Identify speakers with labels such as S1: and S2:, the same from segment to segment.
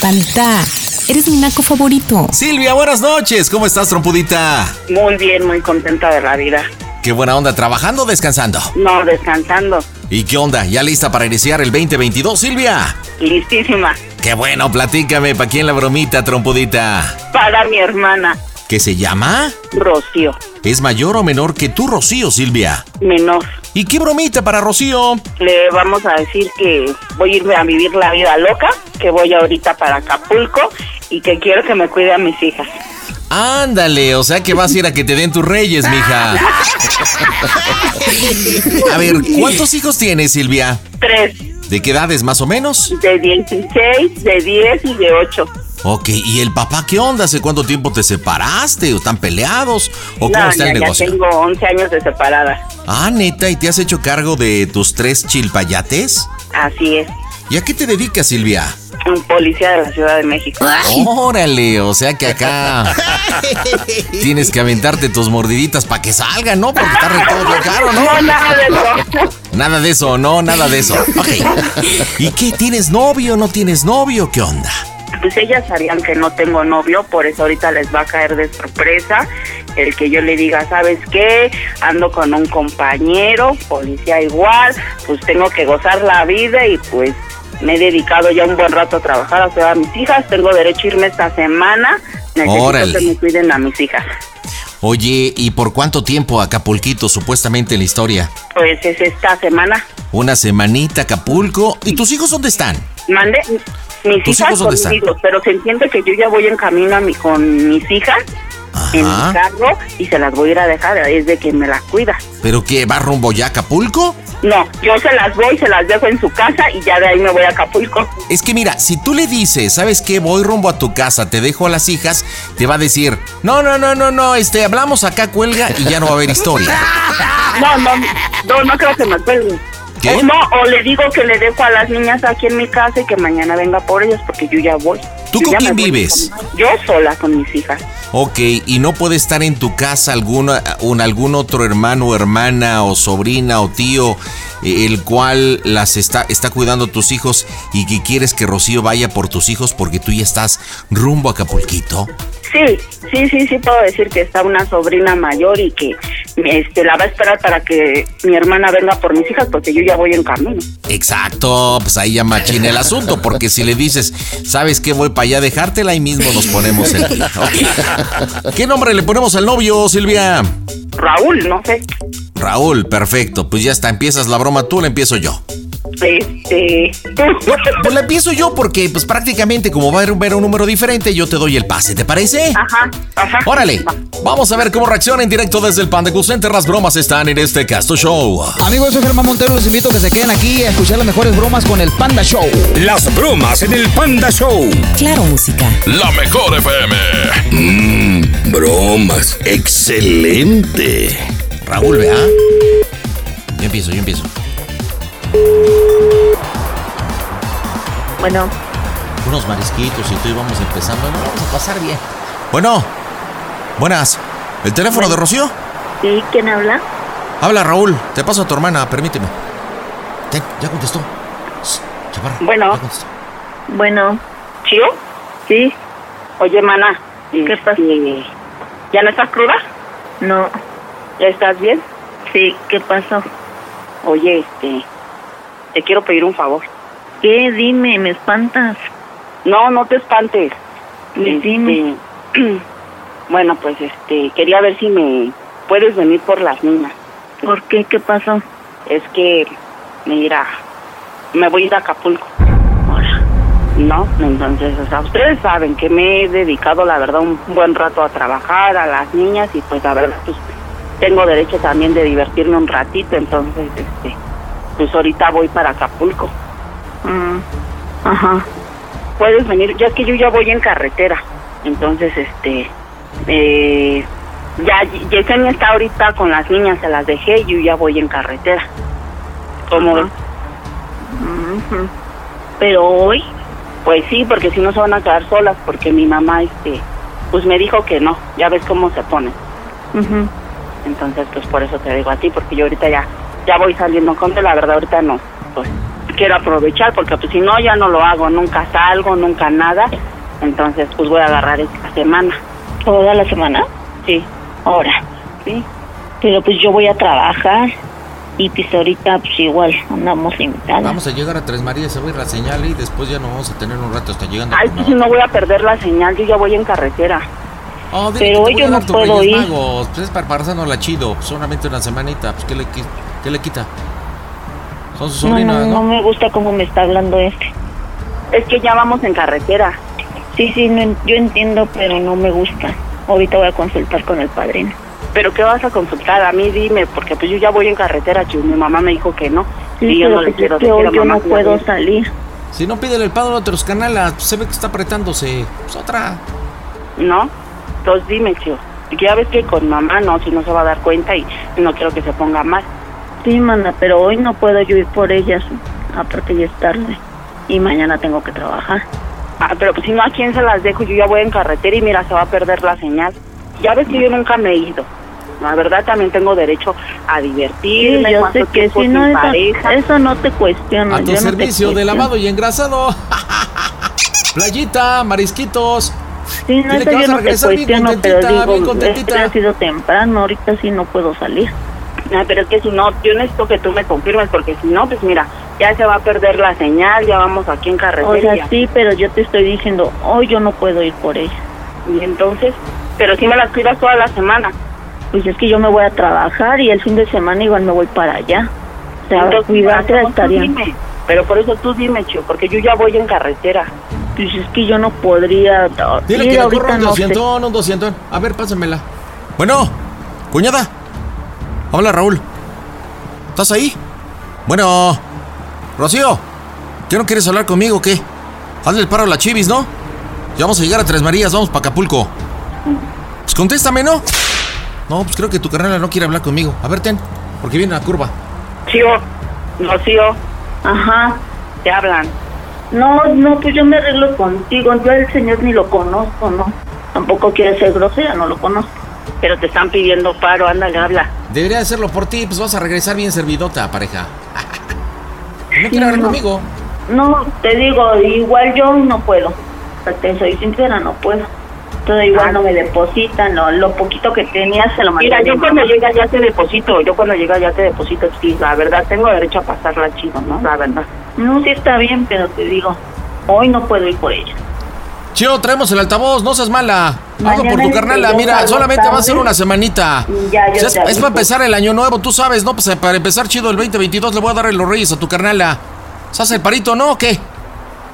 S1: Panda, eres mi naco favorito.
S2: Silvia, buenas noches. ¿Cómo estás, trompudita?
S3: Muy bien, muy contenta de la vida.
S2: Qué buena onda, ¿trabajando o descansando?
S3: No, descansando.
S2: ¿Y qué onda? ¿Ya lista para iniciar el 2022, Silvia?
S3: Listísima.
S2: Qué bueno, platícame, ¿para quién la bromita, trompudita?
S3: Para mi hermana.
S2: ¿Qué se llama?
S3: Rocío.
S2: ¿Es mayor o menor que tú, Rocío, Silvia?
S3: Menor.
S2: ¿Y qué bromita para Rocío?
S3: Le vamos a decir que voy a irme a vivir la vida loca, que voy ahorita para Acapulco y que quiero que me cuide a mis hijas.
S2: Ándale, o sea que vas a ir a que te den tus reyes, mija. A ver, ¿cuántos hijos tienes, Silvia?
S3: Tres.
S2: ¿De qué edades más o menos?
S3: De 16, de 10 y de 8.
S2: Ok, ¿y el papá qué onda? ¿Hace cuánto tiempo te separaste? ¿O están peleados? ¿O cómo
S3: no,
S2: está
S3: ya,
S2: el
S3: ya
S2: negocio?
S3: tengo 11 años de separada.
S2: Ah, neta, ¿y te has hecho cargo de tus tres chilpayates?
S3: Así es.
S2: ¿Y a qué te dedicas, Silvia?
S3: Un policía de la Ciudad de México.
S2: Órale, o sea que acá tienes que aventarte tus mordiditas para que salgan, ¿no? Porque está re todo bien caro, ¿no?
S3: No, nada de eso.
S2: Nada de eso, no, nada de eso. Ok. ¿Y qué? ¿Tienes novio? ¿No tienes novio? ¿Qué onda?
S3: Pues ellas sabían que no tengo novio, por eso ahorita les va a caer de sorpresa el que yo le diga, ¿sabes qué? Ando con un compañero, policía igual, pues tengo que gozar la vida y pues me he dedicado ya un buen rato a trabajar, a cuidar a mis hijas, tengo derecho a irme esta semana, necesito
S2: Órale.
S3: que me cuiden a mis hijas.
S2: Oye, ¿y por cuánto tiempo Acapulquito, supuestamente en la historia?
S3: Pues es esta semana.
S2: Una semanita Acapulco. ¿Y tus hijos dónde están?
S3: Mande mis
S2: ¿Tus
S3: hijas
S2: hijos dónde están?
S3: conmigo, pero se entiende que yo ya voy en camino a mi, con mis hijas en mi carro y se las voy a ir a dejar, es de que me las cuida.
S2: ¿Pero qué? ¿Va rumbo ya a Acapulco?
S3: No, yo se las voy, se las dejo en su casa y ya de ahí me voy a Acapulco.
S2: Es que mira, si tú le dices, ¿sabes qué? Voy rumbo a tu casa, te dejo a las hijas, te va a decir, no, no, no, no, no, este, hablamos acá, cuelga y ya no va a haber historia.
S3: No, no, no, no creo que me cuelguen.
S2: ¿Qué?
S3: O no, o le digo que le dejo a las niñas aquí en mi casa y que mañana venga por ellas porque yo ya voy.
S2: ¿Tú
S3: Yo
S2: con quién vives?
S3: con- Yo sola con mis hijas.
S2: Ok, y no puede estar en tu casa alguna, un, algún otro hermano o hermana o sobrina o tío eh, el cual las está, está cuidando tus hijos y que quieres que Rocío vaya por tus hijos porque tú ya estás rumbo a Acapulquito.
S3: Sí, sí, sí, sí puedo decir que está una sobrina mayor y que este la va a esperar para que mi hermana venga por mis hijas porque yo ya voy en camino.
S2: Exacto, pues ahí ya machina el asunto, porque si le dices, ¿sabes qué? Voy para allá a dejártela, ahí mismo nos ponemos el día. ¿Qué nombre le ponemos al novio, Silvia?
S3: Raúl, no sé.
S2: Raúl, perfecto. Pues ya está, empiezas la broma tú, la empiezo yo.
S3: Este,
S2: No, pues la empiezo yo porque pues prácticamente como va a haber un número diferente, yo te doy el pase, ¿te parece?
S3: ajá, ajá.
S2: Órale,
S3: Va.
S2: vamos a ver cómo reacciona en directo desde el Panda Center. Las bromas están en este Casto Show.
S4: Amigos, soy Germán Montero. Los invito a que se queden aquí a escuchar las mejores bromas con el Panda Show.
S5: Las bromas en el Panda Show.
S1: Claro, música.
S5: La mejor FM. Mmm, bromas. Excelente.
S2: Raúl, vea. Yo empiezo, yo empiezo.
S6: Bueno,
S2: Unos marisquitos y tú íbamos empezando. No, vamos a pasar bien. Bueno, buenas. ¿El teléfono de Rocío?
S6: ¿sí? ¿Quién habla?
S2: Habla Raúl, te paso a tu hermana, permíteme. Ten, ya contestó. Chaparra.
S3: Bueno.
S2: ya contestó.
S6: Bueno,
S3: ¿Chío?
S6: ¿sí?
S3: Oye, mana.
S6: ¿Qué
S3: este,
S6: pasa?
S3: ¿Ya no estás cruda?
S6: No,
S3: ¿Ya estás bien?
S6: sí, ¿qué pasó?
S3: Oye, este, te quiero pedir un favor.
S6: ¿Qué? Dime, me espantas.
S3: No, no te espantes.
S6: Dime.
S3: Este, bueno, pues este, quería ver si me puedes venir por las niñas.
S6: ¿Por qué? ¿Qué pasó?
S3: Es que, mira, me voy a ir a Acapulco.
S6: Ahora.
S3: ¿no? Entonces, o sea, ustedes saben que me he dedicado, la verdad, un buen rato a trabajar, a las niñas, y pues la verdad, pues tengo derecho también de divertirme un ratito, entonces, este, pues ahorita voy para Acapulco.
S6: Mm, Ajá.
S3: Puedes venir, ya que yo ya voy en carretera, entonces, este, eh, ya Yesenia está ahorita con las niñas, se las dejé, y yo ya voy en carretera. ¿Cómo ves?
S6: Ujú. Pero hoy,
S3: Pues sí, porque si no se van a quedar solas, porque mi mamá, este, pues me dijo que no, ya ves cómo se pone.
S6: ujú.
S3: Entonces, pues por eso te digo a ti, porque yo ahorita ya, ya voy saliendo con la verdad ahorita no, pues quiero aprovechar, porque pues si no ya no lo hago, nunca salgo, nunca nada, entonces pues voy a agarrar esta semana,
S6: toda la semana,
S3: sí,
S6: ahora.
S3: sí,
S6: Pero pues yo voy a trabajar y pues ahorita pues igual andamos limitadas.
S2: Vamos a llegar a Tres Marías, se va a ir la señal y después ya no vamos a tener un rato hasta llegando.
S3: ay, pues no voy a perder la señal, yo ya voy en carretera,
S2: Oh,
S6: Pero hoy yo no puedo
S2: Reyes
S6: ir.
S2: Magos. Pues es para pasárnosla chido. Solamente una semanita. Pues, ¿qué le, qué le quita? Son sus
S6: no,
S2: sobrinas,
S6: no,
S2: ¿no?
S6: no me gusta cómo me está hablando este.
S3: es que ya vamos en carretera,
S6: Sí, sí, no, yo entiendo, pero no me gusta. Ahorita voy a consultar con el padrino.
S3: pero ¿qué vas a consultar? A mí dime, porque pues yo ya voy en carretera, chico, mi mamá me dijo que no,
S6: Sí,
S3: y yo no le
S6: pues
S3: quiero decir a
S6: yo no puedo salir.
S2: Si no, pídele el padre a otros canales. Se ve que está apretándose. Pues otra.
S3: ¿no? Entonces dime, tío. Ya ves que con mamá no, si no se va a dar cuenta y no quiero que se ponga mal.
S6: Sí, mana, pero hoy no puedo yo ir por ellas. Aparte ya es tarde. Y mañana tengo que trabajar.
S3: Ah, pero pues si no, ¿a quién se las dejo? Yo ya voy en carretera y mira, se va a perder la señal. Ya ves que yo nunca me he ido. La verdad también tengo derecho a
S6: Sí,
S3: divertirme.
S6: yo
S3: cuánto
S6: sé que sí, no, eso,
S3: pareja.
S6: eso no te cuestiono.
S2: A tu
S6: yo no
S2: servicio de lavado y engrasado. Playita, marisquitos.
S6: Sí, no, eso
S2: que vas
S6: yo no te cuestiono, pero digo, es que ha sido temprano, ahorita sí no puedo salir.
S3: Ah, pero es que si no, yo necesito que tú me confirmes, porque si no, pues mira, ya se va a perder la señal, ya vamos aquí en carretera.
S6: O sea, sí, pero yo te estoy diciendo, hoy yo no puedo ir por ella.
S3: Y entonces, pero si me las cuidas toda la semana.
S6: Pues es que yo me voy a trabajar y el fin de semana igual me voy para allá. O sea,
S3: Entonces,
S6: cuidarte
S3: tú
S6: estaría.
S3: Pero por eso tú dime, Chio, porque yo ya voy en carretera.
S6: Pues es que yo no podría
S2: Dile
S6: ir
S2: que
S6: ahorita,
S2: corra un
S6: no sé.
S2: 200, un 200. A ver, pásamela. Bueno, cuñada. Habla Raúl. ¿Estás ahí? Bueno, Rocío. ¿Qué no quieres hablar conmigo o qué? Hazle el paro a la chivis, ¿no? Ya vamos a llegar a Tres Marías, vamos para Acapulco. Pues contéstame, ¿no? No, pues creo que tu carnal no quiere hablar conmigo. A ver, ten, porque viene la curva.
S3: Chío, Rocío,
S6: Ajá.
S3: te hablan.
S6: No, no, pues yo me arreglo contigo. Yo al señor ni lo conozco, ¿no? Tampoco quiere ser grosera, no lo conozco.
S3: Pero te están pidiendo paro, ándale, habla.
S2: Debería hacerlo por ti, pues vas a regresar bien servidota, pareja. ¿No quiere hablar
S6: no.
S2: conmigo?
S6: No, te digo, igual yo no puedo. O sea, Te soy sincera, no puedo. Todo igual
S3: Ah.
S6: no me depositan, lo, lo poquito que tenía se lo mandé.
S3: Mira, yo cuando llega ya te deposito, yo cuando llega ya te deposito, sí, la verdad, tengo derecho a pasarla chido, ¿no? La verdad.
S6: No, sí está bien, pero te digo, hoy no puedo ir por ella.
S2: Chio, traemos el altavoz, no seas mala.
S6: Mañana
S2: por tu carnala, mira, solamente va a ser una semanita.
S6: Ya, yo
S2: O sea, es, para empezar el año nuevo, tú sabes, ¿no? Pues eh, para empezar chido el 2022 le voy a dar los reyes a tu carnala. ¿Se hace el parito, no o qué?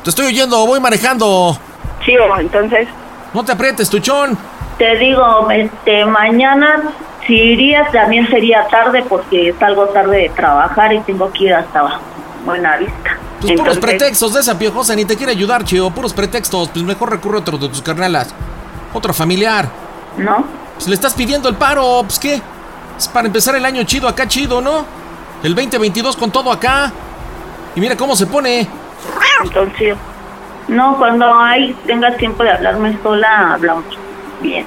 S2: Te estoy oyendo, voy manejando.
S3: Chío, entonces,
S2: No te aprietes, tuchón.
S6: Te digo, este, mañana si irías también sería tarde porque salgo tarde de trabajar y tengo que ir hasta Buena Vista.
S2: Pues puros pretextos de esa piojosa, ni te quiere ayudar, Chio. Puros pretextos, pues mejor recurre a otro de tus carnalas. Otro familiar.
S6: ¿No?
S2: Pues le estás pidiendo el paro, pues qué. Es para empezar el año chido acá, chido, ¿no? El 2022 con todo acá. Y mira cómo se pone.
S3: entonces,
S6: No, cuando hay, tengas tiempo de hablarme sola, hablamos. Bien.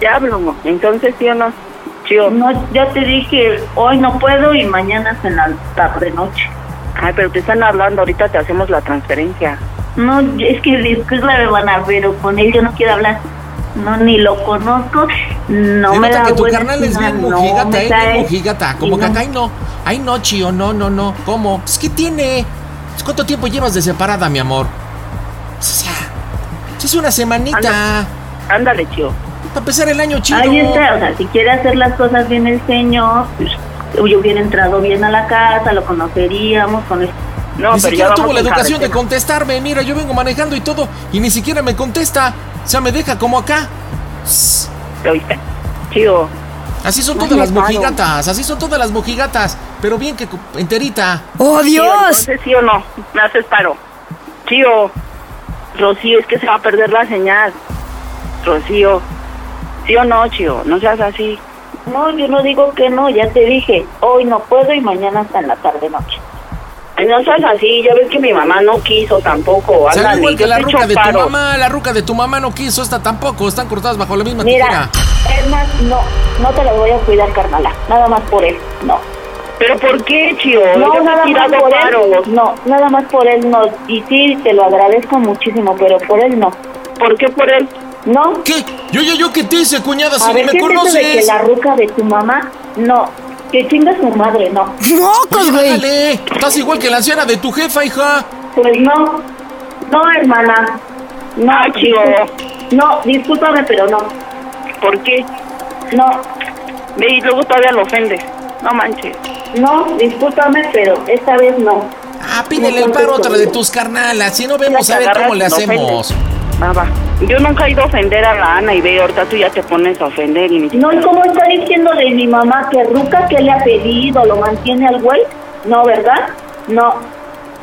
S3: ya hablo, entonces, ¿sí o no? Chío,
S6: No, ya te dije, hoy no puedo y mañana es en la tarde noche.
S3: ay, pero te están hablando, ahorita te hacemos la transferencia.
S6: No, es que disculpa, hermana, pero con él yo no quiero hablar. No, ni lo conozco, no
S2: Se
S6: me da
S2: que tu carnal es bien
S6: no
S2: mojigata, ¿eh? mojigata. Como que
S6: no.
S2: acá, ay no. Ay no, chío, no, no, no. ¿Cómo? Pues, ¿qué tiene? ¿Cuánto tiempo llevas de separada, mi amor? O sea, Es una semanita.
S3: Ándale, chido.
S2: Para empezar el año chido.
S6: Ahí está, o sea, si quiere hacer las cosas bien el señor, pues yo hubiera entrado bien a la casa, lo conoceríamos con el...
S3: No,
S2: ni
S3: pero
S2: siquiera tuvo la educación de
S3: carretera.
S2: contestarme. Mira, yo vengo manejando y todo. Y ni siquiera me contesta. O sea, me deja como acá.
S3: ¿Lo viste? Chido.
S2: Así son
S3: No
S2: todas las mojigatas. Así son todas las mojigatas. Pero bien que enterita.
S1: ¡Oh,
S3: Chido,
S1: Dios!
S3: Entonces, ¿sí o no? Me haces paro. Chío. Rocío, es que se va a perder la señal. Rocío. ¿Sí o no, Chío? No seas así.
S6: No, yo no digo que no, ya te dije, hoy no puedo y mañana hasta en la tarde-noche.
S3: Ay, no seas así. Ya ves que mi mamá no quiso tampoco. Ándale,
S2: igual que la ruca de tu mamá. La ruca de tu mamá no quiso. Esta tampoco. Están cortadas bajo la misma
S6: Mira,
S2: tijera.
S6: no, no te las voy a cuidar, carnala, nada más por él, no.
S3: ¿Pero por qué, Chío?
S6: No,
S3: Yo te he
S6: nada más por
S3: paro.
S6: él, no, nada más por él no, y sí, te lo agradezco muchísimo, pero por él no.
S3: ¿Por qué por él?
S6: ¿No?
S2: ¿Qué? Yo, yo, yo, ¿qué te hice, cuñada? Si
S6: A ver,
S2: me
S6: ¿qué es eso de que
S2: conoces.
S6: la ruca de tu mamá? No, que chinga su madre, no.
S1: ¡Mocos,
S2: Oye,
S1: güey!
S2: bájale. Estás igual que la anciana de tu jefa, hija.
S6: Pues no, no, hermana, no,
S3: Ah, chido.
S6: No, discúlpame, pero no,
S3: ¿Por qué?
S6: no,
S3: Ve y luego todavía lo ofendes. No manches.
S6: No, discúlpame, pero esta vez no.
S2: Ah, pídele el paro a otra de tus carnalas. Si no vemos a ver cómo le hacemos.
S3: va. Yo nunca he ido a ofender a la Ana y ve, ahorita tú ya te pones a ofender y
S6: No, ¿y cómo está diciendo de mi mamá que ruca que le ha pedido, lo mantiene al güey? No, ¿verdad? No,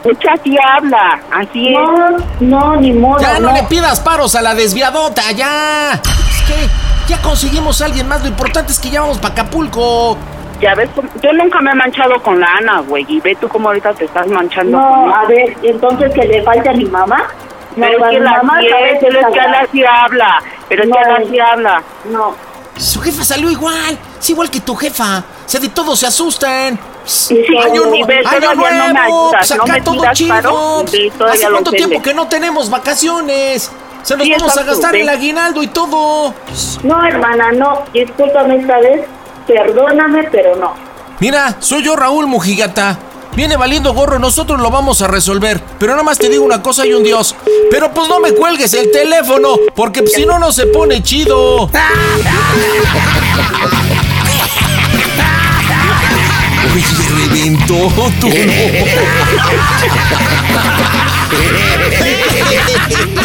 S3: Escucha, así habla, así es.
S6: no, no, ni modo.
S2: Ya no
S6: no.
S2: le pidas paros a la desviadota, ya. Es que ya conseguimos a alguien más. Lo importante es que ya vamos para Acapulco.
S3: Ya ves, yo nunca me he manchado con la Ana, güey, y ve tú cómo ahorita te estás manchando con
S6: No,
S3: ella.
S6: a ver, entonces que le falte a mi mamá. No,
S3: Pero es que la
S6: mamá sabe
S3: es,
S6: que
S3: pero es que Ana sí habla, pero es que
S6: No.
S3: Ana sí habla.
S6: No,
S2: Su jefa salió igual. Es igual que tu jefa. O sea, de todos se asustan.
S3: Sí,
S2: Año, año
S3: no
S2: nuevo, pues
S3: no
S2: acá
S3: me
S2: todo chido. ¿Hace cuánto tiempo que no tenemos vacaciones? Se nos
S3: Sí,
S2: vamos a gastar el aguinaldo y todo.
S6: no, hermana, no. Discúlpame esta vez. Perdóname, pero no.
S2: Mira, soy yo Raúl Mujigata. Viene valiendo gorro, nosotros lo vamos a resolver. Pero nada más te digo una cosa y un dios. Pero pues no me cuelgues el teléfono, porque pues, si no, no se pone chido. Oye, reventó.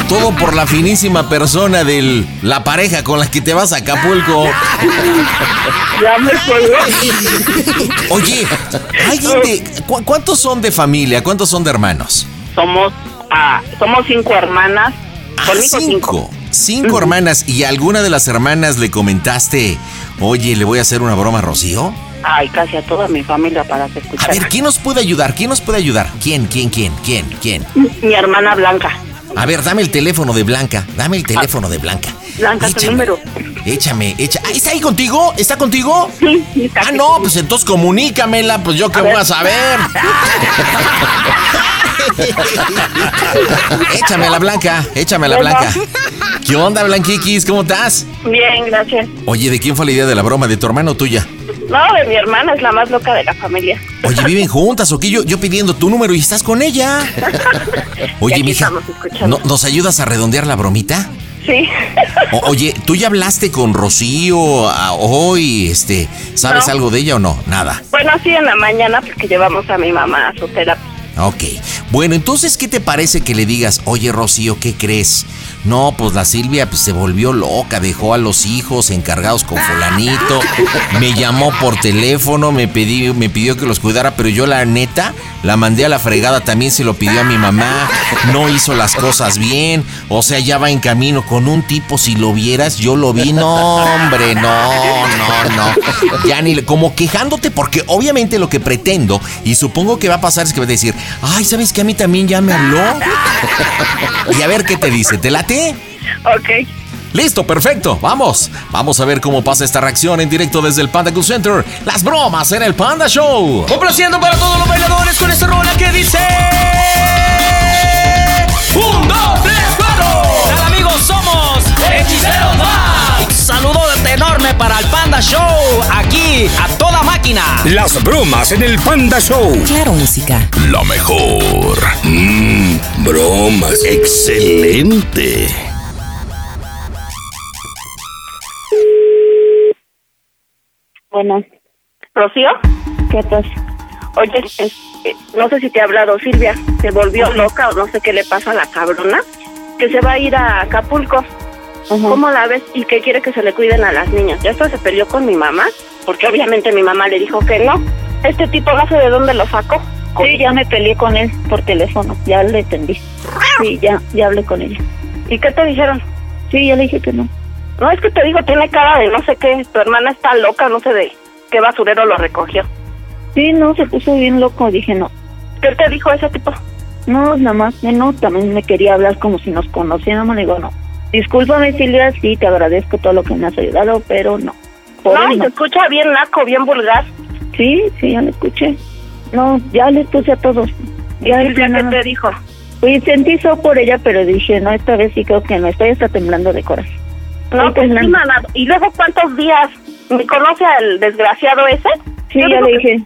S2: Todo por la finísima persona de la pareja con la que te vas a Acapulco.
S3: Ya me colgó.
S2: Oye, ¿alguien de, cu- ¿cuántos son de familia? ¿Cuántos son de hermanos?
S3: Somos, ah, somos cinco hermanas.
S2: Ah,
S3: Conmigo cinco.
S2: cinco. Cinco hermanas. ¿Y a alguna de las hermanas le comentaste, oye, le voy a hacer una broma a Rocío?
S3: Ay, casi a toda mi familia para que
S2: A
S3: escuchar.
S2: ver, ¿quién nos puede ayudar? ¿Quién nos puede ayudar? ¿Quién, quién, quién, quién, quién?
S3: Mi hermana Blanca.
S2: A ver, dame el teléfono de Blanca. Dame el teléfono de Blanca.
S3: Blanca, tu número.
S2: Échame, échame. ¿Está ahí contigo? ¿Está contigo?
S3: Sí, sí, está
S2: Ah, no, pues entonces comunícamela, pues yo qué voy a saber. échame la Blanca, échame la. Blanca. ¿Qué onda, Blanquiquis? ¿Cómo estás?
S3: Bien, gracias.
S2: Oye, ¿de quién fue la idea de la broma? ¿De tu hermano o tuya?
S3: No, de mi hermana, es la más loca de la familia.
S2: Oye, ¿viven juntas o qué? Yo, yo pidiendo tu número y estás con ella. Oye, mija,
S3: estamos escuchando.
S2: ¿no- ¿nos ayudas a redondear la bromita?
S3: Sí.
S2: O- oye, ¿tú ya hablaste con Rocío hoy? Este, ¿Sabes
S3: No.
S2: algo de ella o no? Nada.
S3: bueno, sí, en la mañana, porque llevamos a mi mamá a su terapia.
S2: Ok. Bueno, entonces, ¿qué te parece que le digas, oye, Rocío, ¿qué crees? No, pues la Silvia pues, se volvió loca, dejó a los hijos encargados con fulanito, me llamó por teléfono, me, pedí, me pidió que los cuidara, pero yo la neta la mandé a la fregada, también se lo pidió a mi mamá, no hizo las cosas bien, o sea, ya va en camino con un tipo, si lo vieras, yo lo vi, no, hombre, no, no, no, ya ni, como quejándote, porque obviamente lo que pretendo, y supongo que va a pasar es que va a decir, ay, ¿sabes que a mí también ya me habló? Y a ver qué te dice, ¿te late?
S3: Ok.
S2: Listo, perfecto. Vamos. Vamos a ver cómo pasa esta reacción en directo desde el Panda Cool Center. Las bromas en el Panda Show. Complaciendo para todos los bailadores con esta rola que dice.
S7: ¡Un, dos, tres, cuatro! ¿Qué tal amigos? Somos Hechiceros Max saludo enorme para el Panda Show. Aquí, a toda máquina.
S5: Las bromas en el Panda Show.
S1: Claro, música.
S5: Lo mejor. Mmm, bromas. Excelente.
S6: Bueno.
S3: ¿Rocío?
S6: ¿Qué pasa?
S3: Oye, eh, no sé si te ha hablado Silvia. Se volvió loca o no sé qué le pasa a la cabrona. Que se va a ir a Acapulco. ¿Cómo la ves? Y que quiere que se le cuiden a las niñas. Ya esto se peleó con mi mamá, porque obviamente mi mamá le dijo que no. Este tipo no sé de dónde lo sacó.
S6: Sí, ya me peleé con él por teléfono, ya le entendí. Sí, ya, ya hablé con ella.
S3: ¿Y qué te dijeron?
S6: Sí, ya le dije que no.
S3: No, es que te digo, tiene cara de no sé qué. Tu hermana está loca, no sé de qué basurero lo recogió.
S6: Sí, no, se puso bien loco, dije no.
S3: ¿Qué te dijo ese tipo?
S6: No, nada más, no, también me quería hablar como si nos conociéramos, le digo no. Discúlpame Silvia, sí, te agradezco todo lo que me has ayudado, pero no. Por
S3: No,
S6: no.
S3: se escucha bien naco, bien vulgar.
S6: Sí, sí, ya lo escuché. No, ya les puse a todos. Ya,
S3: Silvia, ¿qué te dijo?
S6: Pues sentí so por ella, pero dije, no, esta vez sí creo que no, estoy hasta temblando de coraje.
S3: No, pues sí. ¿Y luego cuántos días? ¿Me conoce al desgraciado ese?
S6: Sí,
S3: Yo
S6: ya le
S3: que-
S6: dije.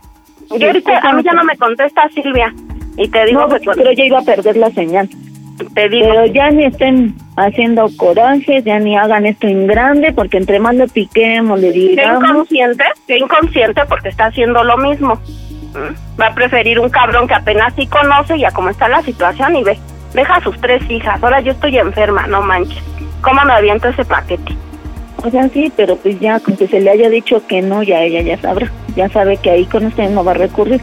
S3: Yo ahorita, a mí ya no me contesta Silvia. Y te digo
S6: No,
S3: que
S6: pero ya iba a perder la señal.
S3: te digo,
S6: Pero ya ni estén haciendo coraje, ya ni hagan esto en grande, porque entre más le piquemos, le
S3: qué
S6: digamos.
S3: inconsciente, qué inconsciente porque está haciendo lo mismo. ¿Mm? Va a preferir un cabrón que apenas sí conoce y a cómo está la situación y ve. Deja a sus tres hijas. Ahora yo estoy enferma, no manches. ¿Cómo me aviento ese paquete?
S6: O sea, sí, pero pues ya, con que se le haya dicho que no, ya ella ya sabrá. Ya sabe que ahí con usted no va a recurrir.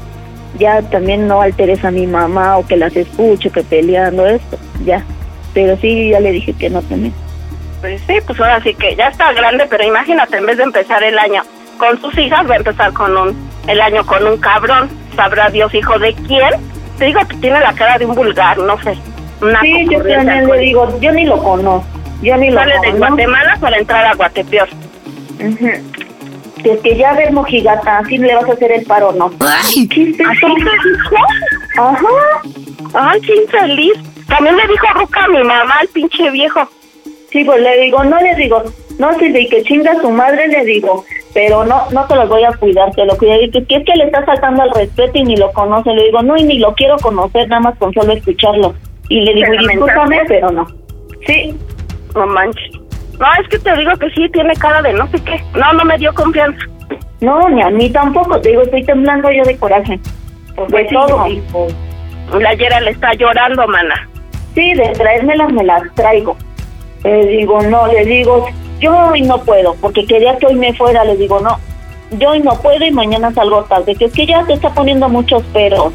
S6: Ya también no alteres a mi mamá o que las escuche, que peleando esto, ya. Pero sí, ya le dije que no también.
S3: Pues sí, pues ahora sí que ya está grande, pero imagínate, en vez de empezar el año con sus hijas, va a empezar con un el año con un cabrón. Sabrá Dios hijo de quién. Te digo que tiene la cara de un vulgar, no sé. Una
S6: Sí, yo también le digo, yo ni lo conozco. Yo ni lo
S3: Sale de
S6: conozco.
S3: Guatemala para entrar a Guatepeor.
S6: Ujú. Si es que ya ves, mojigata, así le vas a hacer el paro, ¿no?
S1: Ay,
S6: ¿Qué es eso?
S3: ¿Así te dijo?
S6: Ajá.
S3: Ay, qué infeliz. También le dijo Ruca a mi mamá, al pinche viejo.
S6: Sí, pues le digo, no le digo, no Silvia, y que chinga su madre, le digo, pero no no te los voy a cuidar, te lo cuidaré. Que, que es que le está saltando al respeto y ni lo conoce, le digo, no, y ni lo quiero conocer, nada más con solo escucharlo. Y le digo,
S3: ¿Te
S6: y discúlpame, pero no. Sí,
S3: No manches. No, es que te digo que sí, tiene cara de no sé qué. No, no me dio confianza.
S6: no, ni a mí tampoco, te digo, estoy temblando yo de coraje.
S3: Pues
S6: De
S3: sí,
S6: todo.
S3: hijo. La Yera le está llorando, mana.
S6: Sí, de traérmelas me las traigo. Le digo, no, le digo, yo hoy no puedo, porque quería que hoy me fuera, le digo, no, yo hoy no puedo y mañana salgo tarde, que es que ya te está poniendo muchos peros.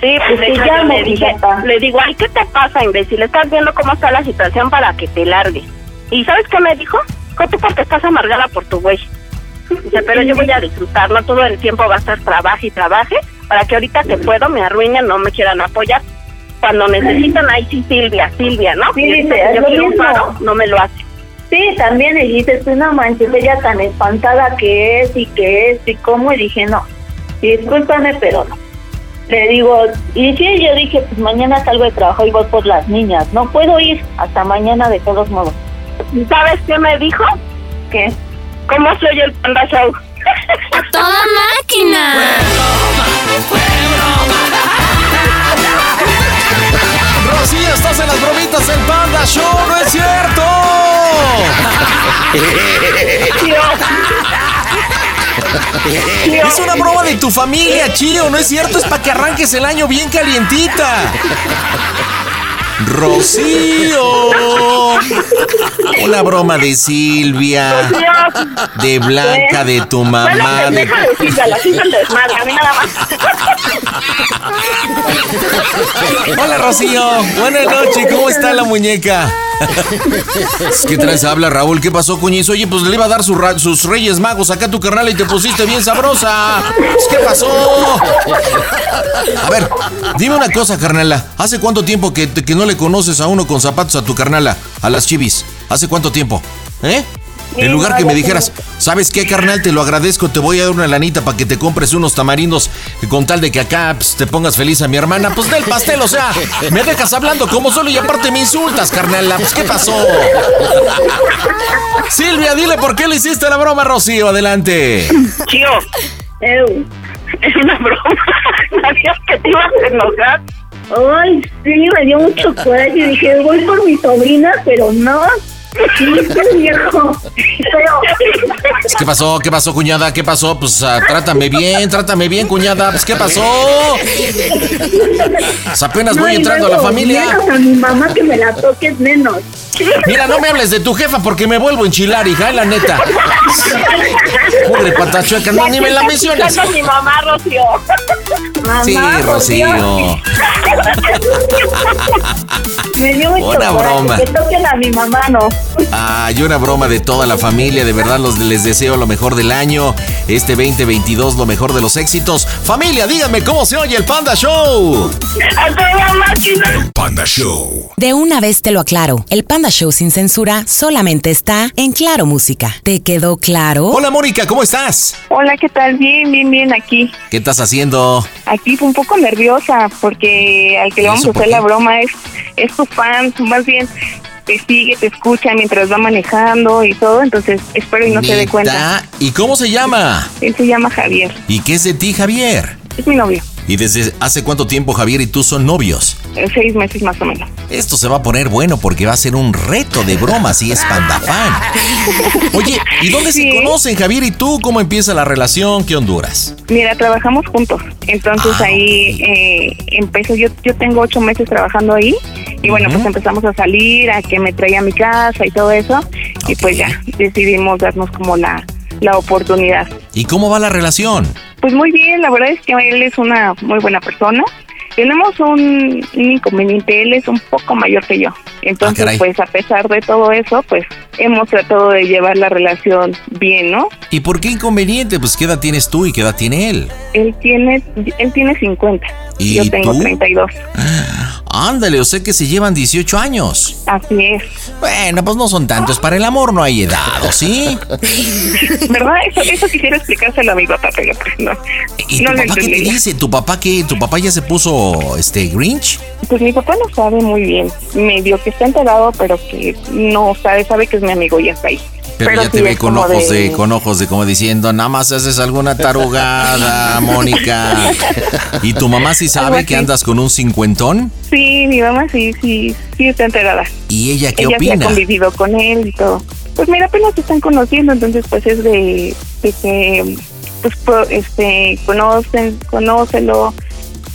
S3: Sí, pues de
S6: que ya me
S3: le dije, le digo, ay, ¿qué te pasa, imbécil? Estás viendo cómo está la situación para que te largues. ¿Y sabes qué me dijo? Que tú porque estás amargada por tu güey. Dice, pero yo voy a disfrutar, no todo el tiempo va a estar trabaje y trabaje, para que ahorita que puedo me arruinen, no me quieran apoyar. Cuando necesitan, ahí sí, Silvia, Silvia, ¿no?
S6: Sí, dice,
S3: yo
S6: lo
S3: quiero un
S6: mismo.
S3: paro, no me lo hace.
S6: Sí, también le dices, tú no manches, ella tan espantada que es y que es y cómo, y dije, no, discúlpame, pero no. Le digo, y sí, yo dije, pues mañana salgo de trabajo y voy por las niñas, no puedo ir hasta mañana de todos modos.
S3: ¿Y ¿Sabes qué me dijo?
S6: ¿Qué?
S3: ¿Cómo se oye el Panda Show?
S1: a toda máquina.
S2: Rocío, estás en las bromitas del Panda Show, no es cierto. Es una broma de tu familia, Chio, no es cierto, es para que arranques el año bien calientita. Rocío. Una broma de Silvia, de Blanca, de tu mamá, de...
S3: deja de Silvia, la Silvia el desmadre, a mí nada más.
S2: Hola Rocío, buenas noches, ¿cómo está la muñeca? ¿Qué traes? Habla Raúl, ¿qué pasó, cuñizo? Oye, pues le iba a dar sus reyes magos acá a tu carnal y te pusiste bien sabrosa. Pues, ¿Qué pasó? A ver, dime una cosa, carnala. ¿Hace cuánto tiempo que, que no le conoces a uno con zapatos a tu carnala, a las chivis? ¿Hace cuánto tiempo? ¿Eh? En lugar que me dijeras, ¿sabes qué, carnal? Te lo agradezco, te voy a dar una lanita para que te compres unos tamarindos con tal de que acá pues, te pongas feliz a mi hermana. Pues del pastel, o sea, me dejas hablando como solo y aparte me insultas, carnal. Pues, ¿qué pasó? Silvia, dile por qué le hiciste la broma, Rocío. Adelante.
S3: Chío,
S6: Eu.
S3: es una broma. Sabías que te ibas a enojar.
S6: Ay, sí, me dio mucho coraje. Dije, voy por mi sobrina, pero no. Viejo.
S2: ¿Qué pasó? ¿Qué pasó, cuñada? ¿Qué pasó? Pues ah, trátame bien, trátame bien, cuñada. Pues ¿qué pasó? Pues apenas
S6: no,
S2: voy entrando a la familia.
S6: a mi mamá que me la toques menos.
S2: Mira, no me hables de tu jefa porque me vuelvo a enchilar, hija, la neta. Pobre patachueca, no, ni me la
S3: a mi mamá, Rocío.
S2: Sí, Rocío.
S6: Me dio mucho
S2: Una broma.
S6: Que toquen a mi mamá, no.
S2: Ay, una broma de toda la familia. De verdad, los, les deseo lo mejor del año. Este 2022, lo mejor de los éxitos. Familia, díganme cómo se oye el Panda Show.
S3: A toda máquina.
S8: Panda Show.
S1: De una vez te lo aclaro, el Panda Show sin censura solamente está en Claro Música. ¿Te quedó claro?
S2: Hola, Mónica, ¿cómo estás?
S9: Hola, ¿qué tal? Bien, bien, bien aquí.
S2: ¿Qué estás haciendo?
S9: Aquí fue un poco nerviosa porque al que le
S2: ¿Y
S9: vamos a hacer la broma es, es tu fan, más bien te sigue, te escucha mientras va manejando y todo, entonces espero y no se dé cuenta.
S2: ¿Y cómo se llama?
S9: Él se llama Javier,
S2: ¿Y qué es de ti, Javier?
S9: es mi novio,
S2: ¿Y desde hace cuánto tiempo Javier y tú son novios?
S9: eh, seis meses más o menos.
S2: Esto se va a poner bueno porque va a ser un reto de bromas y es pandafán. Oye, ¿y dónde se conocen Javier y tú? ¿Cómo empieza la relación? ¿Qué Honduras?
S9: Mira, trabajamos juntos, entonces
S2: Ah,
S9: ahí eh, empezó, yo, yo tengo ocho meses trabajando ahí y bueno, pues empezamos a salir, a que me traía a mi casa y todo eso y pues ya decidimos darnos como la, la oportunidad.
S2: ¿Y cómo va la relación?
S9: Pues muy bien, la verdad es que él es una muy buena persona. Tenemos un, un inconveniente, él es un poco mayor que yo. Entonces,
S2: Ah,
S9: pues a pesar de todo eso, pues hemos tratado de llevar la relación bien, ¿no?
S2: ¿Y por qué inconveniente? Pues qué edad tienes tú y qué edad tiene él.
S9: Él tiene él tiene 50,
S2: ¿Y
S9: yo tengo
S2: tú?
S9: 32.
S2: Ándale, o sé que se llevan 18 años.
S9: Así es.
S2: Bueno, pues no son tantos. Para el amor no hay edad, ¿o sí?
S9: ¿Verdad? Eso, eso quisiera explicárselo a mi papá, pero pues no.
S2: ¿Y
S9: no
S2: tu papá qué te dice? ¿Tu papá qué? ¿Tu papá ya se puso este Grinch?
S9: Pues mi papá no sabe muy bien. Medio que está enterado, pero que no sabe, sabe que es mi amigo y hasta ahí.
S2: Pero, ya
S9: sí
S2: te ve con ojos de... con ojos de como diciendo, nada más haces alguna tarugada, Mónica. ¿Y tu mamá sí sabe que andas con un cincuentón?
S9: Sí, mi mamá sí, sí, sí está enterada.
S2: ¿Y ella qué
S9: Ella sí
S2: opina?
S9: ha convivido con él y todo. Pues mira, apenas se están conociendo, entonces pues es de, de que pues este conocen, conócelo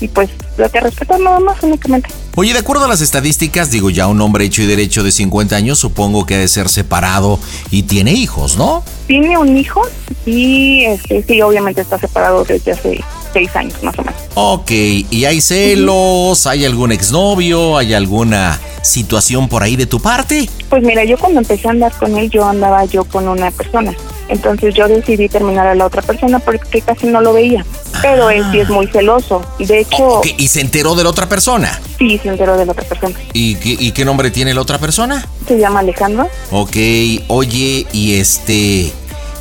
S9: y pues lo que respetar nada más únicamente.
S2: Oye, de acuerdo a las estadísticas, digo, ya un hombre hecho y derecho de 50 años, supongo que ha de ser separado y tiene hijos, ¿no?
S9: Tiene un hijo y este sí, obviamente está separado desde hace seis años más o menos.
S2: Ok, ¿y hay celos? ¿Hay algún exnovio? ¿Hay alguna situación por ahí de tu parte?
S9: Pues mira, yo cuando empecé a andar con él, yo andaba yo con una persona. Entonces yo decidí terminar a la otra persona porque casi no lo veía. Pero él sí es muy celoso. De hecho,
S2: ¿Y se enteró de la otra persona?
S9: sí se enteró de la otra persona.
S2: ¿Y qué, y qué nombre tiene la otra persona?
S9: Se llama Alejandro.
S2: Ok, oye, y este...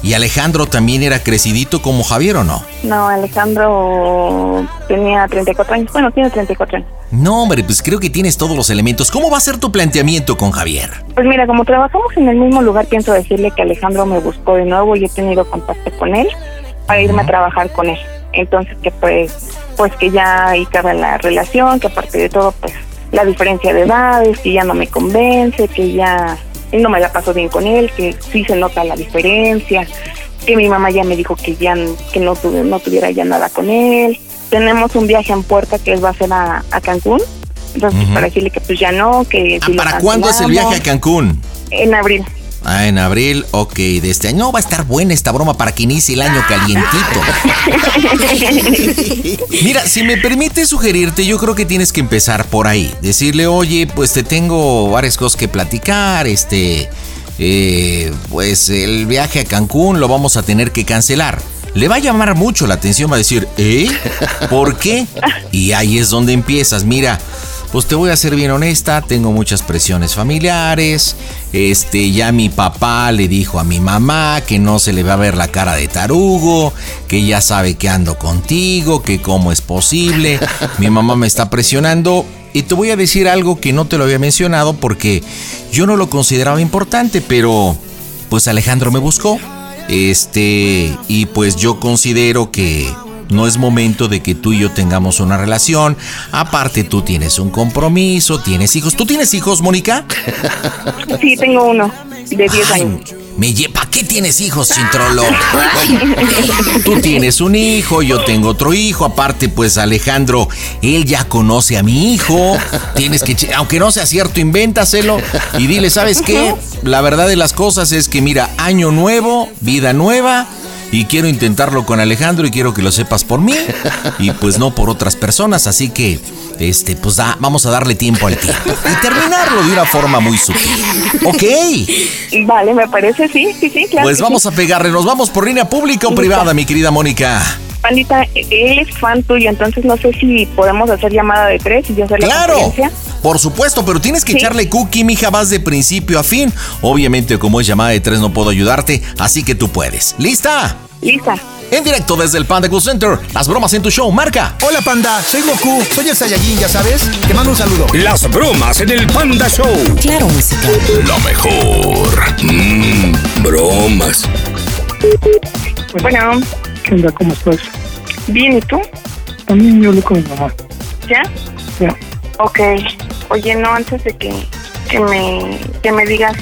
S2: ¿Y Alejandro también era crecidito como Javier o no?
S9: No, Alejandro tenía 34 años. Bueno, tiene 34 años.
S2: No, hombre, pues creo que tienes todos los elementos. ¿Cómo va a ser tu planteamiento con Javier?
S9: Pues mira, como trabajamos en el mismo lugar, pienso decirle que Alejandro me buscó de nuevo y he tenido contacto con él para irme a trabajar con él. Entonces que pues, pues que ya ahí cabe la relación, que aparte de todo, pues la diferencia de edades, que ya no me convence, que ya no me la paso bien con él, que sí se nota la diferencia, que mi mamá ya me dijo que ya que no, tuve- no tuviera ya nada con él. Tenemos un viaje en puerta que va a ser a, a Cancún. Entonces, para decirle que pues ya no, que...
S2: Ah, ¿Para cuándo es el viaje a. Cancún?
S9: En abril.
S2: Ah, en abril, ok, de este año. No, va a estar buena esta broma para que inicie el año calientito. Mira, si me permite sugerirte, yo creo que tienes que empezar por ahí. Decirle, oye, pues te tengo varias cosas que platicar, este... eh, pues el viaje a Cancún lo vamos a tener que cancelar. Le va a llamar mucho la atención, va a decir, ¿eh? ¿Por qué? Y ahí es donde empiezas. Mira, pues te voy a ser bien honesta, tengo muchas presiones familiares. Este, ya mi papá le dijo a mi mamá que no se le va a ver la cara de tarugo, que ya sabe que ando contigo, que cómo es posible. Mi mamá me está presionando y te voy a decir algo que no te lo había mencionado porque yo no lo consideraba importante, pero pues Alejandro me buscó. Este, y pues yo considero que no es momento de que tú y yo tengamos una relación. Aparte, tú tienes un compromiso, tienes hijos. ¿Tú tienes hijos, Mónica?
S9: Sí, tengo uno. de 10 años.
S2: Me ¿Para qué tienes hijos, Chintrolo? Tú tienes un hijo, yo tengo otro hijo. Aparte, pues Alejandro, él ya conoce a mi hijo. Tienes que, aunque no sea cierto, invéntaselo y dile, ¿sabes qué? La verdad de las cosas es que, mira, año nuevo, vida nueva y quiero intentarlo con Alejandro y quiero que lo sepas por mí y pues no por otras personas, así que este pues da, vamos a darle tiempo al tiempo y terminarlo de una forma muy sutil. ¿Ok?
S9: Vale, me parece, sí, sí, sí, claro.
S2: Pues vamos a pegarle, nos vamos por línea pública o privada, mi querida Mónica.
S9: Pandita, él es fan tuyo, entonces no sé si podemos hacer llamada de tres y yo hacer
S2: ¡Claro! Por supuesto, pero tienes que echarle cookie, mija, vas de principio a fin. Obviamente, como es llamada de tres, no puedo ayudarte, así que tú puedes. ¿Lista?
S9: Lista.
S2: En directo desde el Panda Cool Center, las bromas en tu show, marca.
S10: Hola Panda, soy Goku, soy el Saiyajin, ya sabes. Te mando un saludo.
S5: Las bromas en el Panda Show.
S1: Claro, música.
S5: Lo mejor. Mmm, bromas.
S9: Bueno.
S11: ¿Qué onda? ¿Cómo estás?
S9: Bien, ¿y tú?
S11: También yo hablé con mi mamá.
S9: ¿Ya?
S11: Ya.
S9: Ok. Oye, no, antes de que, que, me, que me digas,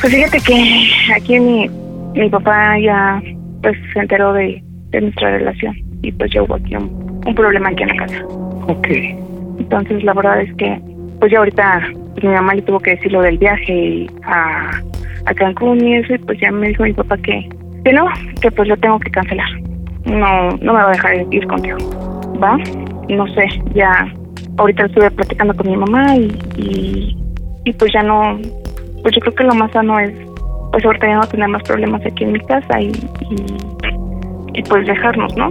S9: pues fíjate que aquí mi, mi papá ya pues se enteró de, de nuestra relación y pues ya hubo aquí un, un problema aquí en la casa.
S11: Ok.
S9: Entonces la verdad es que pues ya ahorita pues, mi mamá le tuvo que decir lo del viaje a, a Cancún y eso y pues ya me dijo mi papá que, que no, que pues lo tengo que cancelar. No, no me va a dejar ir contigo. ¿Va? No sé, ya ahorita estuve platicando con mi mamá y, y, y pues ya no, pues yo creo que lo más sano es pues ahorita ya no tener más problemas aquí en mi casa y, y, y, pues dejarnos, ¿no?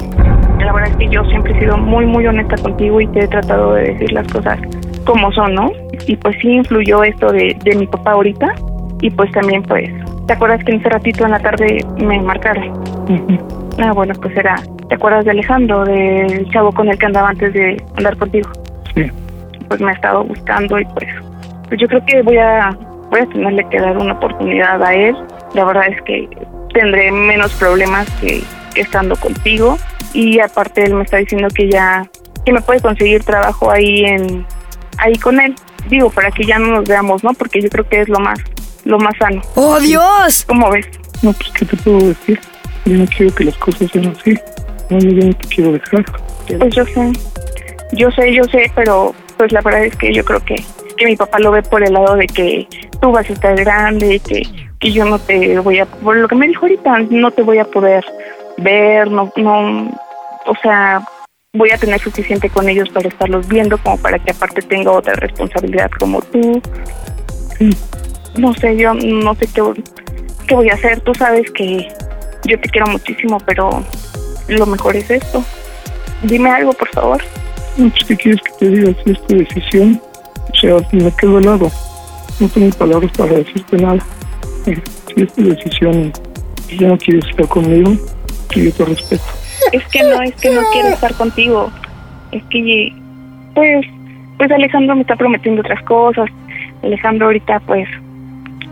S9: La verdad es que yo siempre he sido muy, muy honesta contigo y te he tratado de decir las cosas como son, ¿no? Y pues sí influyó esto de, de mi papá ahorita y pues también pues, ¿te acuerdas que en ese ratito en la tarde me marcaron? Ah, bueno, pues era, ¿te acuerdas de Alejandro, del chavo con el que andaba antes de andar contigo?
S11: Sí.
S9: Pues me ha estado buscando y pues, pues yo creo que voy a voy a tenerle que dar una oportunidad a él. La verdad es que tendré menos problemas que, que, estando contigo. Y aparte él me está diciendo que ya que me puede conseguir trabajo ahí en ahí con él. Digo, para que ya no nos veamos, ¿no? Porque yo creo que es lo más lo más sano.
S12: ¡Oh, Dios!
S9: ¿Cómo ves?
S11: No, pues, ¿qué te puedo decir? Yo no quiero que las cosas sean así. No, yo no te quiero dejar.
S9: Pues yo sé. Yo sé, yo sé, pero pues la verdad es que yo creo que que mi papá lo ve por el lado de que tú vas a estar grande, que, que yo no te voy a, por lo que me dijo ahorita, no te voy a poder ver, no, no, o sea, voy a tener suficiente con ellos para estarlos viendo, como para que aparte tenga otra responsabilidad como tú. No sé, yo no sé qué, qué voy a hacer, tú sabes que yo te quiero muchísimo, pero lo mejor es esto. Dime algo, por favor.
S11: Pues, ¿qué quieres que te diga? Si es tu decisión, o sea, me quedo helado. No tengo palabras para decirte nada. Eh, si es tu decisión y ya no quieres estar conmigo, que yo te respeto.
S9: Es que no, es que no quiero estar contigo. Es que, pues, pues Alejandro me está prometiendo otras cosas. Alejandro ahorita, pues,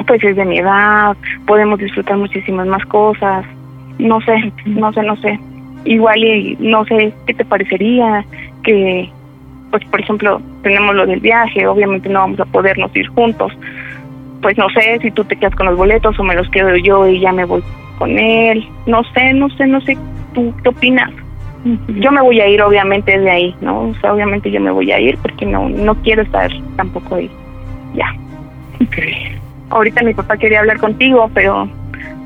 S9: pues es de mi edad. Podemos disfrutar muchísimas más cosas. No sé, no sé, no sé. Igual no sé qué te parecería que pues por ejemplo tenemos lo del viaje, obviamente no vamos a podernos ir juntos, pues no sé si tú te quedas con los boletos o me los quedo yo y ya me voy con él, no sé, no sé, no sé, ¿tú qué opinas? Yo me voy a ir obviamente de ahí, ¿no? O sea, obviamente yo me voy a ir porque no no quiero estar tampoco ahí, ya.
S11: Okay.
S9: Ahorita mi papá quería hablar contigo, pero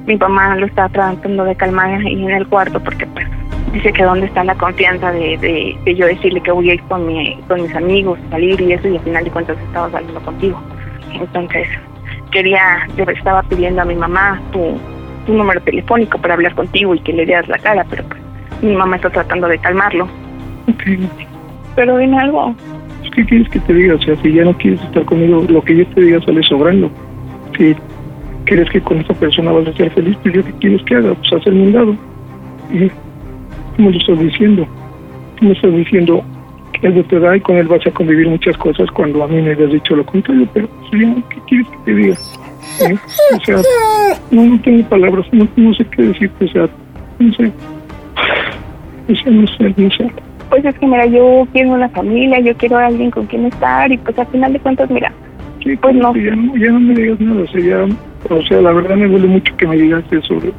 S9: mi mamá lo está tratando de calmar ahí en el cuarto porque pues dice que dónde está la confianza de, de, de, yo decirle que voy a ir con, mi, con mis amigos, salir y eso, y al final de cuentas estaba saliendo contigo. Entonces, quería, estaba pidiendo a mi mamá tu, número telefónico para hablar contigo y que le dieras la cara, pero pues mi mamá está tratando de calmarlo. Pero dime algo.
S11: ¿Qué quieres que te diga? O sea, si ya no quieres estar conmigo, lo que yo te diga sale sobrando. Si crees que con esta persona vas a ser feliz, pues yo qué quieres que haga, pues hacerme un lado. Y me lo estás diciendo. Tú me estás diciendo que de tu edad y con él vas a convivir muchas cosas cuando a mí me habías dicho lo contrario, pero ¿qué quieres que te diga? ¿Eh? O sea, no, no tengo palabras, no, no, sé qué decirte, o sea, no sé. O sea, no sé, no sé.
S9: Pues es que, mira, yo quiero una familia, yo quiero a alguien con quien estar y pues al final de cuentas, mira,
S11: sí,
S9: pues no.
S11: Ya, no. ya no me digas nada, o sea, ya O sea, la verdad me duele mucho que me digas eso sobre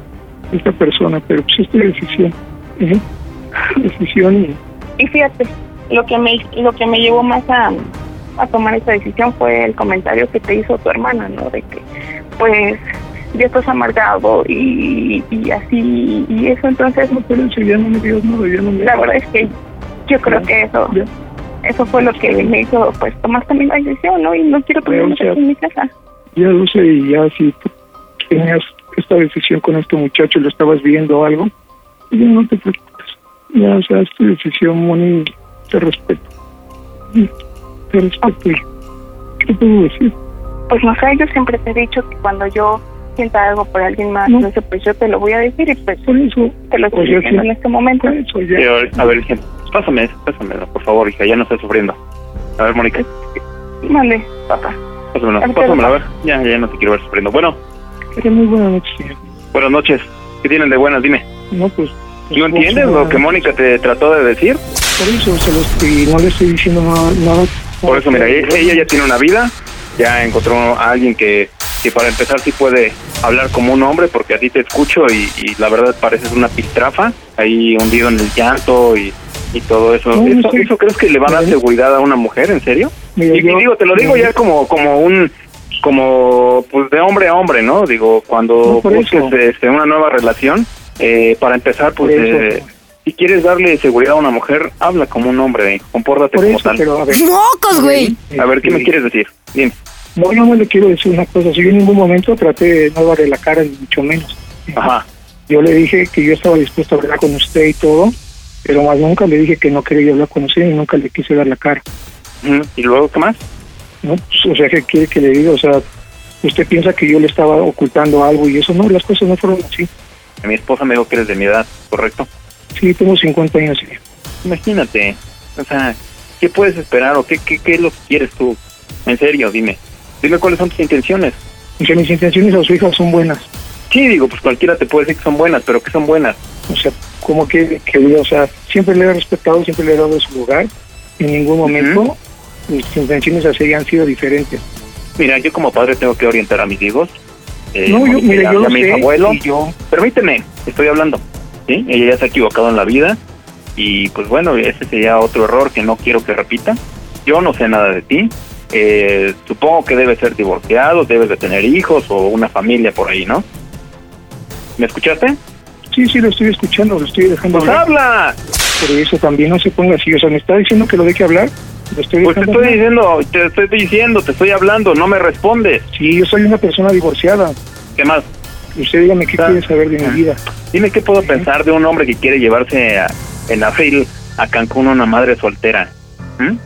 S11: esta persona, pero pues es decisión. Decisión y
S9: Y fíjate, lo que me lo que me llevó más a, a tomar esta decisión fue el comentario que te hizo tu hermana, ¿no? De que, pues, ya estás amargado y, y así, y eso, entonces...
S11: pero eso ya no me dio nada, ya no me...
S9: La verdad es que yo creo que eso eso fue lo que me hizo, pues, tomar también la decisión, ¿no? Y no quiero problemas
S11: Pero,
S9: aquí en mi casa.
S11: Ya sé, y ya si tenías esta decisión con este muchacho, lo estabas viendo o algo, ya no te preocupes. Ya, o sea, es tu decisión, Moni, te respeto. Te respeto. y ¿Qué puedo decir?
S9: Pues no sé, yo siempre te he dicho que cuando yo sienta algo por alguien más, entonces pues yo te lo voy a decir y pues te lo estoy
S11: Pues yo
S9: diciendo
S11: sí.
S9: en este momento.
S12: Sí, a ver, a ver, hija, pásame, pásamelo, por favor, hija, ya no estás sufriendo. A ver, Mónica,
S9: Mande, papá.
S12: pásamelo,
S9: Ahorita
S12: pásamelo, a ver. Ya, ya no te quiero ver sufriendo. Bueno,
S11: Que muy buena noche, señor.
S12: buenas noches. ¿Qué tienen de buenas? Dime.
S11: No, pues...
S12: ¿Tú entiendes lo que Mónica te trató de decir?
S11: Por eso, se lo estoy, no le estoy diciendo nada. nada
S12: Por eso, mira, e- ella ya tiene una vida, ya encontró a alguien que, que para empezar sí puede hablar como un hombre, porque a ti te escucho y, y la verdad pareces una piltrafa, ahí hundido en el llanto y, y todo eso.
S11: No, no
S12: ¿Eso,
S11: sé.
S12: eso crees que le va a dar seguridad a una mujer, en serio?
S11: Mira,
S12: y, y
S11: yo-
S12: digo, te lo digo ya como, como un como pues de hombre a hombre, ¿no? Digo, cuando
S11: No,
S12: busques este, una nueva relación, eh, para empezar, pues eh, si quieres darle seguridad a una mujer, habla como un hombre, compórtate
S11: Por
S12: como
S11: eso,
S12: tal.
S11: pero a ver.
S13: ¡Mocos, güey!
S12: A ver, ¿qué me quieres decir? Dime.
S11: No, yo no le quiero decir una cosa. Si yo en ningún momento traté de no darle la cara, ni mucho menos.
S12: Ajá.
S11: Yo le dije que yo estaba dispuesto a hablar con usted y todo, pero más nunca le dije que no quería hablar con usted y nunca le quise dar la cara.
S12: ¿Y luego qué más?
S11: ¿no? Pues, o sea, ¿qué quiere que le diga? O sea, usted piensa que yo le estaba ocultando algo y eso no, las cosas no fueron así.
S12: Mi esposa me dijo que eres de mi edad, ¿correcto?
S11: Sí, tengo 50 años.
S12: Imagínate, o sea, ¿qué puedes esperar o qué, qué, qué es lo que quieres tú? En serio, dime. Dime cuáles son tus intenciones.
S11: Que mis intenciones a su hija son buenas.
S12: Sí, digo, pues cualquiera te puede decir que son buenas, pero que son buenas.
S11: O sea, como que, que o sea, siempre le he respetado, siempre le he dado su lugar. En ningún momento mis intenciones así han sido diferentes.
S12: Mira, yo como padre tengo que orientar a mis hijos. Eh,
S11: No, yo- mira, yo
S12: ya
S11: lo
S12: mi
S11: sé,
S12: abuelo.
S11: y yo-
S12: Permíteme, estoy hablando. ¿sí? Ella ya se ha equivocado en la vida y pues bueno, ese sería otro error que no quiero que repita. Yo no sé nada de ti. Eh, supongo que debes ser divorciado, debes de tener hijos o una familia por ahí, ¿no? ¿Me escuchaste?
S11: Sí, sí, lo estoy escuchando, lo estoy dejando
S12: Pues
S11: hablar.
S12: habla.
S11: Por eso también no se ponga así. O sea, me está diciendo que lo deje hablar. Estoy
S12: Pues te estoy diciendo, te estoy diciendo, te estoy hablando, no me respondes.
S11: Sí, yo soy una persona divorciada.
S12: ¿Qué más?
S11: Usted dígame qué quiere saber de mi vida.
S12: Dime qué puedo pensar de un hombre que quiere llevarse a- en abril a Cancún una madre soltera. ¿Mm?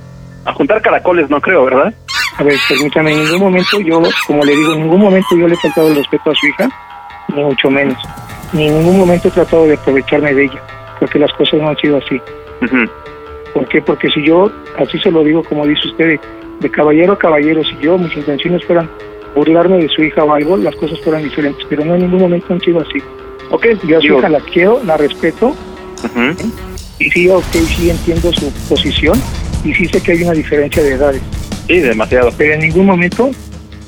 S12: A juntar caracoles no creo, ¿verdad?
S11: A ver, permítame, en ningún momento yo, como le digo, en ningún momento yo le he faltado el respeto a su hija, ni mucho menos. Ni en ningún momento he tratado de aprovecharme de ella, porque las cosas no han sido así. ¿Por qué? Porque si yo, así se lo digo como dice usted, de, caballero a caballero, si yo, mis intenciones fueran burlarme de su hija o algo, las cosas fueran diferentes, pero no en ningún momento han sido así.
S12: Ok,
S11: yo a su hija la quiero, la respeto, y sí, ok, sí entiendo su posición, y sí sé que hay una diferencia de edades.
S12: Sí, demasiado.
S11: Pero en ningún momento,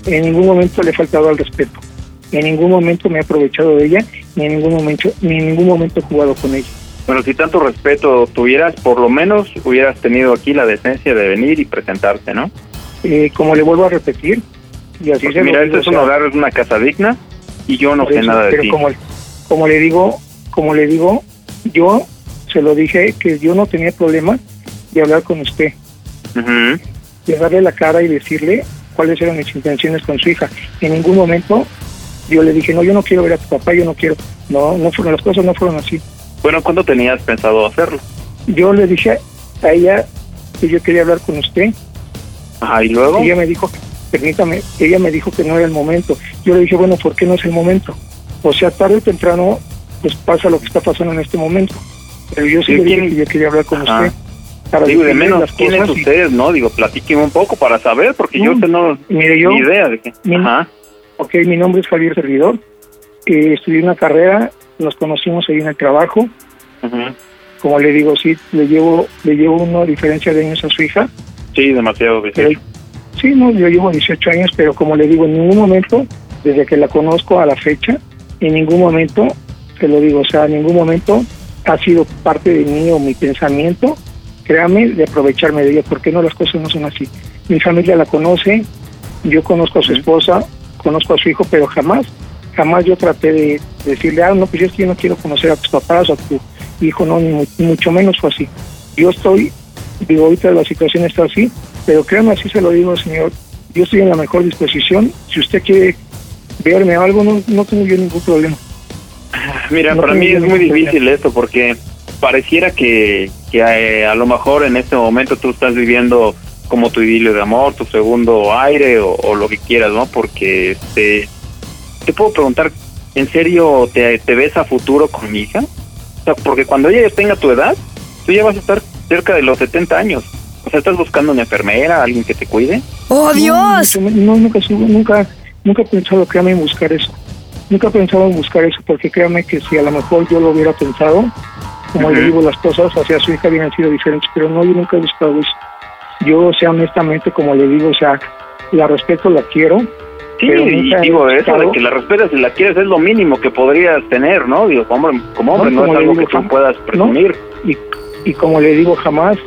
S11: en ningún momento le he faltado al respeto. En ningún momento me he aprovechado de ella, ni en ningún momento, ni en ningún momento he jugado con ella.
S12: Bueno, si tanto respeto tuvieras, por lo menos hubieras tenido aquí la decencia de venir y presentarte, ¿no?
S11: Eh, como le vuelvo a repetir, y así
S12: Porque
S11: se
S12: mira, este es un hogar, es una casa digna y yo no sé
S11: eso,
S12: nada de
S11: pero
S12: ti.
S11: como, como le digo, como le digo, yo se lo dije que yo no tenía problema de hablar con usted,
S12: Ujú.
S11: de darle la cara y decirle cuáles eran mis intenciones con su hija. En ningún momento yo le dije, no, yo no quiero ver a tu papá, yo no quiero. No, no fueron, las cosas no fueron así.
S12: Bueno, ¿cuándo tenías pensado hacerlo?
S11: Yo le dije a ella que yo quería hablar con usted.
S12: Ajá, ¿y luego?
S11: Ella me dijo, permítame, ella me dijo que no era el momento. Yo le dije, bueno, ¿por qué no es el momento? O sea, tarde o temprano, pues pasa lo que está pasando en este momento. Pero yo sí
S12: ¿Y
S11: le dije que yo quería hablar con
S12: Ajá.
S11: usted. Para
S12: Digo, de menos, ¿quiénes
S11: y-
S12: ustedes, no? Digo, platíqueme un poco para saber, porque yo
S11: No,
S12: usted no
S11: mire, yo-
S12: ni idea de qué.
S11: Mi-
S12: Ajá.
S11: Ok, mi nombre es Javier Servidor. Eh, estudié una carrera, nos conocimos ahí en el trabajo. Como le digo, sí, le llevo, le llevo una diferencia de años a su hija.
S12: Sí, demasiado.
S11: Pero, sí, no, yo llevo 18 años, pero como le digo, en ningún momento desde que la conozco a la fecha, en ningún momento, te lo digo, o sea, en ningún momento ha sido parte de mí o mi pensamiento, créame, de aprovecharme de ella, porque no las cosas no son así. Mi familia la conoce, yo conozco a su esposa, conozco a su hijo, pero jamás, jamás yo traté de decirle, ah, no, pues yo es que yo no quiero conocer a tus papás o a tu hijo, no, ni, mu- ni mucho menos fue así. Yo estoy, digo, ahorita la situación está así, pero créame, así se lo digo, señor, yo estoy en la mejor disposición. Si usted quiere verme algo, no, no tengo yo ningún problema.
S12: Mira,
S11: No
S12: para mí es muy
S11: problema.
S12: difícil esto porque pareciera que, que eh, a lo mejor en este momento tú estás viviendo como tu idilio de amor, tu segundo aire o, o lo que quieras, ¿no? Porque este, te puedo preguntar, ¿en serio te, te ves a futuro con mi hija? O sea, porque cuando ella ya tenga tu edad, tú ya vas a estar cerca de los 70 años. O sea, estás buscando una enfermera, alguien que te cuide.
S13: ¡Oh, Dios!
S11: No, no, nunca, subo- nunca, nunca he pensado, créame, en buscar eso. Nunca he pensado en buscar eso, porque créame que si a lo mejor yo lo hubiera pensado, como le
S12: Ujú.
S11: digo, las cosas hacia su hija hubieran sido diferentes, pero no, yo nunca he buscado eso. Yo, o sea, honestamente, como le digo, o sea, la respeto, la quiero.
S12: Sí, y digo, eso de que la respetas y la quieres es lo mínimo que podrías tener, ¿no? Digo, como hombre, como hombre,
S11: No,
S12: no,
S11: como
S12: es
S11: le
S12: algo
S11: digo,
S12: que tú puedas presumir.
S11: Y, y como le digo, jamás,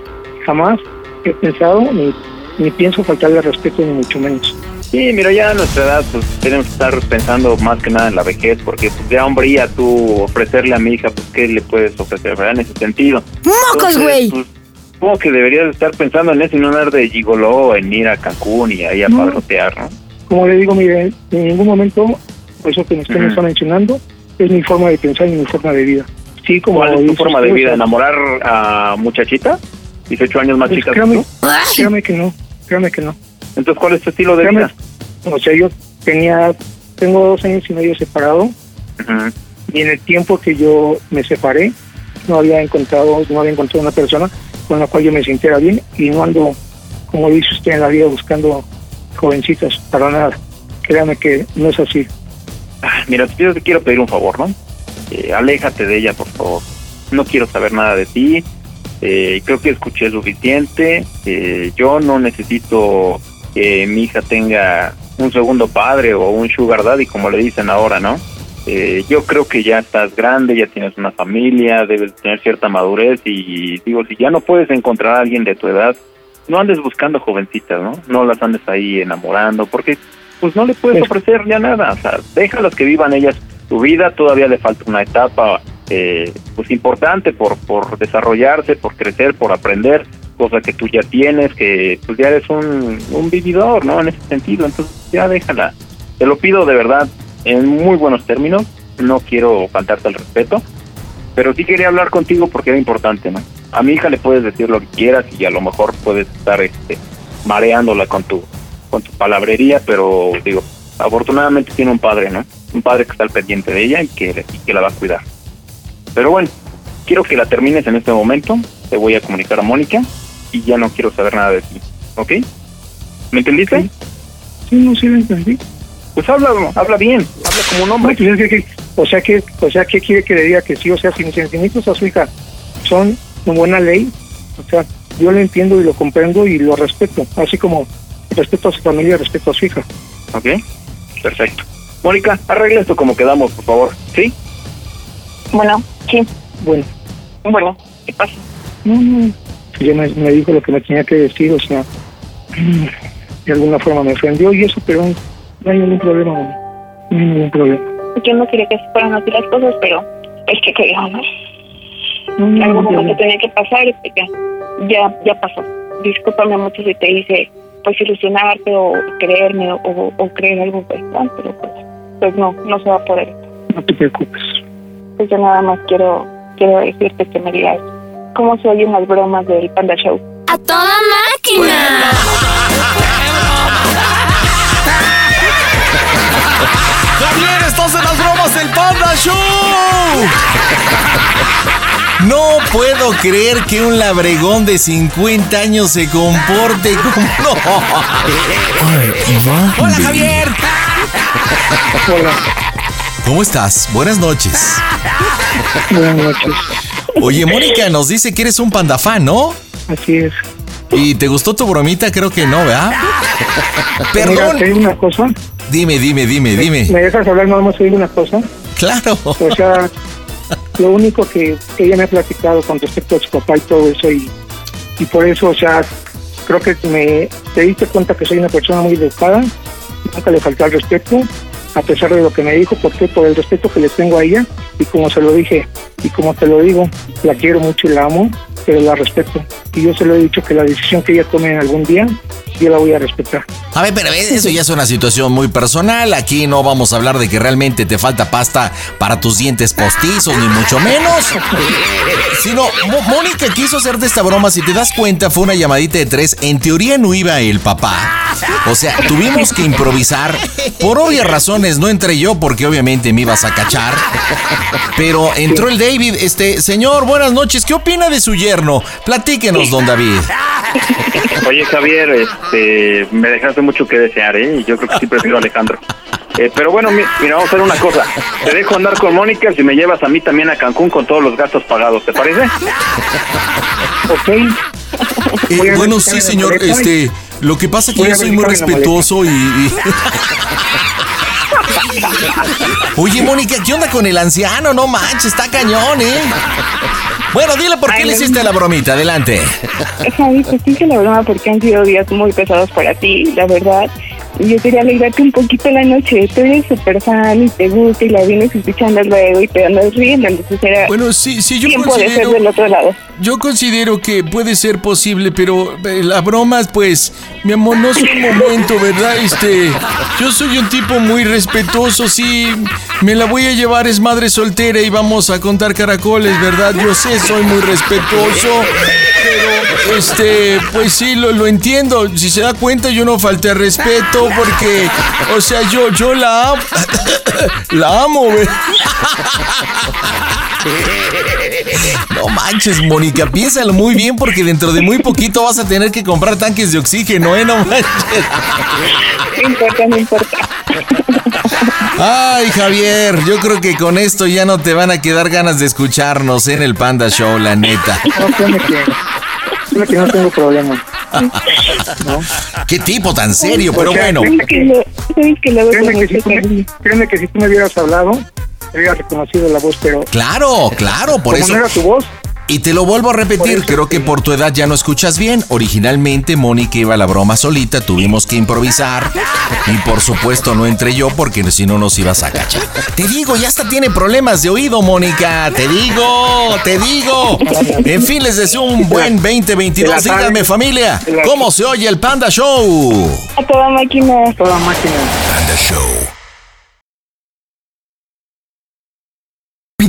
S11: jamás he pensado ni, ni pienso faltarle al respeto, ni mucho menos.
S12: Sí, mira, ya a nuestra edad pues tenemos que estar pensando más que nada en la vejez, porque pues ya hombría tú ofrecerle a mi hija, pues qué le puedes ofrecer, ¿verdad? En ese sentido.
S13: ¡Mocos, güey!
S12: pues, supongo que deberías estar pensando en eso y no andar de gigoló, en ir a Cancún y ahí a
S11: No.
S12: padrotear, ¿no?
S11: Como le digo, mire, en ningún momento, por eso que usted me
S12: Ujú.
S11: está mencionando, es mi forma de pensar y mi forma de vida. Sí, como
S12: ¿Cuál es tu forma de vida? ¿Enamorar a muchachita? ¿18 años más
S11: pues,
S12: chicas
S11: créame, créame que no, créame que no.
S12: Entonces, ¿cuál es tu estilo de
S11: Créame,
S12: vida?
S11: o sea, yo tenía, tengo dos años y medio separado y en el tiempo que yo me separé no había encontrado no había encontrado una persona con la cual yo me sintiera bien y no ando como dice usted en la vida buscando jovencitas para nada créame que no es así
S12: Ah, Mira, yo te quiero pedir un favor, ¿no? Eh, aléjate de ella, por favor. No quiero saber nada de ti. Eh, creo que escuché suficiente. Eh, yo no necesito que mi hija tenga un segundo padre o un sugar daddy, como le dicen ahora, ¿no? Eh, yo creo que ya estás grande, ya tienes una familia, debes tener cierta madurez y digo, si ya no puedes encontrar a alguien de tu edad, no andes buscando jovencitas, ¿no? No las andes ahí enamorando, porque pues no le puedes ofrecer ya nada, o sea, déjalas que vivan ellas su vida, todavía le falta una etapa eh, pues importante por, por desarrollarse, por crecer, por aprender, cosa que tú ya tienes, que pues ya eres un, un vividor, ¿no? En ese sentido, entonces ya déjala. Te lo pido de verdad en muy buenos términos, no quiero faltarte el respeto, pero sí quería hablar contigo porque era importante, ¿no? A mi hija le puedes decir lo que quieras y a lo mejor puedes estar este, mareándola con tu, con tu palabrería, pero digo, afortunadamente tiene un padre, ¿no? Un padre que está al pendiente de ella y que, y que la va a cuidar. Pero bueno, quiero que la termines en este momento, te voy a comunicar a Mónica y ya no quiero saber nada de ti, ¿ok? ¿Me entendiste?
S11: sí no sí lo entendí
S12: Pues habla, habla bien, habla como un
S11: No,
S12: hombre.
S11: pues es que- que- o sea que o sea que quiere que le diga que sí o sea si mis sentimientos a su hija son una buena ley o sea yo lo entiendo y lo comprendo y lo respeto así como respeto a su familia respeto a su hija
S12: ¿Ok? Perfecto. Mónica, arregla esto como quedamos, por favor. ¿Sí?
S9: Bueno, sí.
S11: bueno
S9: Bueno, ¿qué pasa?
S11: No, no. Ya me, me dijo lo que me tenía que decir, o sea, de alguna forma me ofendió y eso, pero no hay ningún problema. No hay ningún problema.
S9: Yo no quería que se fueran así las cosas, pero es que quería, algún
S11: no,
S9: momento
S11: no.
S9: tenía que pasar y pues ya, ya, ya pasó. Discúlpame mucho si te hice pues ilusionarte o creerme o, o- o creer algo pues, ¿no? pero pues, pues no, no se va a poder.
S11: No te preocupes.
S9: Pues yo nada más quiero quiero decirte que me digas cómo se oyen las bromas del Panda Show.
S13: ¡A toda máquina!
S2: Javier, estás en las bromas del Panda Show. No puedo creer que un labregón de 50 años se comporte como... No. Hola, Javier.
S11: Hola,
S2: ¿Cómo estás? Buenas noches.
S11: buenas noches.
S2: Oye, Mónica nos dice que eres un panda fan, ¿no?
S11: Así es.
S2: ¿Y te gustó tu bromita? Creo que no, ¿verdad?
S11: Mira,
S2: Perdón.
S11: te digo una cosa,
S2: Dime, dime, dime, dime.
S11: ¿Me dejas hablar nada más oír una cosa?
S2: Claro.
S11: O sea, lo único que, ella me ha platicado con respecto a su papá y todo eso, y, y por eso, o sea, creo que me te diste cuenta que soy una persona muy educada, nunca le falté al respeto, a pesar de lo que me dijo, porque por el respeto que le tengo a ella, y como se lo dije, y como te lo digo, la quiero mucho y la amo, pero la respeto. Y yo se lo he dicho que la decisión que ella tome algún día, yo la voy a respetar.
S2: A ver, pero eso ya es una situación muy personal. Aquí no vamos a hablar de que realmente te falta pasta para tus dientes postizos, ni mucho menos. Sino, Mónica quiso hacerte esta broma. Si te das cuenta, fue una llamadita de tres. En teoría no iba el papá. O sea, tuvimos que improvisar. Por obvias razones, no entré yo porque obviamente me ibas a cachar. Pero entró el David. Este, señor, buenas noches. ¿Qué opina de su yerno? Platíquenos, don David.
S14: Oye, Javier, este, me dejaste mucho que desear, ¿eh? Yo creo que sí prefiero a Alejandro. Eh, pero bueno, mi- mira, vamos a hacer una cosa. Te dejo andar con Mónica si me llevas a mí también a Cancún con todos los gastos pagados, ¿te parece?
S11: Ok.
S2: Eh, bueno, sí, señor. Este, lo que pasa es que yo soy muy respetuoso y. y- Oye, Mónica, ¿qué onda con el anciano? No manches, está cañón, ¿eh? Bueno, dile por qué le hiciste la bromita. Adelante.
S9: Javi, pues hice la broma porque han sido días muy pesados para ti, la verdad. Yo quería alegrarte un poquito la noche. Tú eres súper fan y te gusta y la vienes escuchando luego y te andas riendo. Entonces era
S2: Bueno, sí, sí, yo
S9: tiempo de ser
S2: considero-
S9: del otro lado.
S2: Yo considero que puede ser posible, pero eh, la broma, pues, mi amor, no es un momento, ¿verdad? Este, yo soy un tipo muy respetuoso, sí, me la voy a llevar, es madre soltera y vamos a contar caracoles, ¿verdad? Yo sé, soy muy respetuoso, este, pues sí, lo, lo entiendo. Si se da cuenta, yo no falté al respeto porque, o sea, yo, yo la amo, la amo, ¿verdad? No manches, Mónica, piénsalo muy bien porque dentro de muy poquito vas a tener que comprar tanques de oxígeno, ¿eh? No manches.
S9: No importa, no importa.
S2: Ay, Javier, yo creo que con esto ya no te van a quedar ganas de escucharnos en el Panda Show, la neta.
S11: No, que, no tengo problema.
S2: Qué tipo tan serio, pero
S11: sea,
S2: bueno.
S11: créeme que-
S9: Sabes que luego
S11: créeme que si tú me-
S9: cariño.
S11: créeme que si tú me hubieras hablado, te hubiera reconocido la voz, pero
S2: Claro, claro, por
S11: como
S2: eso.
S11: no era tu voz,
S2: Y te lo vuelvo a repetir, creo que por tu edad ya no escuchas bien. Originalmente Mónica iba a la broma solita, tuvimos que improvisar. Y por supuesto no entré yo porque si no nos ibas a cachar. Te digo, ya hasta tiene problemas de oído, Mónica. Te digo, te digo. En fin, les deseo un buen 2022. Díganme, familia, ¿cómo se oye el Panda Show?
S9: A toda máquina.
S11: toda máquina.
S8: Panda Show.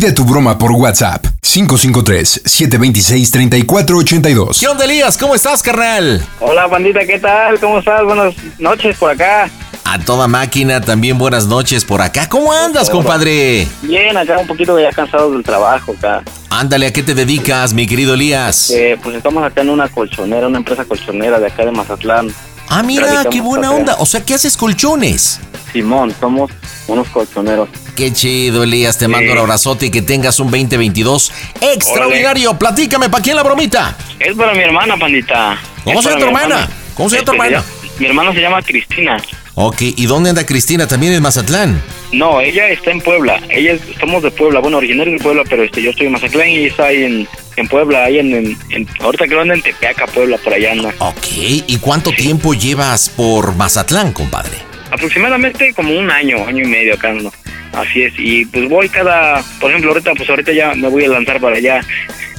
S8: Pide tu broma por WhatsApp 553-726-3482.
S2: ¿Qué onda, Elías? ¿Cómo estás, carnal?
S14: Hola, bandita, ¿qué tal? ¿Cómo estás? Buenas noches por acá.
S2: A toda máquina, también buenas noches por acá. ¿Cómo andas, compadre?
S14: Bien, acá un poquito ya cansado del trabajo acá.
S2: Ándale, ¿a qué te dedicas, mi querido Elías?
S14: Eh, pues estamos acá en una colchonera, una empresa colchonera de acá de Mazatlán.
S2: Ah, mira,
S14: Radicamos
S2: qué buena
S14: acá.
S2: onda. O sea, ¿qué haces colchones?
S14: Simón, somos unos colchoneros.
S2: Qué chido, Elías. Te mando
S14: Sí.
S2: un abrazote y que tengas un 2022 extraordinario. Platícame, ¿para quién la bromita?
S14: Es para mi hermana, pandita.
S2: ¿Cómo se llama tu hermana? ¿Cómo se llama tu
S14: Este,
S2: hermana?
S14: Mi hermana se llama Cristina.
S2: Ok, ¿y dónde anda Cristina? ¿También en Mazatlán?
S14: No, ella está en Puebla. Ella es, somos de Puebla, bueno, originarios de Puebla, pero este, yo estoy en Mazatlán y está ahí en, en Puebla, ahí en, en, en- ahorita creo anda en Tepeaca, Puebla, por allá anda.
S2: Ok, ¿y cuánto tiempo llevas por Mazatlán, compadre?
S14: Aproximadamente como un año, año y medio acá ando. Así es, y pues voy cada, por ejemplo, ahorita, pues ahorita ya me voy a lanzar para allá.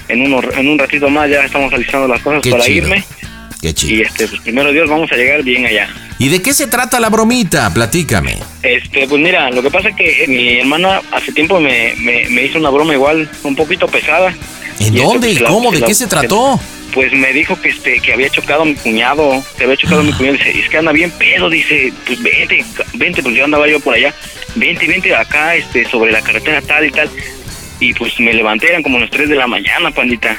S14: En, uno, en un ratito más ya estamos alistando las cosas
S2: Qué
S14: para
S2: chido.
S14: irme.
S2: Qué chido.
S14: Y este, pues primero Dios, vamos a llegar bien allá.
S2: ¿Y de qué se trata la bromita? Platícame.
S14: Este, pues mira, lo que pasa es que mi hermana hace tiempo me, me, me hizo una broma igual, un poquito pesada.
S2: ¿En
S14: Y este,
S2: dónde?
S14: pues,
S2: ¿Y
S14: la-
S2: cómo? ¿De
S14: la-
S2: qué se trató?
S14: Pues me dijo que este que había chocado a mi cuñado, que había chocado a mi cuñado, dice, es que anda bien pedo, dice, pues vente, vente, pues yo andaba yo por allá, vente, vente acá, este, sobre la carretera tal y tal. Y pues me levanté, eran como las 3 de la mañana, pandita.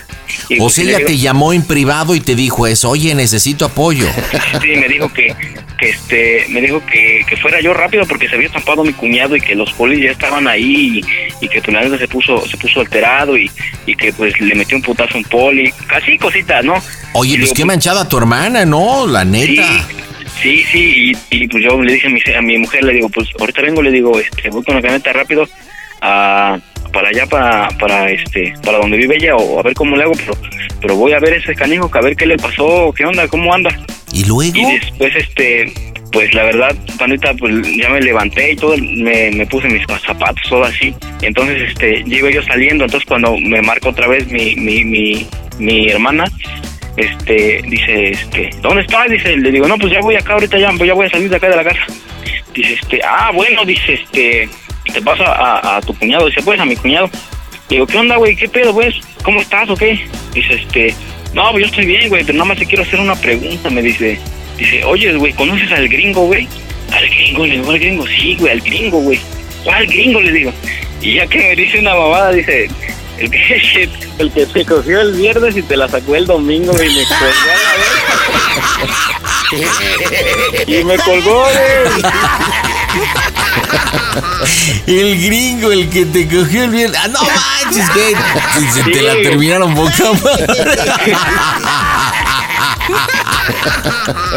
S14: Y,
S2: O
S14: pues,
S2: sea, ella
S14: digo-
S2: te llamó en privado y te dijo eso, oye, necesito apoyo.
S14: Sí, me dijo que, que este, me dijo que, que fuera yo rápido porque se había estampado mi cuñado y que los polis ya estaban ahí y, y que tu se puso, se puso alterado y, y que pues le metió un putazo a un poli, casi cositas, ¿no?
S2: Oye, pues
S14: digo,
S2: qué manchada tu hermana, ¿no? La neta.
S14: Sí, sí, y, y, pues yo le dije a mi, a mi mujer, le digo, pues ahorita vengo, le digo, este, voy con la camioneta rápido a, para allá, para, para, este, para donde vive ella, o a ver cómo le hago, pero, pero voy a ver ese canijo, a ver qué le pasó, qué onda, cómo anda.
S2: ¿Y luego?
S14: Y después, este, pues la verdad, pandita, pues ya me levanté y todo, me, me puse mis zapatos, todo así. Entonces, este, iba yo saliendo, entonces cuando me marca otra vez mi, mi, mi, mi hermana, este, dice, este, ¿dónde estás? Dice, le digo, no, pues ya voy acá, ahorita ya, ya voy a salir de acá de la casa. Dice, este, ah, bueno, dice, este, te paso a, tu cuñado, dice, pues, a mi cuñado. Le digo, ¿qué onda, güey? ¿Qué pedo, pues? ¿Cómo estás o qué? Dice, este, no, pues yo estoy bien, güey, pero nada más te quiero hacer una pregunta, me dice. Dice, oye, güey, ¿conoces al gringo, güey? Al gringo, le digo, al gringo, sí, güey, al gringo, güey. ¿Cuál gringo? Le digo. Y ya que me dice una mamada, dice, el que, el que te cogió el viernes y te la sacó el domingo y me colgó y me colgó, güey.
S2: El gringo, el que te cogió el bien. Ah, no manches, que se te la terminaron boca.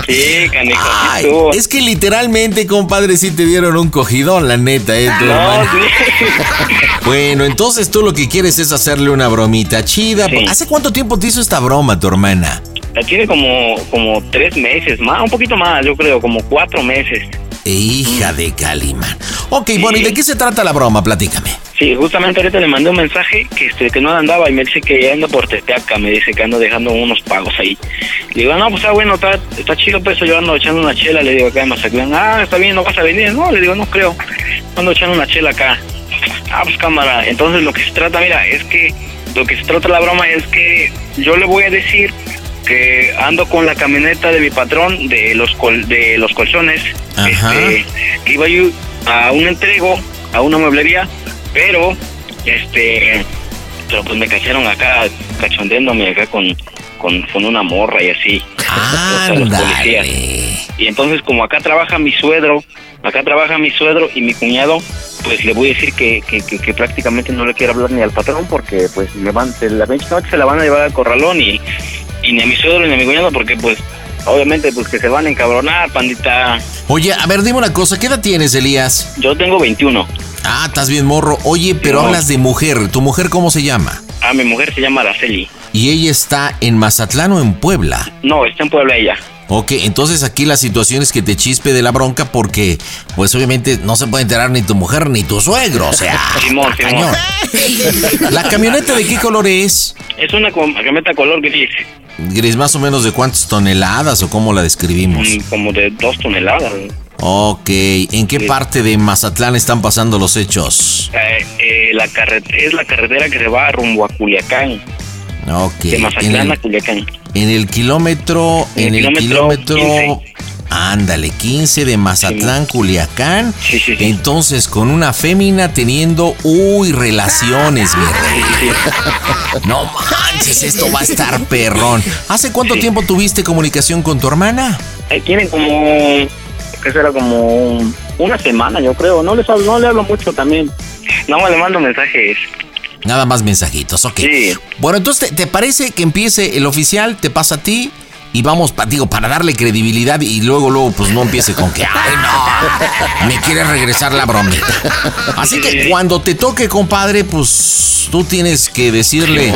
S14: Sí,
S2: Ay,
S14: estuvo.
S2: es que literalmente, compadre, sí te dieron un cogidón, la neta, eh, tu
S14: No, sí.
S2: Bueno, entonces tú lo que quieres es hacerle una bromita chida. ¿Hace cuánto tiempo te hizo esta broma tu hermana?
S14: Ya tiene como, como tres meses, más, un poquito más, yo creo, como cuatro meses.
S2: Hija de Calimán. Ok, bueno, ¿y de qué se trata la broma? Platícame.
S14: Sí, justamente ahorita le mandé un mensaje que este que no andaba y me dice que ando por Tepeaca, me dice que ando dejando unos pagos ahí. Le digo, no, pues está bueno, está, está chido, pues yo ando echando una chela, le digo acá en Mazatlán. Ah, está bien, no vas a venir. No, le digo, no creo, ando echando una chela acá. Ah, pues cámara. Entonces lo que se trata, mira, es que lo que se trata la broma es que yo le voy a decir que ando con la camioneta de mi patrón de los col- de los colchones. Este, que iba yo a un entrego a una mueblería pero este pero pues me cacharon acá cachondeándome acá con, con, con una morra y así. Sea, los policías. y entonces como acá trabaja mi suegro acá trabaja mi suegro y mi cuñado pues le voy a decir que, que, que- que prácticamente no le quiero hablar ni al patrón porque pues me van se la noche se la van a llevar al corralón y, y ni a mi suegro ni a mi cuñado porque pues obviamente pues que se van a encabronar pandita
S2: Oye, a ver, dime una cosa, ¿qué edad tienes, Elías?
S14: yo tengo 21
S2: Ah, estás bien morro. Oye, pero
S14: No.
S2: hablas de mujer. ¿Tu mujer cómo se llama?
S14: ah mi mujer se llama Araceli
S2: ¿Y ella está en Mazatlán o en Puebla?
S14: no está en Puebla ella
S2: Ok, entonces aquí la situación es que te chispe de la bronca porque, pues obviamente no se puede enterar ni tu mujer ni tu suegro, o sea.
S14: Simón, Simón.
S2: ¿La camioneta de qué color es?
S14: es una camioneta color gris
S2: Gris, más o menos de cuántas toneladas o cómo la describimos.
S14: mm, como de dos toneladas
S2: Ok, ¿en qué parte de Mazatlán están pasando los hechos?
S14: Eh, eh, la es la carretera que se va rumbo a Culiacán
S2: Ok.
S14: de
S2: en
S14: Mazatlán a Culiacán
S2: en el kilómetro, en
S14: En
S2: el
S14: el
S2: kilómetro,
S14: kilómetro
S2: ándale, 15 de Mazatlán, Culiacán. Entonces, con una fémina teniendo, uy, relaciones, mi rey. No manches, esto va a estar perrón. ¿Hace cuánto tiempo tuviste comunicación con tu hermana?
S14: Eh, tienen como que será como una semana yo creo no les hablo, no le hablo mucho también no le mando mensajes
S2: Nada más mensajitos, ok. Bueno, entonces, ¿te, te parece que empiece el oficial, te pasa a ti? Y vamos, pa- digo, para darle credibilidad y luego, luego, pues no empiece con que, ay, no, me quiere regresar la bromita. Así que cuando te toque, compadre, pues tú tienes que decirle,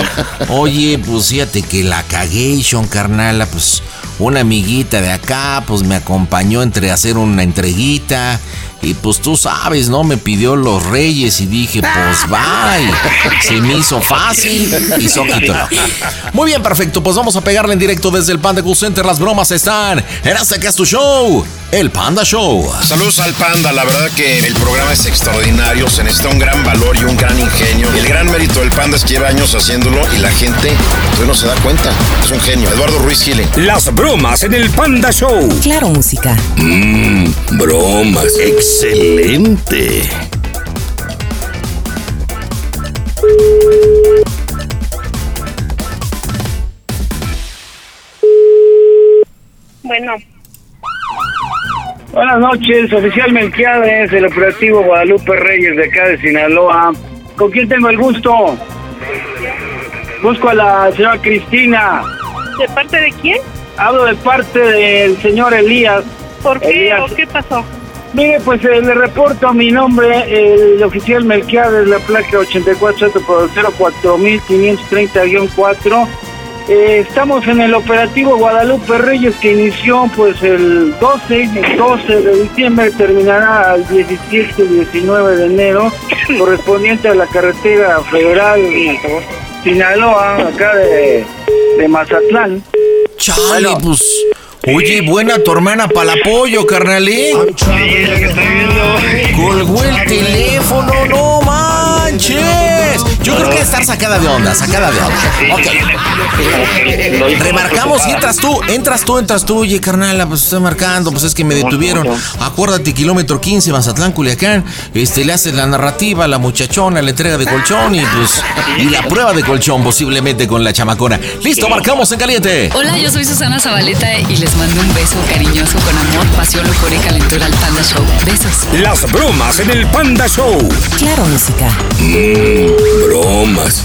S2: oye, pues fíjate que la cagué, Sean Carnala, pues una amiguita de acá, pues me acompañó entre hacer una entreguita. Y pues tú sabes, ¿no? Me pidió los reyes y dije, pues bye. Se me hizo fácil y soquito no. Muy bien, perfecto. Pues vamos a pegarle en directo desde el Panda Cool Center. Las bromas están en este que es tu show, el Panda Show.
S15: Saludos al Panda, la verdad que el programa es extraordinario, se necesita un gran valor y un gran ingenio. El gran mérito del Panda es que lleva años haciéndolo y la gente pues no se da cuenta. Es un genio. Eduardo Ruiz Gile.
S5: Las bromas en el Panda Show.
S1: Claro, música.
S5: Mmm, bromas. Excelente.
S16: Bueno,
S17: Buenas noches, oficial Melquiades, el operativo Guadalupe Reyes de acá de Sinaloa. ¿Con quién tengo el gusto? Busco a la señora Cristina.
S16: ¿de parte de quién?
S17: Hablo de parte del señor Elías.
S16: ¿Por qué
S17: Elías.
S16: o qué pasó?
S17: Mire, pues eh, le reporto mi nombre, el oficial Melquiades, la placa 84 por 04530-4. Eh, estamos en el operativo Guadalupe Reyes que inició pues el 12, el 12 de diciembre, terminará el 17 y 19 de enero, correspondiente a la carretera federal Sinaloa, acá de, de Mazatlán.
S2: Chale, pues. Oye, buena tu hermana para el apoyo, carnal, ¿eh? Colgó el teléfono, no manches. Yo creo que estar sacada de onda, sacada de onda. Ok. Remarcamos y entras tú, entras tú, entras tú. Oye, carnal, pues estoy marcando, pues es que me detuvieron. Acuérdate, kilómetro 15, Mazatlán, Culiacán. Este, le haces la narrativa, la muchachona, la entrega de colchón y pues. Y la prueba de colchón, posiblemente con la chamacona. Listo, marcamos en caliente.
S18: Hola, yo soy Susana Zabaleta y les mando un beso cariñoso con amor, pasión, locura y calentura al Panda Show. Besos.
S5: Las bromas en el Panda Show.
S1: Claro Música.
S5: Mmm, bromas.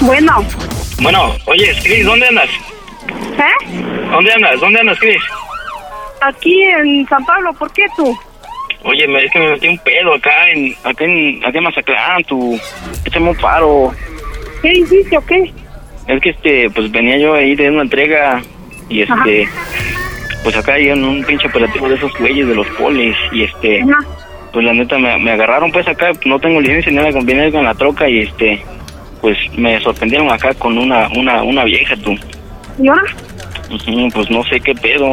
S16: Bueno,
S14: Bueno, oye, Cris, ¿dónde andas?
S16: ¿eh?
S14: ¿Dónde andas? ¿Dónde andas, Cris?
S16: Aquí en San Pablo, ¿por qué tú?
S14: Oye, me, es que me metí un pedo acá en, acá en, acá en Mazatlán, tú, échame un paro.
S16: ¿Qué hiciste o qué?
S14: Es que este, pues venía yo ahí de una entrega y este, pues acá hay un, pinche operativo de esos güeyes de los polis y este, pues la neta me, me agarraron pues acá, no tengo licencia ni nada, con venía con la troca y este, pues me sorprendieron acá con una, una, una vieja tú.
S16: ¿Y ahora?
S14: Pues no sé qué pedo.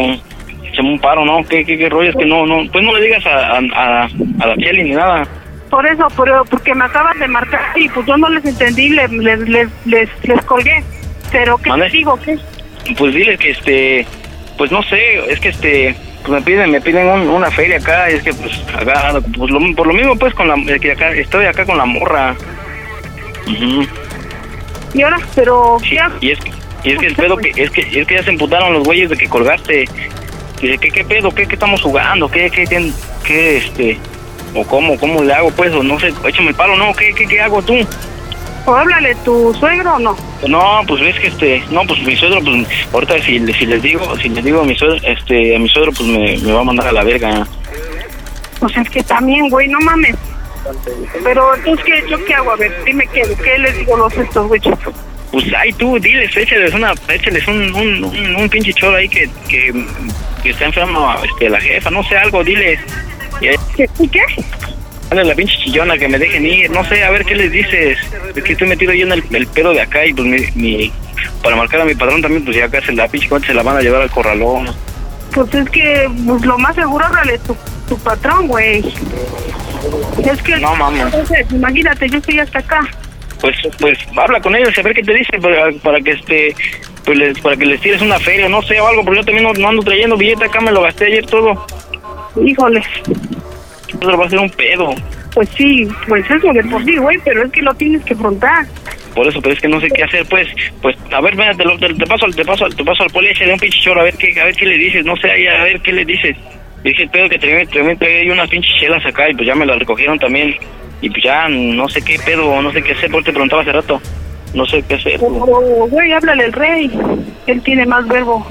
S14: Échame un paro, ¿no? ¿Qué, qué, qué rollo? Es que no, no, pues no le digas a, a, a, a la Cheli ni nada.
S16: Por eso, pero porque me acaban de marcar y pues yo no les entendí, les, les, les, les, les colgué. Pero ¿qué
S14: ¿Mande?
S16: te digo? ¿Qué?
S14: Pues dile que este, pues no sé, es que este, pues me piden, me piden un- una feria acá, es que pues acá, pues lo- por lo mismo pues con la, que acá, estoy acá con la morra. Ujú.
S16: ¿Y ahora? Pero
S14: Sí, y es que, y es que el pedo que, es que, es que ya se emputaron los güeyes de que colgaste. Dice, ¿qué, qué pedo? ¿Qué, qué estamos jugando? ¿Qué, qué, qué, qué, este, o cómo, cómo le hago pues, o no sé, échame el palo, no, ¿qué, qué, qué hago tú?
S16: ¿O háblale tu suegro o no?
S14: No, pues ves que este, no, pues mi suegro, pues ahorita si, si les digo, si les digo a mi suegro, este, a mi suegro, pues me, me va a mandar a la verga.
S16: Pues es que también, güey, no mames. Pero entonces, ¿qué, ¿yo qué hago? A ver, dime qué, ¿qué les digo a los estos güeyes?
S14: Pues ay tú, diles, échales una, échales un, un, un, un pinche choro ahí que, que, que está enfermo, este, la jefa, no sé, algo, diles.
S16: ¿Y qué?
S14: Dale la pinche chillona que me dejen ir, no sé, a ver qué les dices. Es que estoy metido yo en el, el pedo de acá y pues mi, mi, para marcar a mi padrón también, pues ya acá se la pinche se la van a llevar al corralón.
S16: Pues es que pues, lo más seguro háblale tu, tu patrón, güey. Es que...
S14: No, mames.
S16: Entonces, imagínate, yo estoy hasta acá.
S14: Pues, pues habla con ellos y a ver qué te dicen para, para que este, pues les, para que les tires una feria, no sé, o algo, porque yo también no, no ando trayendo billete acá, me lo gasté ayer todo.
S16: Híjole.
S14: Va a ser un pedo.
S16: Pues sí, pues eso de por sí, güey, pero es que lo tienes que afrontar.
S14: Por eso, pero es que no sé qué hacer, pues, pues, a ver, venga, te, lo- te, te paso, al- te paso, te paso al poli, échale un pinche choro, a ver qué, a ver qué le dices, no sé, a ver qué le dices. Y dije, pedo que también traía unas pinches chelas acá y pues ya me las recogieron también. Y pues ya, no sé qué pedo, no sé qué hacer, porque te preguntaba hace rato. No sé qué hacer.
S16: Pero, güey, háblale al rey. Él tiene más verbo.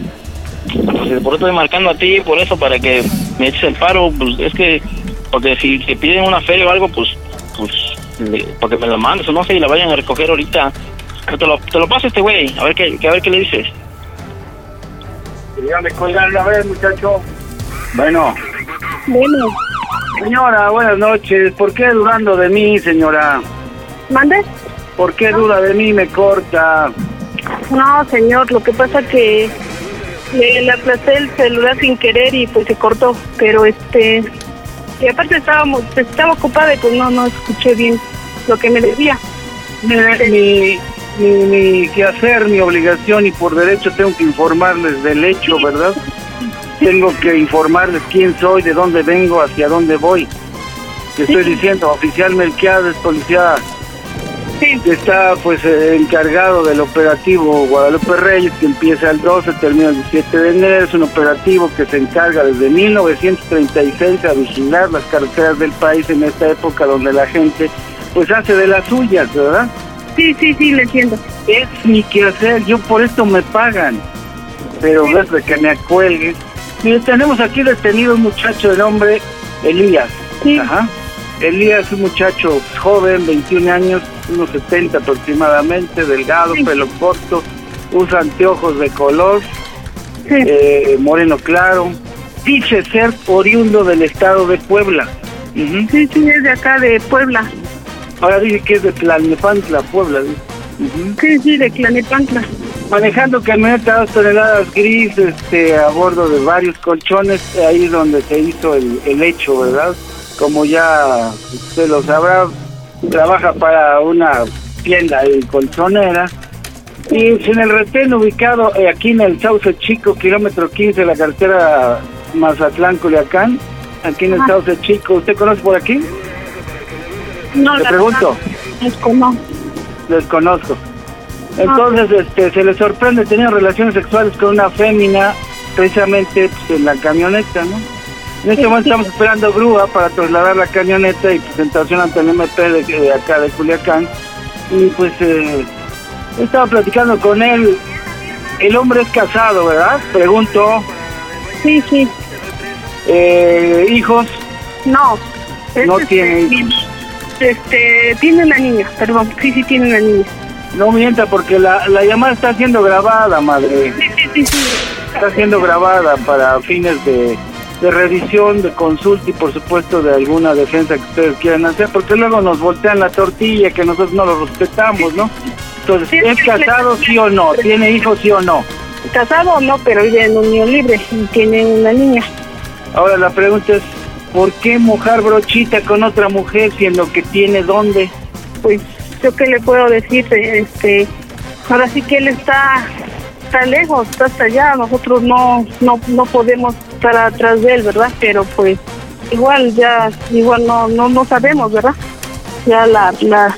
S14: Pues, por eso estoy marcando a ti, por eso, para que me eches el paro, pues es que, porque si te piden una feria o algo, pues, pues, le- para que me la mandes o no sé, y la vayan a recoger ahorita. Pero te lo, te lo paso a este güey, a ver qué, que- a ver qué le dices.
S17: Dígame, colgarle a ver, muchacho. Bueno.
S16: Bueno.
S17: Señora, buenas noches. ¿Por qué dudando de mí, señora?
S16: ¿Mande?
S17: ¿Por qué duda de mí me corta?
S16: No, señor, lo que pasa que le, le aplasté el celular sin querer y pues se cortó. Pero este. Y aparte estábamos, estaba ocupada y pues no, no escuché bien lo que me decía.
S17: Mire, mi, mi, mi quehacer, mi obligación y por derecho tengo que informarles del hecho, ¿verdad? Tengo que informarles quién soy, de dónde vengo, hacia dónde voy. Que estoy diciendo, oficial Melquiades, policía que está pues eh, encargado del operativo Guadalupe Reyes, que empieza el 12, termina el 17 de enero. Es un operativo que se encarga desde 1936 a vigilar las carreteras del país en esta época donde la gente pues hace de las suyas, ¿verdad?
S9: Sí, sí, sí, le entiendo.
S17: Es mi quehacer, yo por esto me pagan. Pero ves de que me acuelgue. Mire, tenemos aquí detenido un muchacho de nombre Elías. Ajá. Elías es un muchacho joven, 21 años, unos 70 aproximadamente, delgado, pelo corto, usa anteojos de color, eh, moreno claro. Dice ser oriundo del estado de Puebla.
S9: Sí, sí, es de acá, de Puebla.
S17: Ahora dice que es de Tlalnepantla, Puebla. dice. Ujú.
S9: Sí, sí, de Clanepantla.
S17: Manejando camioneta dos toneladas gris este, a bordo de varios colchones, ahí es donde se hizo el, el hecho, ¿verdad? Como ya usted lo sabrá, trabaja para una tienda de colchonera. Y en el retén ubicado eh, aquí en el Sauce Chico, kilómetro 15 de la carretera Mazatlán-Culiacán, aquí en el Sauce Chico, ¿usted conoce por aquí?
S9: No, la
S17: pregunto.
S9: como-
S17: desconozco. Entonces, este, se le sorprende tener relaciones sexuales con una fémina, precisamente pues, en la camioneta, ¿no? En este momento estamos esperando grúa para trasladar la camioneta y presentación ante el MP de, de acá de Culiacán. Y pues, eh, he estado platicando con él. El hombre es casado, ¿verdad? Pregunto.
S9: Sí, sí.
S17: Eh, ¿Hijos?
S9: No.
S17: No
S9: Este,
S17: tiene
S9: sí, Este, tiene una niña, perdón. Sí, sí, tiene una niña.
S17: No mienta porque la, la llamada está siendo grabada, madre. Está siendo grabada para fines de, de revisión, de consulta y por supuesto de alguna defensa que ustedes quieran hacer, porque luego nos voltean la tortilla que nosotros no lo respetamos, ¿no? Entonces, ¿es casado sí o no? ¿Tiene hijos sí o no?
S9: Casado o no, pero vive en unión libre y tiene una niña.
S17: Ahora la pregunta es, ¿por qué mojar brochita con otra mujer siendo que tiene dónde?
S9: Pues, ¿yo qué le puedo decir? Este, ahora sí que él está, está lejos, está hasta allá. Nosotros no, no, no podemos estar atrás de él, ¿verdad? Pero pues, igual ya, igual no, no, no sabemos, ¿verdad? Ya la, la,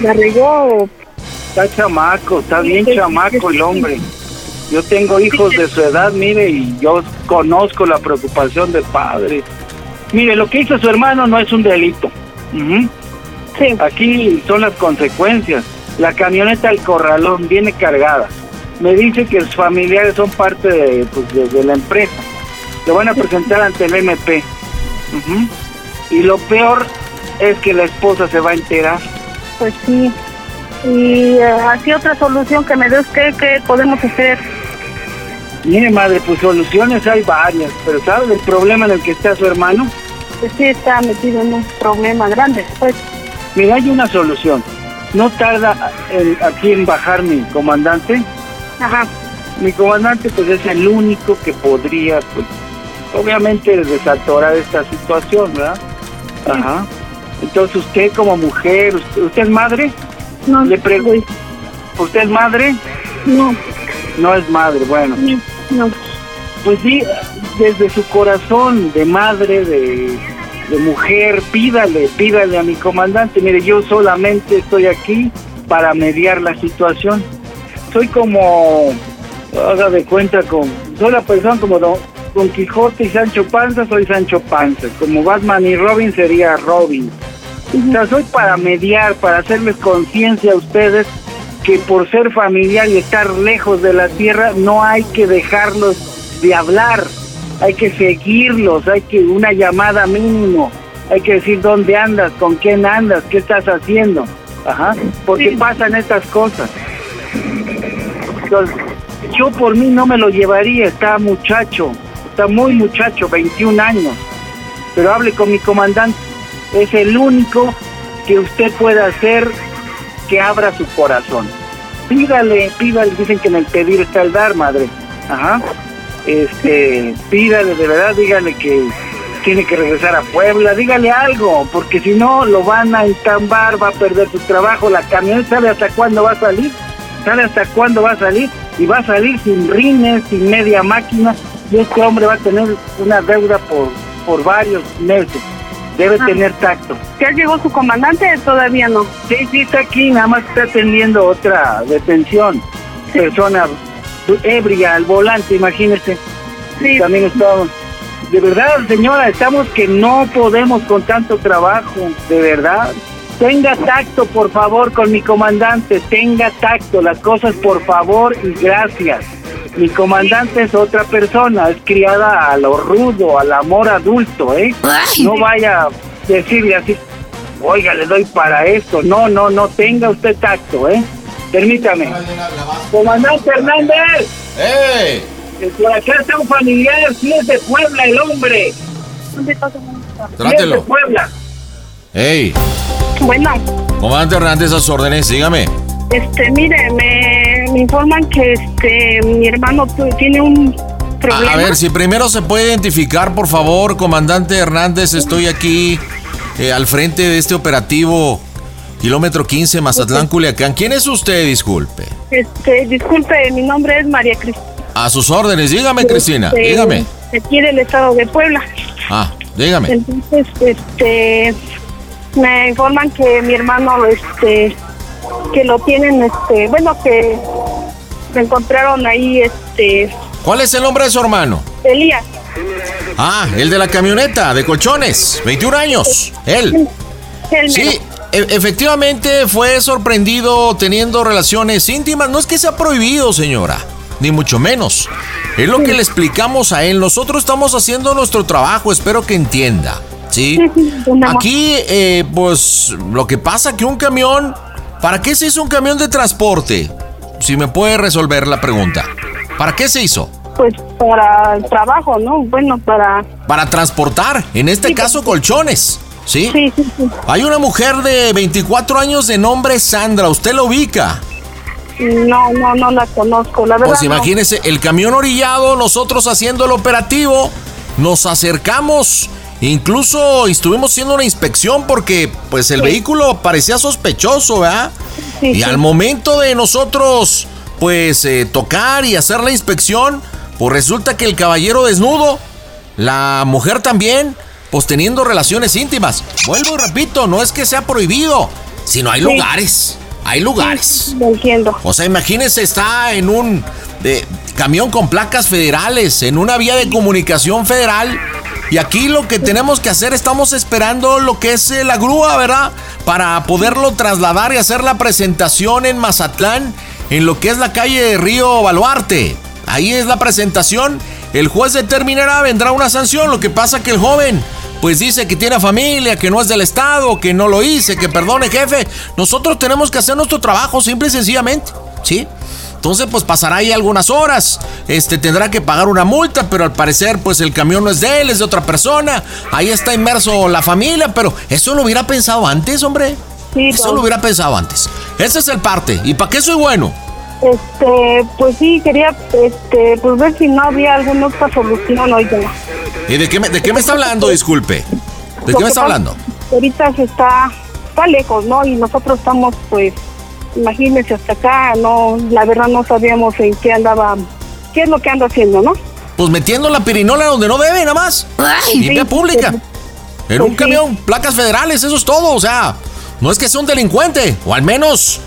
S9: la regó.
S17: Está chamaco, está bien chamaco el hombre. Yo tengo hijos de su edad, mire, y yo conozco la preocupación de padres. Mire, lo que hizo su hermano no es un delito. Aquí son las consecuencias. La camioneta al corralón viene cargada. Me dice que sus familiares son parte de, pues, de- de la empresa. Lo van a presentar ante el MP. Y lo peor es que la esposa se va a enterar.
S9: Pues sí. Y eh, así otra solución que me des, ¿qué, qué podemos hacer?
S17: Mire, madre, pues soluciones hay varias, pero ¿sabes el problema en el que está su hermano?
S9: Pues sí está metido en un problema grande, pues.
S17: Mira, hay una solución. No tarda en- aquí en bajar mi comandante.
S9: Ajá.
S17: Mi comandante, pues es el único que podría, pues, obviamente desatorar esta situación, ¿verdad? Ajá. Entonces, usted como mujer, ¿usted, usted es madre?
S9: No,
S17: Le pregunto. ¿Usted es madre?
S9: No.
S17: No es madre, bueno.
S9: No.
S17: Pues sí, desde su corazón de madre, de, de mujer, pídale, pídale a mi comandante. Mire, yo solamente estoy aquí para mediar la situación. Soy como, haga de cuenta, con, soy la persona como Don, Don Quijote y Sancho Panza, soy Sancho Panza. Como Batman y Robin sería Robin. O sea, soy para mediar, para hacerles conciencia a ustedes que por ser familiar y estar lejos de la tierra no hay que dejarlos de hablar, hay que seguirlos, hay que una llamada mínimo, hay que decir dónde andas, con quién andas, qué estás haciendo, ajá, porque pasan estas cosas. Entonces, yo por mí no me lo llevaría, está muchacho, está muy muchacho, 21 años, pero hable con mi comandante, es el único que usted puede hacer que abra su corazón. Pídale, pídale, dicen que en el pedir está el dar, madre. Ajá. Este, pídale, de verdad, dígale que tiene que regresar a Puebla, dígale algo, porque si no lo van a entambar, va a perder su trabajo, la camioneta sabe hasta cuándo va a salir, sabe hasta cuándo va a salir, y va a salir sin rines, sin media máquina, y este hombre va a tener una deuda por, por varios meses. Debe
S9: Ah.
S17: tener tacto.
S9: ¿Ya llegó su comandante? Todavía no.
S17: Sí, sí, está aquí, nada más está atendiendo otra detención. Persona ebria al volante, imagínese. También estamos. De verdad, señora, estamos que no podemos con tanto trabajo, de verdad. Tenga tacto, por favor, con mi comandante. Tenga tacto. Las cosas, por favor, y gracias. Mi comandante es otra persona. Es criada a lo rudo, al amor adulto, ¿eh? No vaya a decirle así, oiga, le doy para esto. No, no, no. Tenga usted tacto, ¿eh? Permítame. Comandante Hernández.
S2: ¡Eh!
S17: Que por acá está un familiar. Si es de Puebla el hombre. Si es de. Puebla.
S2: ¡Ey!
S16: Bueno,
S2: Comandante Hernández, a sus órdenes, dígame.
S16: este, mire, me, me informan que este mi hermano tiene un problema.
S2: A, a ver, si primero se puede identificar, por favor, comandante Hernández, estoy aquí eh, al frente de este operativo kilómetro 15 Mazatlán, Culiacán. ¿Quién es usted, disculpe?
S16: Este, disculpe, mi nombre es María Cristina.
S2: A sus órdenes, dígame, Cristina,
S16: Este,
S2: dígame.
S16: Aquí del estado de Puebla.
S2: Ah, dígame.
S16: Entonces, este, me informan que mi hermano, este, que lo tienen, este, bueno, que me encontraron ahí, este,
S2: ¿Cuál es el nombre de su hermano?
S16: Elías.
S2: Ah, el de la camioneta, de colchones, 21 años, él. Sí, e- efectivamente fue sorprendido teniendo relaciones íntimas. No es que sea prohibido, señora, ni mucho menos. Es lo que le explicamos a él. Nosotros estamos haciendo nuestro trabajo, espero que entienda. ¿Sí? Aquí, eh, pues, lo que pasa que un camión... ¿Para qué se hizo un camión de transporte? Si me puede resolver la pregunta. ¿Para qué se hizo?
S16: Pues para el trabajo, ¿no? Bueno, para...
S2: Para transportar, en este caso colchones. ¿Sí?
S16: Sí, sí, sí.
S2: Hay una mujer de 24 años de nombre Sandra, ¿usted la ubica?
S16: No, no, no la conozco, la verdad.
S2: Pues
S16: no.
S2: imagínese, el camión orillado, nosotros haciendo el operativo, nos acercamos, incluso estuvimos haciendo una inspección porque pues el vehículo parecía sospechoso, ¿verdad? y al momento de nosotros pues eh, tocar y hacer la inspección, pues resulta que el caballero desnudo, la mujer también, pues teniendo relaciones íntimas. Vuelvo y repito, no es que sea prohibido, sino hay lugares, hay lugares.
S16: Lo entiendo.
S2: O sea, imagínense, está en un de, camión con placas federales, en una vía de comunicación federal. Y aquí lo que tenemos que hacer, estamos esperando lo que es eh, la grúa, ¿verdad? Para poderlo trasladar y hacer la presentación en Mazatlán, en lo que es la calle de Río Baluarte. Ahí es la presentación. El juez determinará, vendrá una sanción. Lo que pasa que el joven, pues dice que tiene familia, que no es del Estado, que no lo hice, que perdone, jefe. Nosotros tenemos que hacer nuestro trabajo, simple y sencillamente, ¿sí? Entonces, pues pasará ahí algunas horas. Este tendrá que pagar una multa, pero al parecer, pues el camión no es de él, es de otra persona. Ahí está inmerso la familia, pero eso lo hubiera pensado antes, hombre. eso lo hubiera pensado antes. Ese es el parte. ¿Y para qué soy bueno?
S16: Este, pues sí, quería, este, pues ver si no había alguna otra solución, oiga.
S2: ¿Y de qué me, de qué me está hablando? Disculpe. ¿De
S16: Lo
S2: qué me está hablando?
S16: Ahorita se está, está lejos, ¿no? Y nosotros estamos, pues, imagínense hasta acá, no, la verdad no sabíamos en qué andaba, qué es lo que anda haciendo, ¿no?
S2: Pues metiendo la pirinola donde no debe, nada más. Y vía
S16: Sí,
S2: pública.
S16: pues,
S2: En
S16: pues
S2: un
S16: sí.
S2: camión, placas federales, eso es todo. O sea, no es que sea un delincuente. O al menos,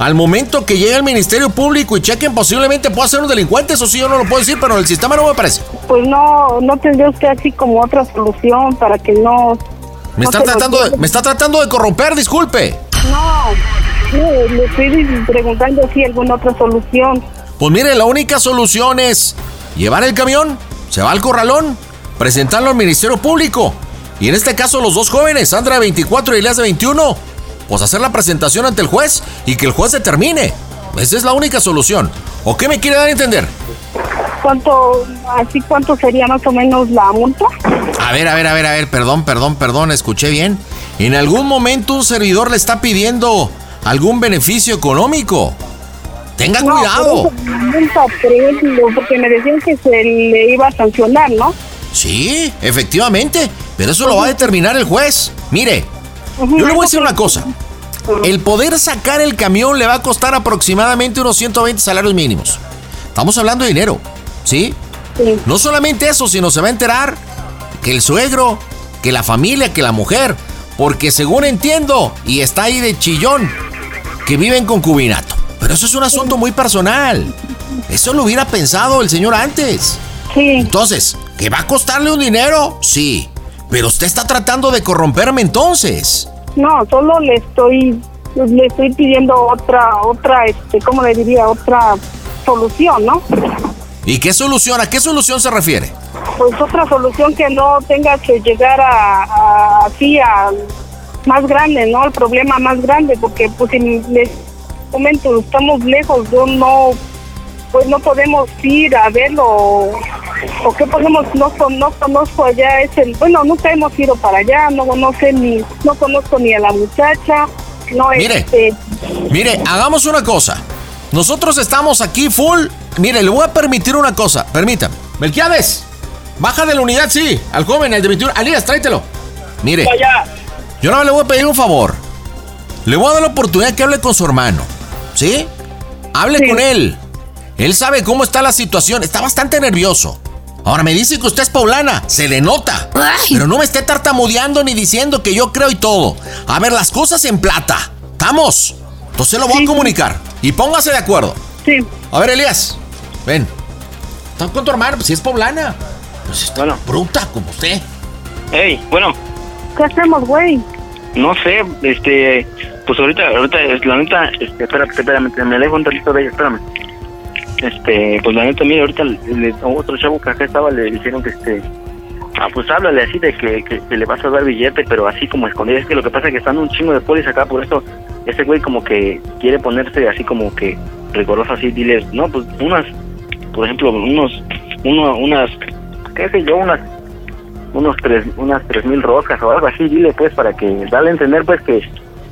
S2: al momento que llegue el Ministerio Público y chequen, posiblemente pueda ser un delincuente. Eso sí, yo no lo puedo decir, pero el sistema no me parece.
S16: Pues no, no tendría usted así como otra solución para que no...
S2: Me
S16: no
S2: está tratando de, me está tratando de corromper, disculpe.
S16: No, no, le estoy preguntando si hay alguna otra solución.
S2: Pues mire, la única solución es llevar el camión, se va al corralón, presentarlo al Ministerio Público. Y en este caso los dos jóvenes, Sandra de 24 y Elias de 21, pues hacer la presentación ante el juez y que el juez determine. Esa es la única solución. ¿O qué me quiere dar a entender?
S16: ¿Cuánto, así cuánto sería más o menos la multa?
S2: A ver, a ver, a ver, a ver, perdón, perdón, perdón, escuché bien. En algún momento un servidor le está pidiendo algún beneficio económico. Tenga
S16: No,
S2: cuidado.
S16: por porque me decían que se le iba a sancionar, ¿no?
S2: Sí, efectivamente, pero eso lo va a determinar el juez. Mire, yo le voy a decir una cosa. El poder sacar el camión le va a costar aproximadamente unos 120 salarios mínimos. Estamos hablando de dinero, ¿sí? No solamente eso, sino se va a enterar que el suegro, que la familia, que la mujer, porque según entiendo, y está ahí de chillón, que vive en concubinato. Pero eso es un asunto muy personal. Eso lo hubiera pensado el señor antes. Entonces, ¿que va a costarle un dinero? Sí. Pero usted está tratando de corromperme entonces.
S16: No, solo le estoy le estoy pidiendo otra otra este, ¿cómo le diría? otra solución, ¿no?
S2: ¿Y qué solución? ¿A qué solución se refiere?
S16: Pues otra solución que no tenga que llegar a, a así a más grande, ¿no? El problema más grande, porque pues en este momento estamos lejos, yo no, pues no podemos ir a verlo, o, o qué podemos, no, con- no conozco allá, es el, bueno, nunca hemos ido para allá, no, no sé ni, no conozco ni a la muchacha, no,
S2: Mire.
S16: este,
S2: Mire, hagamos una cosa. Nosotros estamos aquí full. Mire, le voy a permitir una cosa. Permítame. Melquiades, baja de la unidad, sí. Al joven, al de 21. Alías, tráetelo. Mire, yo no le voy a pedir un favor. Le voy a dar la oportunidad que hable con su hermano. ¿Sí? Hable con él. Él sabe cómo está la situación. Está bastante nervioso. Ahora me dice que usted es poblana. Se le nota. Pero no me esté tartamudeando ni diciendo que yo creo y todo. A ver, las cosas en plata. ¿Estamos? Entonces lo voy a comunicar. Y póngase de acuerdo.
S16: Sí.
S2: A ver, Elías. Ven. ¿Estás con tu hermano? Pues si es poblana. Pues está bruta como usted.
S14: Hey, bueno,
S16: ¿qué hacemos, güey?
S14: no sé, este, pues ahorita, ahorita, la neta, este, espérame, espérame, me alejo un tantito de ella, espérame. Este, pues la neta, mire, ahorita le- otro chavo que acá estaba le dijeron que este, ah, pues háblale así de que, que, que le vas a dar billete, pero así como escondido. Es que lo que pasa es que están un chingo de polis acá, por eso ese güey como que quiere ponerse así como que rigoroso así, dile, no, pues unas, por ejemplo, unos, uno, unas, qué sé yo, unas unos tres unas tres mil roscas o algo así dile pues para que dale a entender pues que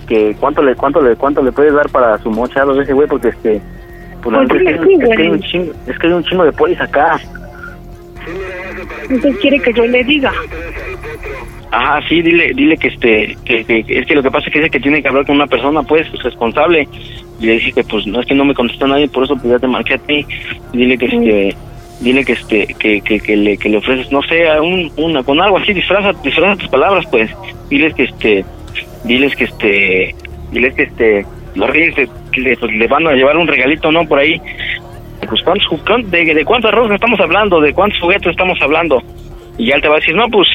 S14: que cuánto le cuánto le cuánto le puedes dar para su mochado de ese güey porque este pues,
S16: Pues
S14: es, que,
S16: sí,
S14: es que hay
S16: güey.
S14: un chingo es que hay un chingo de polis acá
S16: Entonces quiere que yo le diga.
S14: ajá sí dile dile que este que, que- es que lo que pasa es que dice que tiene que hablar con una persona pues responsable y le dije que pues no es que no me contestó nadie por eso pues ya te marqué a ti dile que este dile que este que, que, que le que le ofreces no sé un una con algo así disfraza disfraza tus palabras pues. Diles que este diles que este diles que este los reyes le, pues, le van a llevar un regalito no por ahí. Pues cuántos de, de cuántas rosas estamos hablando de cuántos juguetes estamos hablando y ya él te va a decir no pues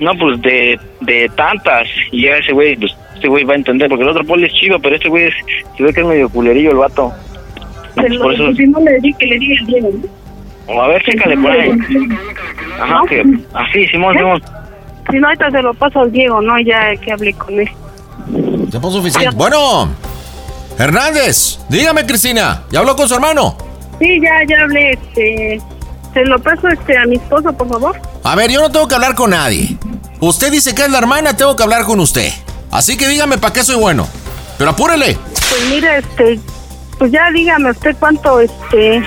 S14: no pues de de tantas. Y ya ese güey pues este güey va a entender porque el otro poli es chido pero este güey es se ve que es medio culerillo el vato. Por eso
S16: si no le di que le diga el Diego. ¿no?
S14: O a ver chécale por ahí ajá
S16: ¿No?
S14: que así Simón Simón
S16: Si no, ahorita se lo paso al Diego, ¿no? Ya que hablé con él.
S2: Tiempo suficiente. Bueno, Hernández, dígame, Cristina. ¿Ya habló con su hermano?
S16: Sí, ya, ya hablé, este... Se lo paso este, a mi esposo, por favor.
S2: A ver, yo no tengo que hablar con nadie. Usted dice que es la hermana, tengo que hablar con usted. Así que dígame para qué soy bueno. Pero apúrele.
S16: Pues mire, este... Pues ya dígame usted cuánto, este...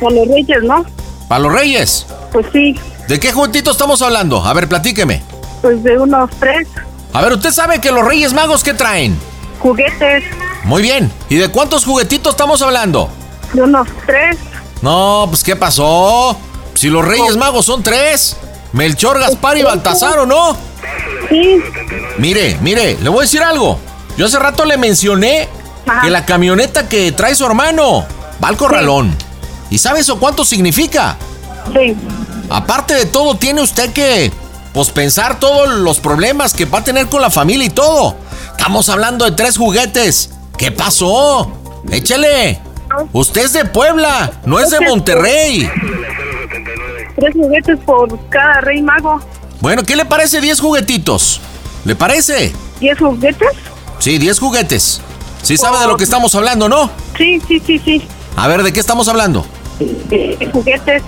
S16: Con los reyes, ¿no?
S2: Para los reyes.
S16: Pues sí,
S2: ¿De qué juguetito estamos hablando? A ver, platíqueme.
S16: pues de unos tres
S2: A ver, ¿usted sabe que los reyes magos qué traen?
S16: juguetes,
S2: Muy bien. ¿Y de cuántos juguetitos estamos hablando?
S16: de unos tres.
S2: No, pues ¿qué pasó? Si los reyes magos son tres. Melchor, Gaspar y Baltasar, ¿o no?
S16: Sí.
S2: Mire, mire, le voy a decir algo. Yo hace rato le mencioné que la camioneta que trae su hermano va al corralón. ¿Y sabe eso cuánto significa?
S16: Sí.
S2: Aparte de todo, tiene usted que, pues, pensar todos los problemas que va a tener con la familia y todo. Estamos hablando de tres juguetes. ¿Qué pasó? Échele. Usted es de Puebla, no es de Monterrey.
S16: Tres juguetes por cada rey mago.
S2: Bueno, ¿qué le parece 10 juguetitos? ¿Le parece?
S16: ¿Diez juguetes?
S2: Sí, 10 juguetes. Sí sabe de lo que estamos hablando, ¿no?
S16: Sí, sí, sí, sí.
S2: A ver, ¿de qué estamos hablando?
S16: De juguetes.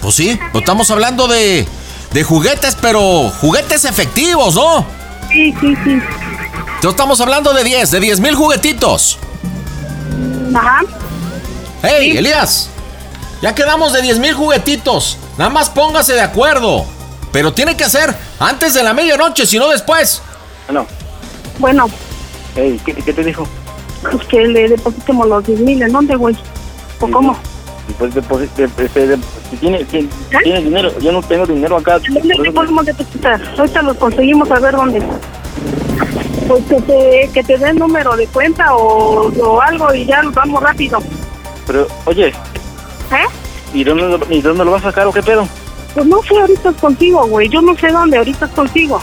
S2: Pues sí, pues estamos hablando de, de juguetes, pero juguetes efectivos, ¿no?
S16: Sí, sí, sí.
S2: Entonces estamos hablando de 10, de 10 mil juguetitos.
S16: Ajá.
S2: ¡Hey, Elías! Ya quedamos de 10 mil juguetitos. Nada más póngase de acuerdo. Pero tiene que ser antes de la medianoche, si no después.
S14: Bueno,
S16: Bueno,
S14: hey, ¿qué, qué te dijo?
S16: pues que le depositemos los diez mil. ¿En dónde, güey? ¿O cómo?
S14: Pues de- de- de- si tiene, si- tiene dinero, yo no tengo dinero acá.
S16: ¿Dónde podemos depositar? Ahorita los conseguimos a ver dónde. Pues que te, que te den número de cuenta o, o algo y ya nos vamos rápido.
S14: Pero, oye,
S16: ¿Eh?
S14: ¿y dónde, lo- ¿y dónde lo vas a sacar o qué pedo?
S16: Pues no sé, ahorita es contigo, güey. Yo no sé dónde, ahorita es contigo.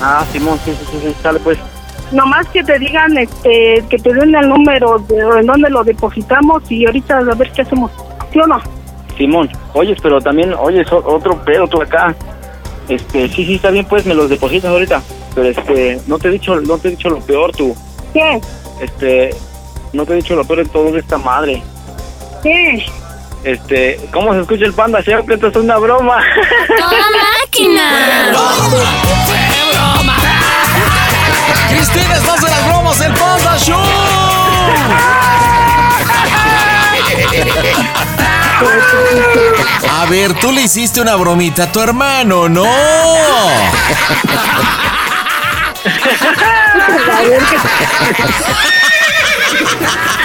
S14: Ah, Simón, sí, sí, sí, sí, sale pues.
S16: Nomás que te digan, este, que te den el número de en dónde lo depositamos y ahorita a ver qué hacemos. ¿Sí o no?
S14: Simón, oyes, pero también, oyes, otro pedo tú acá. Este, sí, sí, está bien, pues me los depositas ahorita. Pero este, no te he dicho, no te he dicho lo peor tú.
S16: ¿Qué?
S14: Este, no te he dicho lo peor de todo de esta madre.
S16: ¿Qué?
S14: Este, ¿cómo se escucha el panda? Que esto es una broma.
S1: máquina!
S2: Cristina, estás en las bromas del Panda Show. A ver, tú le hiciste una bromita a tu hermano, ¿no?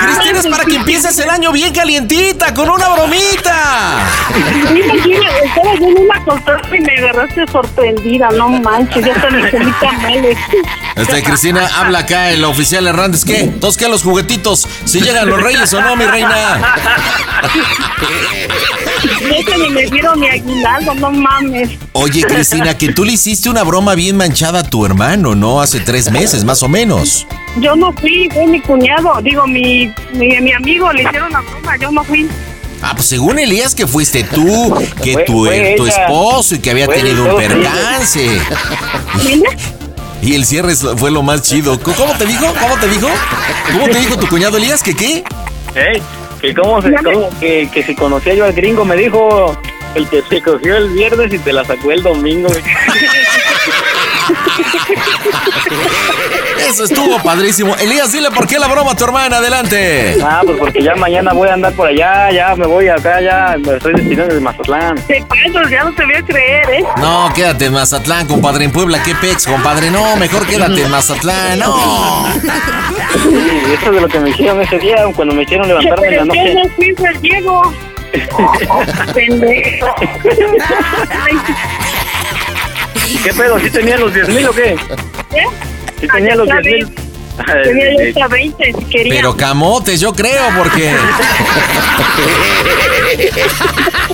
S2: Cristina, es para que empieces el año bien calientita, con una bromita.
S16: Mira, estaba yo en una consulta y me agarraste sorprendida, no manches, ya hasta me sentí tamales.
S2: Este, Cristina, habla acá el oficial Hernández. ¿Qué? ¿Todos qué los juguetitos? ¿Si llegan los reyes o no, mi reina?
S16: Neta, ni me dieron mi aguinaldo, no mames.
S2: Oye, Cristina, que tú le hiciste una broma bien manchada a tu hermano, ¿no? Hace tres meses, más o menos.
S16: Yo no fui, fue mi cuñado, digo, mi, mi, mi amigo le hicieron la broma, yo no fui.
S2: Ah, pues según Elías que fuiste tú, que
S14: Fue-
S2: tu,
S14: fue
S2: tu
S14: ella.
S2: esposo y que había
S14: Fue
S2: tenido un percance. Y el cierre fue lo más chido. ¿Cómo te dijo? ¿Cómo te dijo? ¿Cómo te dijo tu cuñado Elías que qué?
S14: Ey, que cómo se, cómo- que, que si conocía yo al gringo, me dijo el que se cogió el viernes y te la sacó el domingo.
S2: Eso estuvo padrísimo. Elías, dile por qué la broma a tu hermana. Adelante.
S14: Ah, pues porque ya mañana voy a andar por allá, ya me voy acá, ya me estoy destinando de Mazatlán.
S16: Te paso, ya no te voy a creer, ¿eh?
S2: No, quédate en Mazatlán, compadre. En Puebla, qué pex, compadre. No, mejor quédate en Mazatlán. No.
S14: Sí, eso es de lo que me hicieron ese día, cuando me hicieron levantarme en la noche.
S16: no fui, Diego. Pendejo.
S14: ¿Qué pedo? ¿Sí tenía los 10 mil o qué?
S16: ¿Eh?
S14: ¿Sí tenía los
S16: ya
S14: 10 mil?
S16: Tenía yo hasta 20 si quería.
S2: Pero camotes, yo creo, porque.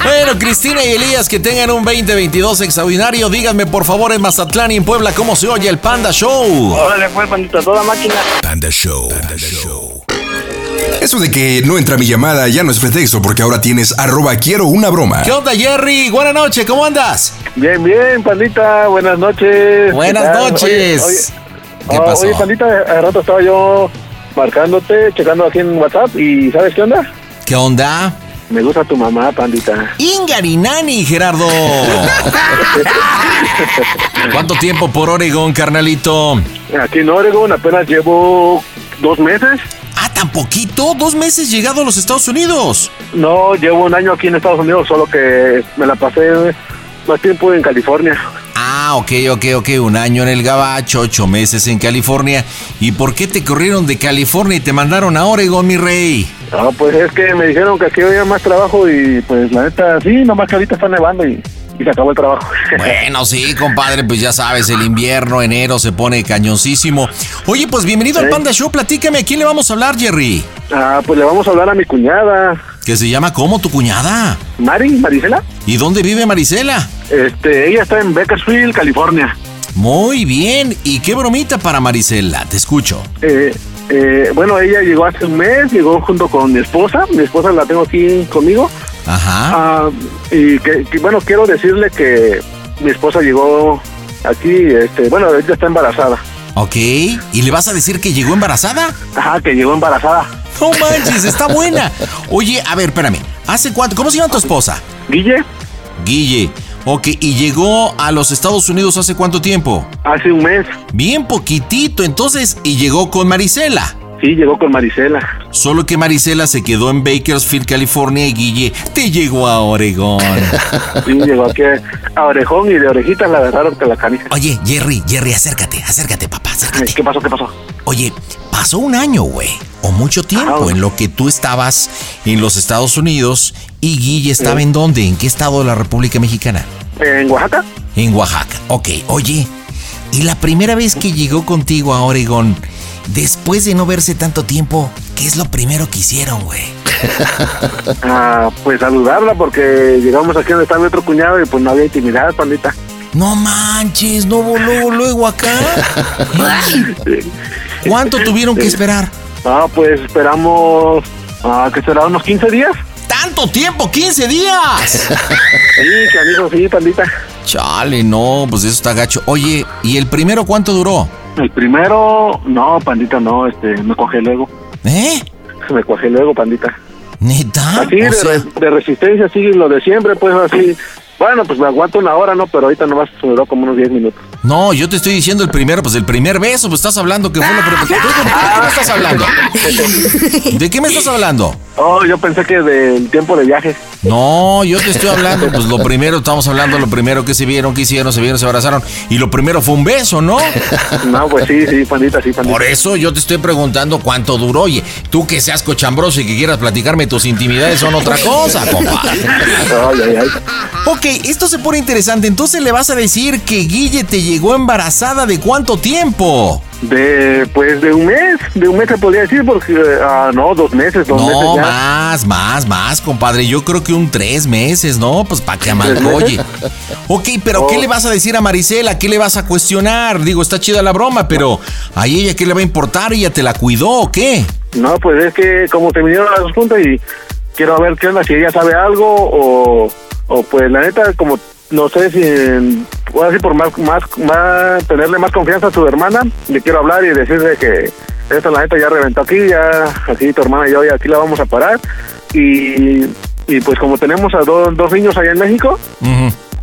S2: Bueno, Cristina y Elías, que tengan un 2022 extraordinario. Díganme, por favor, en Mazatlán y en Puebla, ¿cómo se oye el Panda Show?
S14: Órale, fue pandita, toda máquina.
S8: Panda Show. Eso de que no entra mi llamada ya no es pretexto porque ahora tienes arroba quiero una broma.
S2: ¿Qué onda, Jerry? Buenas noches, ¿cómo andas?
S19: Bien, bien, pandita, buenas noches.
S2: Buenas noches.
S19: Oye,
S2: ¿Qué
S19: ah,
S2: pasó?
S19: Oye, pandita, hace rato estaba yo marcándote, checando aquí en WhatsApp y ¿sabes qué onda?
S2: ¿Qué onda?
S19: Me gusta tu mamá, pandita.
S2: Ingarinani, Gerardo. ¿Cuánto tiempo por Oregón, carnalito?
S19: Aquí en Oregon apenas llevo dos meses.
S2: Ah, tan poquito, dos meses llegado a los Estados Unidos.
S19: No, llevo un año aquí en Estados Unidos, solo que me la pasé más tiempo en California.
S2: Ah, ok, ok, ok. Un año en el Gabacho, ocho meses en California. ¿Y por qué te corrieron de California y te mandaron a Oregon, mi rey?
S19: No, pues es que me dijeron que aquí había más trabajo y pues la neta, sí, nomás que ahorita está nevando y, y se acabó el trabajo.
S2: Bueno, sí, compadre, pues ya sabes, el invierno, enero se pone cañoncísimo. Oye, pues bienvenido al. Panda Show. Platícame, ¿a quién le vamos a hablar, Jerry?
S19: Ah, pues le vamos a hablar a mi cuñada,
S2: Que se llama ¿cómo tu cuñada?
S19: Mari, Marisela.
S2: ¿Y dónde vive Marisela?
S19: Este, ella está en Bakersfield, California.
S2: Muy bien. ¿Y qué bromita para Marisela? Te escucho.
S19: Eh, eh, bueno, ella llegó hace un mes, llegó junto con mi esposa. Mi esposa la tengo aquí conmigo.
S2: Ajá.
S19: Ah, y que, que, bueno, quiero decirle que mi esposa llegó aquí, este, bueno, ella está embarazada.
S2: Ok. ¿Y le vas a decir que llegó embarazada?
S19: Ajá, que llegó embarazada.
S2: No manches, está buena. Oye, a ver, espérame. ¿Hace cuánto? ¿Cómo se llama tu esposa?
S19: Guille,
S2: Guille. Ok, ¿y llegó a los Estados Unidos hace cuánto tiempo?
S19: hace un mes.
S2: Bien poquitito, entonces, y llegó con Marisela.
S19: Sí, llegó con Marisela.
S2: Solo que Marisela se quedó en Bakersfield, California, y Guille te llegó a Oregón.
S19: Sí, llegó aquí a Orejón y de orejitas la agarraron que la canija.
S2: Oye, Jerry, Jerry, acércate, acércate, papá, acércate.
S19: ¿Qué pasó, qué pasó?
S2: Oye, pasó un año, güey, o mucho tiempo en lo que tú estabas en los Estados Unidos y Guille estaba en dónde, en qué estado de la República Mexicana.
S19: ¿En Oaxaca?
S2: En Oaxaca. Ok, oye, y la primera vez que llegó contigo a Oregón, después de no verse tanto tiempo, ¿qué es lo primero que hicieron, güey?
S19: Ah, pues saludarla porque llegamos aquí donde está mi otro cuñado y pues no había intimidad, pandita.
S2: No manches, no luego, luego acá. ¿Cuánto tuvieron que esperar?
S19: Ah, pues esperamos, ah, que será unos 15 días.
S2: ¡Tanto tiempo! ¡15 días!
S19: Sí, canijo, sí, pandita.
S2: Chale, no, pues eso está gacho. Oye, ¿y el primero cuánto duró?
S19: El primero, no, pandita, no, este, me cuajé luego.
S2: ¿Eh?
S19: Me cuajé luego, pandita.
S2: ¿Neta?
S19: Así, de, re- de resistencia, así, lo de siempre, pues así. Bueno, pues me aguanto una hora, ¿no? Pero ahorita nomás me duró como unos 10 minutos.
S2: No, yo te estoy diciendo el primero, pues el primer beso, pues estás hablando que fue primero. ¿De qué me estás hablando? ¿De qué me estás hablando?
S19: Oh, yo pensé que del tiempo de viaje.
S2: No, yo te estoy hablando, pues lo primero, estamos hablando lo primero que se vieron, que hicieron, se vieron, se abrazaron. Y lo primero fue un beso, ¿no?
S19: No, pues sí, sí, pandita, sí, pandita.
S2: Por eso yo te estoy preguntando cuánto duró. Oye, tú que seas cochambroso y que quieras platicarme tus intimidades son otra cosa, compa.
S19: Ay, ay, ay.
S2: Ok, esto se pone interesante. Entonces le vas a decir que Guille te llegó embarazada de cuánto tiempo.
S19: De, pues de un mes, de un mes se podría decir, porque, ah, no, dos meses, dos meses
S2: No, más, más, más, compadre. Yo creo que un tres meses, ¿no? Pues para que amalcoye. Ok, pero ¿qué le vas a decir a Marisela? ¿Qué le vas a cuestionar? Digo, está chida la broma, pero a ella qué le va a importar? ¿Ella te la cuidó o qué?
S19: No, pues es que como se vinieron las dos juntas y quiero ver qué onda, si ella sabe algo o, o pues la neta, como no sé si, puedo decir por más, más, más, tenerle más confianza a su hermana, le quiero hablar y decirle que esta la neta ya reventó aquí, ya aquí tu hermana y yo ya aquí la vamos a parar. Y, y pues como tenemos a dos dos niños allá en México,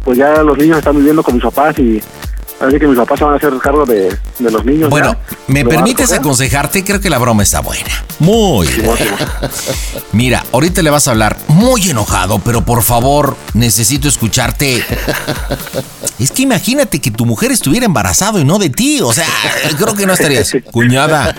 S19: pues ya los niños están viviendo con mis papás y así que mis papás se van a hacer cargo de, de los niños.
S2: Bueno,
S19: ya.
S2: ¿me permites
S19: recoger.
S2: aconsejarte? Creo que la broma está buena. Muy buena. Mira, ahorita le vas a hablar muy enojado, pero por favor, necesito escucharte. Es que imagínate que tu mujer estuviera embarazada y no de ti. O sea, creo que no estarías. Cuñada.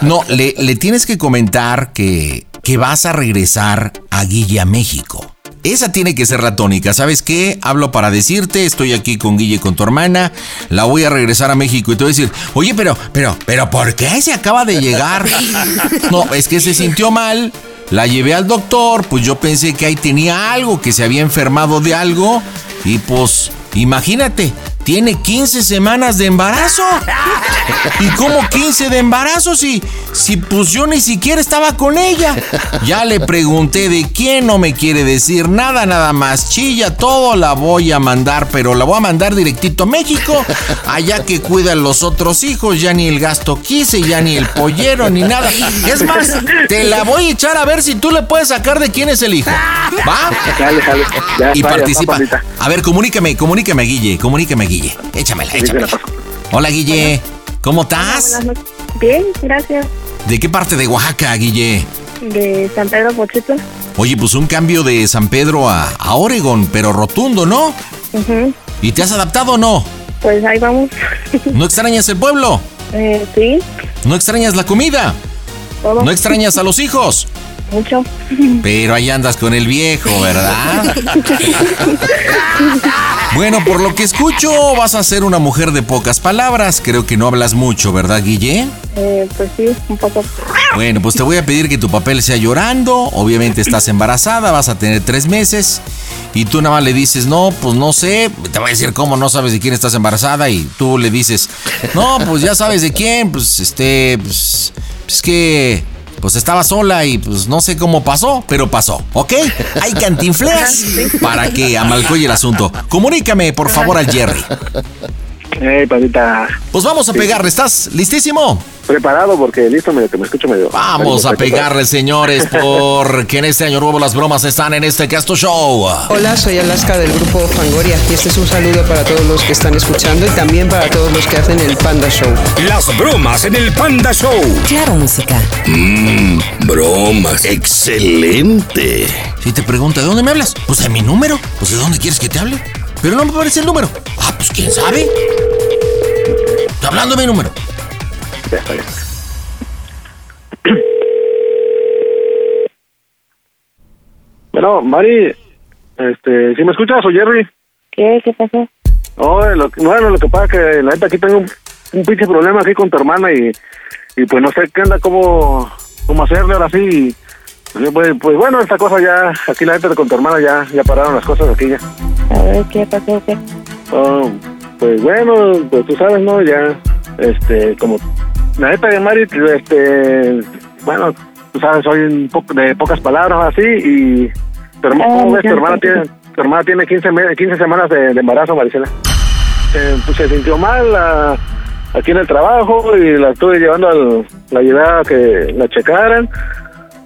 S2: No, le, le tienes que comentar que, que vas a regresar a Guille a México. Esa tiene que ser la tónica. ¿Sabes qué? Hablo para decirte, estoy aquí con Guille, con tu hermana, la voy a regresar a México y te voy a decir, oye, pero, pero, pero, ¿por qué se acaba de llegar? No, es que se sintió mal, la llevé al doctor, pues yo pensé que ahí tenía algo, que se había enfermado de algo y pues, imagínate, tiene 15 semanas de embarazo. ¿Y cómo 15 de embarazo si, si pues yo ni siquiera estaba con ella? Ya le pregunté de quién no me quiere decir nada, nada más. Chilla todo, la voy a mandar, pero la voy a mandar directito a México. Allá que cuidan los otros hijos, ya ni el gasto quise, ya ni el pollero, ni nada. Es más, te la voy a echar a ver si tú le puedes sacar de quién es el hijo. ¿Va?
S19: Dale, dale. Ya,
S2: Y
S19: vaya,
S2: participa. A ver, comunícame, comunícame, Guille, comunícame, Guille. Échamela, échamela. Hola, Guille. ¿Cómo estás?
S20: Bien, gracias.
S2: ¿De qué parte de Oaxaca, Guille?
S20: De San Pedro Pochito.
S2: Oye, pues un cambio de San Pedro a, a Oregon, pero rotundo, ¿no? ¿Y te has adaptado o no?
S20: Pues ahí vamos.
S2: ¿No extrañas el pueblo?
S20: Eh, sí,
S2: ¿No extrañas la comida?
S20: todo.
S2: ¿No extrañas a los hijos?
S20: Mucho.
S2: Pero ahí andas con el viejo, ¿verdad? Bueno, por lo que escucho, vas a ser una mujer de pocas palabras. Creo que no hablas mucho, ¿verdad, Guille?
S20: Eh, pues sí, un poco.
S2: Bueno, pues te voy a pedir que tu papel sea llorando. Obviamente estás embarazada, vas a tener tres meses. Y tú nada más le dices, no, pues no sé. Te voy a decir cómo no sabes de quién estás embarazada. Y tú le dices, no, pues ya sabes de quién. Pues este, pues es que, pues estaba sola y pues no sé cómo pasó, pero pasó, ¿ok? Hay cantinfleas para que amalcoye el asunto. Comunícame, por favor, al Jerry.
S19: Ey, pandita.
S2: Pues vamos a pegarle, ¿estás listísimo?
S19: Preparado porque listo, medio que me escucho medio.
S2: Vamos a pegarle, señores, porque en este año nuevo las bromas están en este Casto Show.
S21: Hola, soy Alaska del grupo Fangoria y este es un saludo para todos los que están escuchando y también para todos los que hacen el Panda Show.
S5: Las bromas en el Panda Show.
S1: Claro, música.
S5: Mmm, bromas. Excelente.
S2: Si te pregunta, ¿de dónde me hablas? Pues de mi número. Pues ¿de dónde quieres que te hable? Pero no me aparece el número. Ah, pues quién sabe. Estoy hablando de mi número.
S19: Bueno, Mari, este, ¿sí me escuchas o Jerry?
S20: ¿Qué? ¿Qué pasó?
S19: Oh, lo, que- bueno, lo que pasa es que la neta aquí tengo un, un pinche problema aquí con tu hermana y, y pues no sé qué anda, cómo, cómo hacerle ahora sí. Pues, pues, pues, bueno, esta cosa ya, aquí la neta con tu hermana ya, ya pararon las cosas aquí ya.
S20: A ver, ¿qué pasó? ¿Qué?
S19: Oh, pues bueno, pues tú sabes, ¿no? Ya, este, como la neta de Mari, este, bueno, tú sabes, soy un poco de pocas palabras así y tu hermana,
S20: Ah,
S19: ¿cómo ves?
S20: ya
S19: Tu hermana tiene, tu hermana tiene 15, me- 15 semanas de, de embarazo, Maricela. Eh, pues se sintió mal aquí en el trabajo y la estuve llevando al, la llevé a que la checaran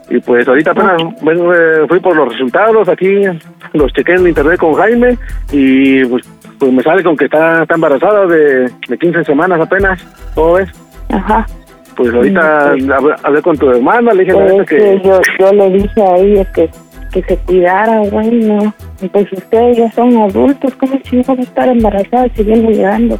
S19: y pues ahorita apenas eh, fui por los resultados aquí, los chequé en internet con Jaime y pues, pues me sale con que está, está embarazada de, de 15 semanas apenas, ¿cómo ves?
S20: Ajá.
S19: Pues ahorita
S20: Mm,
S19: hablé, hablé con tu hermana, le dije
S20: Pues que
S19: que...
S20: yo, yo le dije a ella que, que se cuidara, güey, no. Y Pues ustedes ya son adultos, ¿cómo si va a estar embarazada si viene llegando?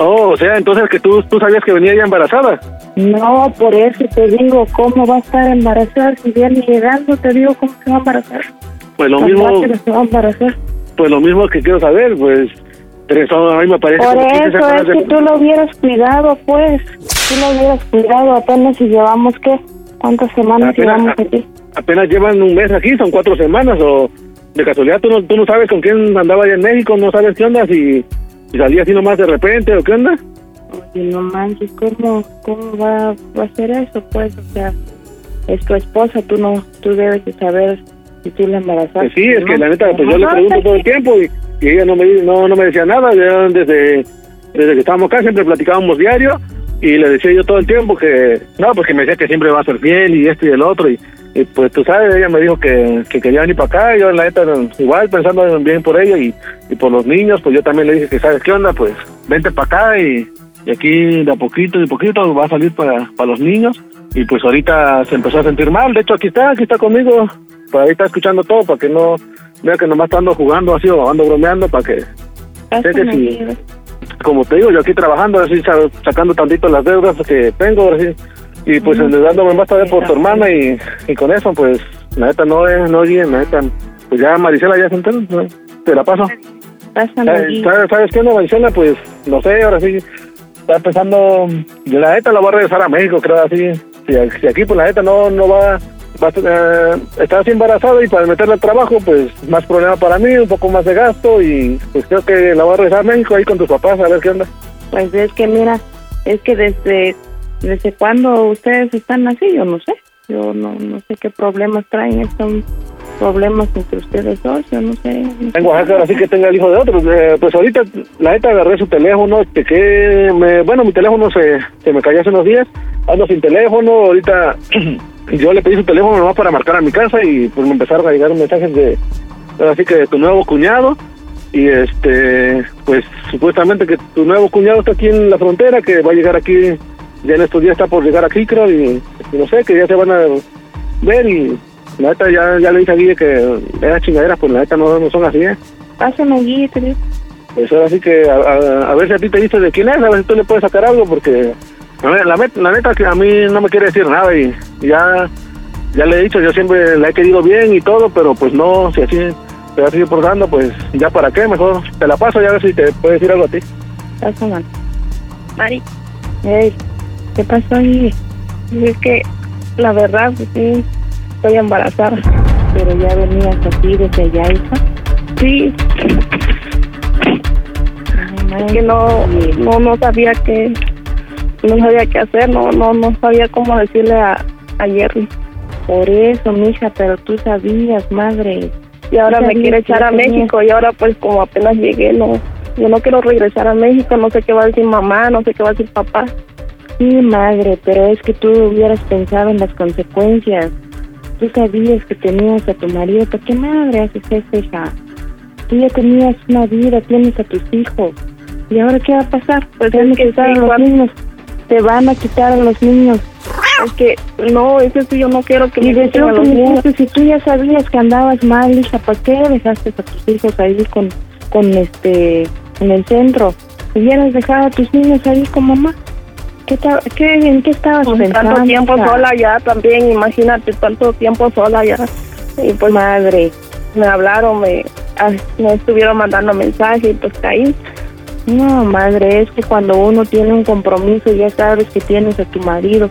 S19: Oh, o sea, entonces que tú, tú sabías que venía ya embarazada.
S20: No, por eso te digo, ¿cómo va a estar embarazada si viene llegando? Te digo, ¿cómo se va a embarazar?
S19: Pues lo mismo,
S20: se va a embarazar.
S19: pues lo mismo que quiero saber, pues... Pero eso a mí me parece
S20: Por
S19: como 15
S20: eso es
S19: de-
S20: que tú lo hubieras cuidado, pues. Tú lo hubieras cuidado apenas si llevamos, ¿qué? ¿Cuántas semanas
S19: Apenas-
S20: llevamos aquí?
S19: apenas llevan un mes aquí, son cuatro semanas, o de casualidad tú no, tú no sabes con quién andaba allá en México, no sabes qué onda, si, si salía así nomás de repente o qué onda.
S20: Oye, no manches, ¿cómo, cómo va, va a ser eso, pues? O sea, es tu esposa, tú no, tú debes de saber si tú la embarazaste.
S19: Pues sí, es que
S20: ¿no?
S19: la neta, pues yo le pregunto todo el tiempo y, y ella no me, no, no me decía nada, desde, desde que estábamos acá siempre platicábamos diario y le decía yo todo el tiempo que, no, pues que me decía que siempre va a ser fiel y esto y el otro. Y, y, pues tú sabes, ella me dijo que, que quería venir para acá. Y yo la neta igual pensando bien por ella y, y por los niños, pues yo también le dije que sabes qué onda, pues vente para acá y, y aquí de a poquito, de poquito va a salir para, para los niños. Y pues ahorita se empezó a sentir mal, de hecho aquí está, aquí está conmigo, para ahí está escuchando todo, para que no vea que nomás ando jugando así o ando bromeando, para que sé que si, como te digo, yo aquí trabajando, así sa- sacando tantito las deudas que tengo, y pues
S20: Ujú.
S19: dándome más todavía por tu hermana y, y con eso, pues, la neta no es, no bien, la neta, pues ya Maricela ya se enteró, ¿no? te la paso.
S20: Pásame
S19: ¿Sabes, sabes, qué onda, Maricela? Pues, no sé, ahora sí, estaba pensando, yo la neta la voy a regresar a México, creo así, si, si aquí pues la neta no, no va, eh, está así embarazada y para meterle al trabajo, pues más problema para mí, un poco más de gasto y pues creo que la voy a regresar a México ahí con tus papás a ver qué onda.
S20: Pues es que mira, es que desde desde cuándo ustedes están así, yo no sé. Yo no no sé qué problemas traen, son problemas entre ustedes dos, yo no sé. no.
S19: En Oaxaca ahora sí que tenga el hijo de otro. Eh, pues ahorita la neta agarré su teléfono, chequé, me, bueno, mi teléfono se, se me cayó hace unos días, ando sin teléfono, ahorita yo le pedí su teléfono nomás para marcar a mi casa y pues me empezaron a llegar mensajes de, así que de tu nuevo cuñado y este, pues supuestamente que tu nuevo cuñado está aquí en la frontera, que va a llegar aquí, ya en estos días está por llegar aquí creo y, y no sé, que ya se van a ver y la neta ya, ya le dije a Guille que esas chingaderas pues la neta no, no son así, ¿eh?
S20: Pásame allí, te digo.
S19: Pues ahora sí que a, a- a ver si a ti te dice de quién es, a ver si tú le puedes sacar algo, porque la, la neta que a mí no me quiere decir nada y ya ya le he dicho, yo siempre la he querido bien y todo, pero pues no, si así te va a seguir portando, pues ya para qué, mejor te la paso y a ver si te puede decir algo a ti.
S20: Pásame. Mari. Ey, ¿qué pasó ahí? Es que la verdad, pues, sí, estoy embarazada. Pero ya venías así desde allá, hija. Sí. Es que no, no, no sabía qué, no sabía qué hacer, no, no, no sabía cómo decirle a, a Jerry. Por eso, mija, pero tú sabías, madre. Y ahora me quiere
S22: que
S20: echar a
S22: tenía-
S20: México y ahora pues como apenas llegué, no, yo no quiero regresar a México, no sé qué va a decir mamá, no sé qué va a decir papá. Sí, madre, pero es que tú hubieras pensado en las consecuencias. Tú sabías que tenías a tu marido, ¿para qué madre haces eso, hija? Tú ya tenías una vida, tienes a tus hijos. ¿Y ahora qué va a pasar? Pues a quitar a los niños. Te van a quitar a los niños. Es que, no, es que yo no quiero que
S22: Y
S20: me quiten a los niños.
S22: si tú ya sabías que andabas mal, hija, ¿para qué dejaste a tus hijos ahí con, con este, en el centro? Hubieras dejado a tus niños ahí con mamá. ¿Qué, qué, ¿En qué estabas
S20: Pues,
S22: pensando?
S20: tanto tiempo sola ya también, imagínate, tanto tiempo sola ya. Y pues madre, me hablaron, me, ah, me estuvieron mandando mensajes y pues caí.
S22: No, madre, es que cuando uno tiene un compromiso ya sabes que tienes a tu marido.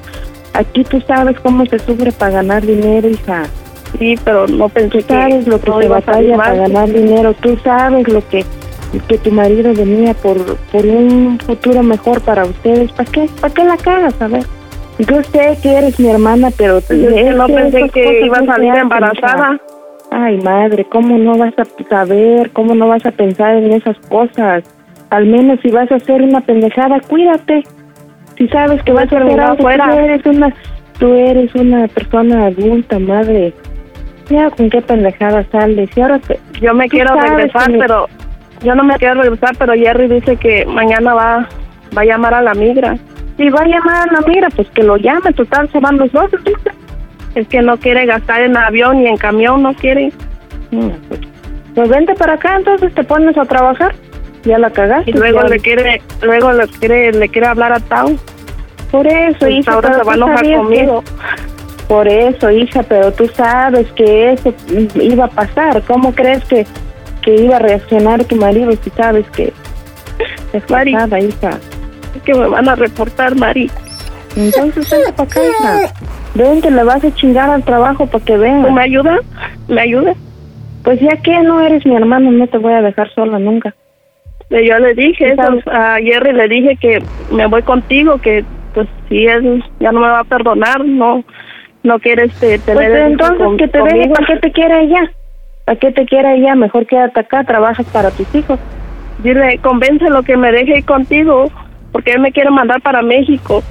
S22: Aquí tú sabes cómo se sufre para ganar dinero, hija.
S20: Sí, pero no pensé
S22: Tú sabes
S20: que
S22: lo que
S20: no
S22: se batalla para ganar dinero. Tú sabes lo que
S20: que tu marido venía por, por un futuro mejor para ustedes. ¿Para qué? ¿Para qué la cagas? A ver. Yo sé que eres mi hermana, pero...
S22: Es que no pensé que iba a salir embarazada.
S20: hija. Ay, madre, ¿cómo no vas a saber? ¿Cómo no vas a pensar en esas cosas? Al menos si vas a hacer una pendejada, cuídate. Si sabes que
S22: Yo
S20: vas a hacer algo,
S22: fuera.
S20: tú eres una, tú eres una persona adulta, madre. Ya, ¿con qué pendejada sales? Y ahora te-
S22: Yo me quiero regresar, pero yo no me quiero regresar, pero Jerry dice que mañana va, va a llamar a la migra.
S20: Si va a llamar a la migra, pues que lo llame, total, se van los dos.
S22: Es que no quiere gastar en avión y en camión, no quiere.
S20: No, pues, pues vente para acá, entonces te pones a trabajar. Ya la cagaste.
S22: Y luego
S20: ya-
S22: le quiere, luego le quiere, le quiere hablar a Tao.
S20: Por eso,
S22: Pues
S20: hija,
S22: ahora se va a enojar conmigo.
S20: que- Por eso, hija, pero tú sabes que eso iba a pasar. ¿Cómo crees que, que iba a reaccionar tu marido si sabes que es
S22: Mari.
S20: casada, hija?
S22: Es que me van a reportar, Mari.
S20: Entonces vente para acá, hija. Vente, le vas a chingar al trabajo para que vean.
S22: ¿Tú me ayudas? ¿Me ayudas?
S20: Pues ya que no eres mi hermano, no te voy a dejar sola nunca.
S22: Yo le dije a Jerry, le dije que me voy contigo, que pues si él ya no me va a perdonar, no no quiere este, tener
S20: Pues entonces
S22: con-
S20: que te deje. ¿para qué te quiere ella? ¿Para qué te quiere ella? Mejor quédate acá, trabajas para tus hijos.
S22: Dile, convéncelo que me deje ir contigo, porque él me quiere mandar para México.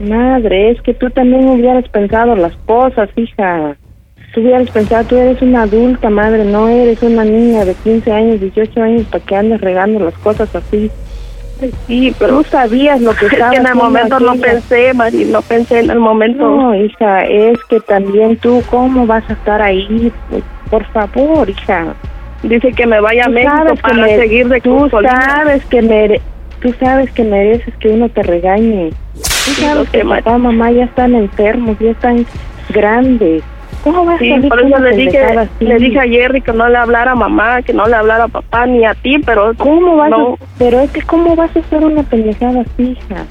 S20: Madre, es que tú también hubieras pensado las cosas, hija. Tú hubieras pensado, tú eres una adulta, madre, no eres una niña de 15 años, 18 años, para que andes regando las cosas así.
S22: Sí, pero
S20: Tú sabías lo que
S22: es que
S20: estaba
S22: en el momento no pensé, Mari, no pensé en el momento.
S20: No, hija, es que también tú, ¿cómo vas a estar ahí? Pues, por favor, hija.
S22: Dice que me vaya a México
S20: que
S22: para
S20: me-
S22: seguir de
S20: Tú sabes que mere- tú sabes que mereces que uno te regañe. Tú sabes que papá, mamá ya están enfermos, ya están grandes. ¿Cómo vas
S22: Sí,
S20: a
S22: por eso le dije, le dije a Jerry que no le hablara a mamá, que no le hablara a papá ni a ti, pero
S20: ¿Cómo vas
S22: no.
S20: a, pero es que cómo vas a hacer una pendejada hija?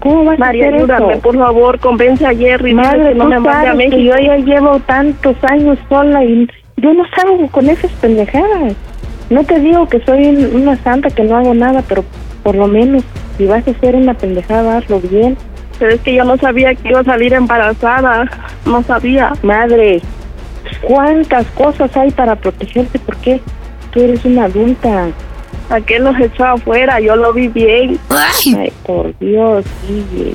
S20: ¿Cómo vas
S22: María,
S20: a hacer
S22: ayúdame,
S20: eso?
S22: por favor, convence a Jerry,
S20: Madre,
S22: que no
S20: tú
S22: me mande a
S20: que yo ya llevo tantos años sola y yo no salgo con esas pendejadas. No te digo que soy un- una santa que no hago nada, pero por lo menos si vas a hacer una pendejada, hazlo bien.
S22: Pero es que yo no sabía que iba a salir embarazada, no sabía.
S20: Madre, ¿cuántas cosas hay para protegerte? ¿Por qué? Tú eres una adulta.
S22: ¿A qué los echó afuera? Yo lo vi bien.
S20: Ay, por Dios, sigue.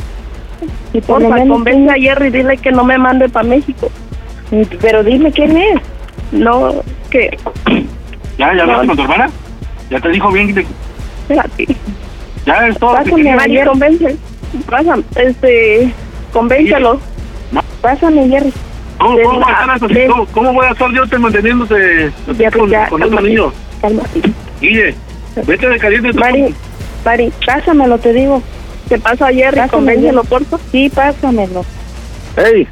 S20: Y por
S22: Porfa,
S20: menos
S22: convence a Jerry, dile que no me mande para México.
S20: Pero dime quién es.
S22: No, que...
S19: ¿Ya, ya hablaste con tu hermana? ¿Ya te dijo bien? que-
S22: Espérate.
S19: ¿Ya es todo?
S22: Pásame,
S19: querías?
S22: Mari, convence. Pásame, este... Convéncelo.
S20: Pásame, Jerry.
S19: ¿Cómo,
S22: De
S19: cómo va a
S22: la-
S19: estar eso?
S22: de-
S19: ¿Cómo, cómo voy a estar yo te manteniéndote
S22: Ya,
S19: con,
S22: ya,
S19: con otro
S22: cálmate.
S19: niño?
S22: Cálmate.
S19: Guille, vete de caliente. tú.
S22: Mari, Mari,
S20: Pásamelo, te digo.
S22: te paso a Jerry, convéncelo, porfa.
S20: Sí, pásamelo.
S19: Ey,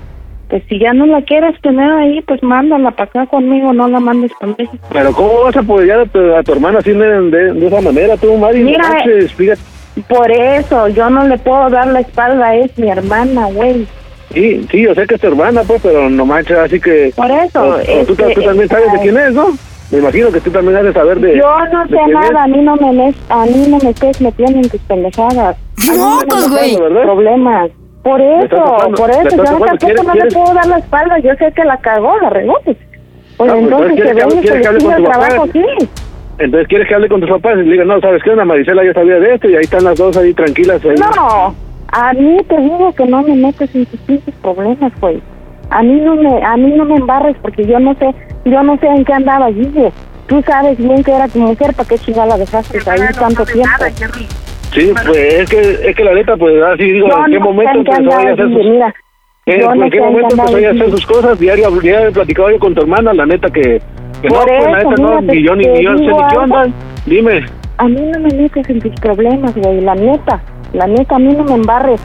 S20: Pues si ya no la quieres tener ahí, pues mándala para acá conmigo, no la mandes México.
S19: pero ¿cómo vas a apoyar a tu, a tu hermana así de, de, de esa manera tú, Mari?
S20: Mira,
S19: No manches, fíjate.
S20: Por eso, yo no le puedo dar la espalda, es mi hermana, güey.
S19: Sí, sí, yo sé que es tu hermana, pues, pero no manches, así que...
S20: Por eso,
S19: o- o tú,
S20: este,
S19: tú también sabes de quién es, ¿no? Me imagino que tú también has de saber de...
S20: Yo no sé nada, a mí no me mes- a mí no me estés metiendo en tus pendejadas.
S19: ¡Mocos, güey!
S20: Problemas. Por
S19: Le
S20: eso, por
S19: le
S20: eso, yo tampoco
S19: ¿quieres-
S20: no le
S19: quieres?
S20: puedo dar la espalda, yo sé que la cagó, la regó. Pues, pues
S19: Ah, pues,
S20: entonces
S19: ¿quieres
S20: que venga y se le trabajo, sí.
S19: Entonces, ¿quieres que hable con tus papás? Y le digan, no, ¿sabes qué? Ana Marisela ya sabía de esto y ahí están las dos ahí tranquilas. Ahí.
S20: No, a mí te digo que no me metes en tus pinches problemas, güey. A mí no me, a mí no me embarres porque yo no sé, yo no sé en qué andaba Guille. Tú sabes bien que era tu mujer, ¿para qué chingada la dejaste ahí tanto tiempo?
S19: Sí, pues es que, es que la neta, pues así digo,
S20: Yo
S19: ¿en qué
S20: no
S19: momento empezó a hacer
S20: Guille,
S19: sus...
S20: mira.
S19: Eh,
S20: no
S19: ¿En qué momento empezó a hacer sus cosas? Diario, diario he platicado yo con tu hermana, la neta que... que no,
S20: Por
S19: pues la
S20: eso,
S19: no, ni yo ni, yo sé ni qué onda. Dime.
S20: A mí no me metes en tus problemas, güey, la neta. La neta, a mí no me embarres.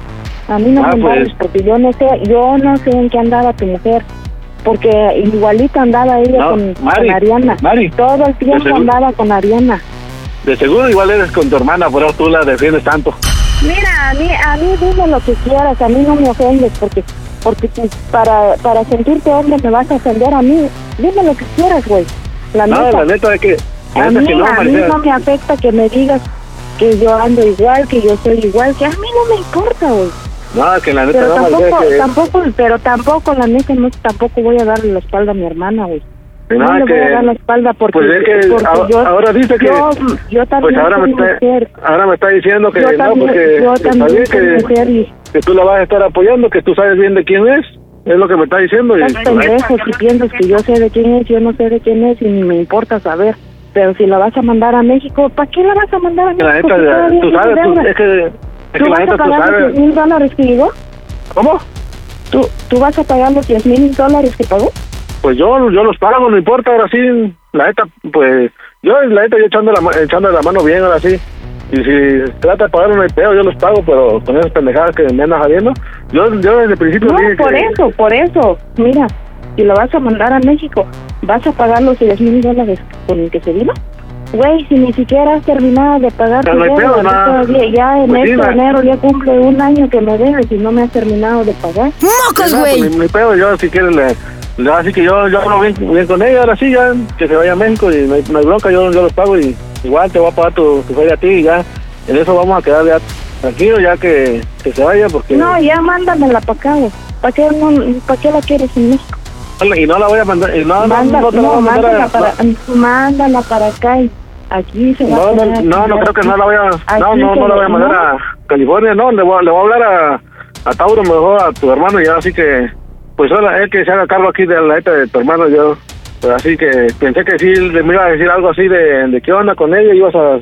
S20: A mí no
S19: Ah,
S20: me embarres
S19: pues.
S20: porque yo no sé, yo no sé en qué andaba tu mujer. Porque igualita andaba ella
S19: No,
S20: con,
S19: Mari,
S20: con Ariana.
S19: Mari,
S20: Todo el tiempo andaba con Ariana.
S19: De seguro igual eres con tu hermana, pero tú la defiendes tanto.
S20: Mira, a mí, a mí dime lo que quieras, a mí no me ofendes, porque porque tú- para, para sentirte hombre me vas a ofender a mí. Dime lo que quieras, güey. La
S19: No,
S20: neta.
S19: la neta es que
S20: A
S19: Neta
S20: mí,
S19: que no,
S20: a mí no me afecta que me digas que yo ando igual, que yo soy igual, que a mí no me importa, güey.
S19: No, que la neta
S20: Pero
S19: no,
S20: tampoco,
S19: que-
S20: tampoco, pero tampoco, la neta, no, tampoco voy a darle la espalda a mi hermana, güey. No
S19: nada,
S20: le voy
S19: que-
S20: a dar la espalda porque,
S19: pues es que
S20: porque yo,
S19: ahora dice que
S20: yo, yo también
S19: pues ahora me
S20: soy
S19: está
S20: mujer.
S19: ahora me está diciendo que
S20: Yo
S19: no
S20: también-
S19: porque
S20: yo también soy
S19: que,
S20: mujer y-
S19: que tú la vas a estar apoyando que tú sabes bien de quién es es lo que me está diciendo y
S20: Estás pendejo si piensas que yo sé de quién es, yo no sé de quién es y ni me importa saber. Pero si la vas a mandar a México, ¿para qué la vas a mandar a México?
S19: la neta
S20: si
S19: tú sabes tú- es que es
S20: ¿Tú
S19: que la
S20: vas
S19: neta
S20: a
S19: tú
S20: pagar los
S19: sabes
S20: 10 mil dólares que llegó?
S19: ¿Cómo?
S20: ¿Tú, ¿Tú vas a pagar los 10 mil dólares que pagó?
S19: pues yo yo los pago no importa ahora sí la neta pues yo la neta yo echando la echando la mano bien ahora sí y si trata de pagar un peo yo los pago pero con esas pendejadas que me andas jodiendo yo yo desde el principio
S20: No,
S19: dije
S20: por
S19: que
S20: eso, por eso. Mira, si lo vas a mandar a México, ¿vas a pagar los 10 mil dólares con el que se vino? Güey, si ni siquiera has terminado de pagar tu
S19: no hay
S20: deuda, todavía- ya en
S19: Pues
S20: este enero ya cumple un año que me debes y no me has terminado de pagar.
S19: No, pues, ni, ni pedo, yo si quieres le, le así que yo, yo hablo bien, bien con ella, ahora sí ya, que se vaya a México y no hay, no hay bronca, yo, yo los pago y igual te voy a pagar tu, tu feria a ti y ya, en eso vamos a quedar ya tranquilos ya que, que se vaya porque
S20: No, ya mándamela para acá. ¿Para qué, no, ¿Para qué la quieres en México?
S19: y no la voy a mandar, y no, no,
S20: Manda-
S19: no, te la voy
S20: no,
S19: a mandar
S20: mándala,
S19: a,
S20: para, mándala para acá y aquí se va
S19: no,
S20: a
S19: no, no, no creo que no la voy a, no, no, no la voy a mandar
S20: no.
S19: a California, no, le voy, le voy a hablar a, a Tauro mejor a tu hermano ya, así que, pues ahora es que se haga cargo aquí de la neta de tu hermano, yo, pues así que pensé que sí le- me iba a decir algo así de, de qué onda con ella, ibas a,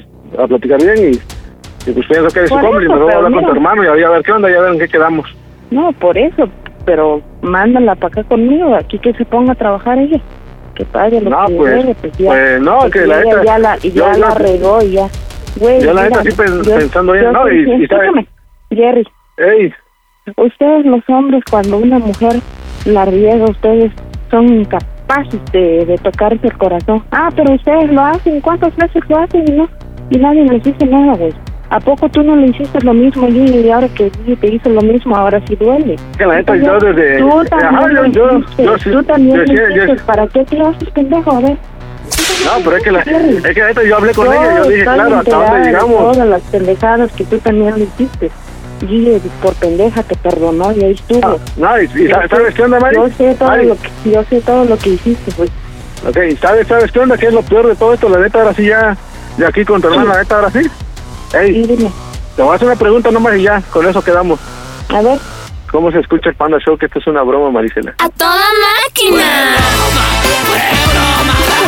S19: a platicar bien y, y pues pienso que eres su cómplice, mejor voy a hablar con tu hermano y a ver- qué onda y a ver en qué quedamos.
S20: No, por eso, pero mándala para acá conmigo, aquí que se ponga a trabajar ella, que pague lo
S19: No,
S20: que
S19: pues,
S20: debe, pues ya.
S19: pues, no,
S20: pues
S19: que la
S20: ella ya la, ya
S19: yo-
S20: la regó y ya. Güey,
S19: yo la neta sí
S20: yo-
S19: pensando
S20: yo
S19: ¿no? Y- y sabe-
S20: escúchame, Jerry,
S19: Ey,
S20: ustedes los hombres, cuando una mujer la riega, ustedes son incapaces de, de tocarse el corazón. Ah, pero ustedes lo hacen, ¿cuántas veces lo hacen y no? Y nadie les dice nada, güey. ¿A poco tú no le hiciste lo mismo Gigi, y ahora que te hizo lo mismo, ahora sí duele?
S19: la neta yo desde...
S20: Tú también lo
S19: yo, yo,
S20: hiciste,
S19: yo
S20: tú también lo hiciste, ¿para qué te haces pendejo? A ver.
S19: No, pero es que, la, es que yo hablé con
S20: Yo
S19: ella y yo dije, claro, hasta dónde
S20: de
S19: llegamos.
S20: Todas las pendejadas que tú también le hiciste. Gigi, por pendeja te perdonó y ahí estuvo.
S19: No, y, y ¿sabes, ¿sabes qué onda, Mari?
S20: Yo sé todo
S19: Mari,
S20: lo que yo sé todo lo que hiciste, pues.
S19: Ok, ¿y ¿sabes, ¿sabes qué onda? ¿Qué es lo peor de todo esto? La neta, ahora sí ya, de aquí con tu hermana, la neta, ahora sí. Ey, te voy a hacer una pregunta nomás y ya, con eso quedamos.
S20: A ver.
S19: ¿Cómo se escucha el Panda Show? Que esto es una broma, Marisela.
S1: ¡A toda máquina!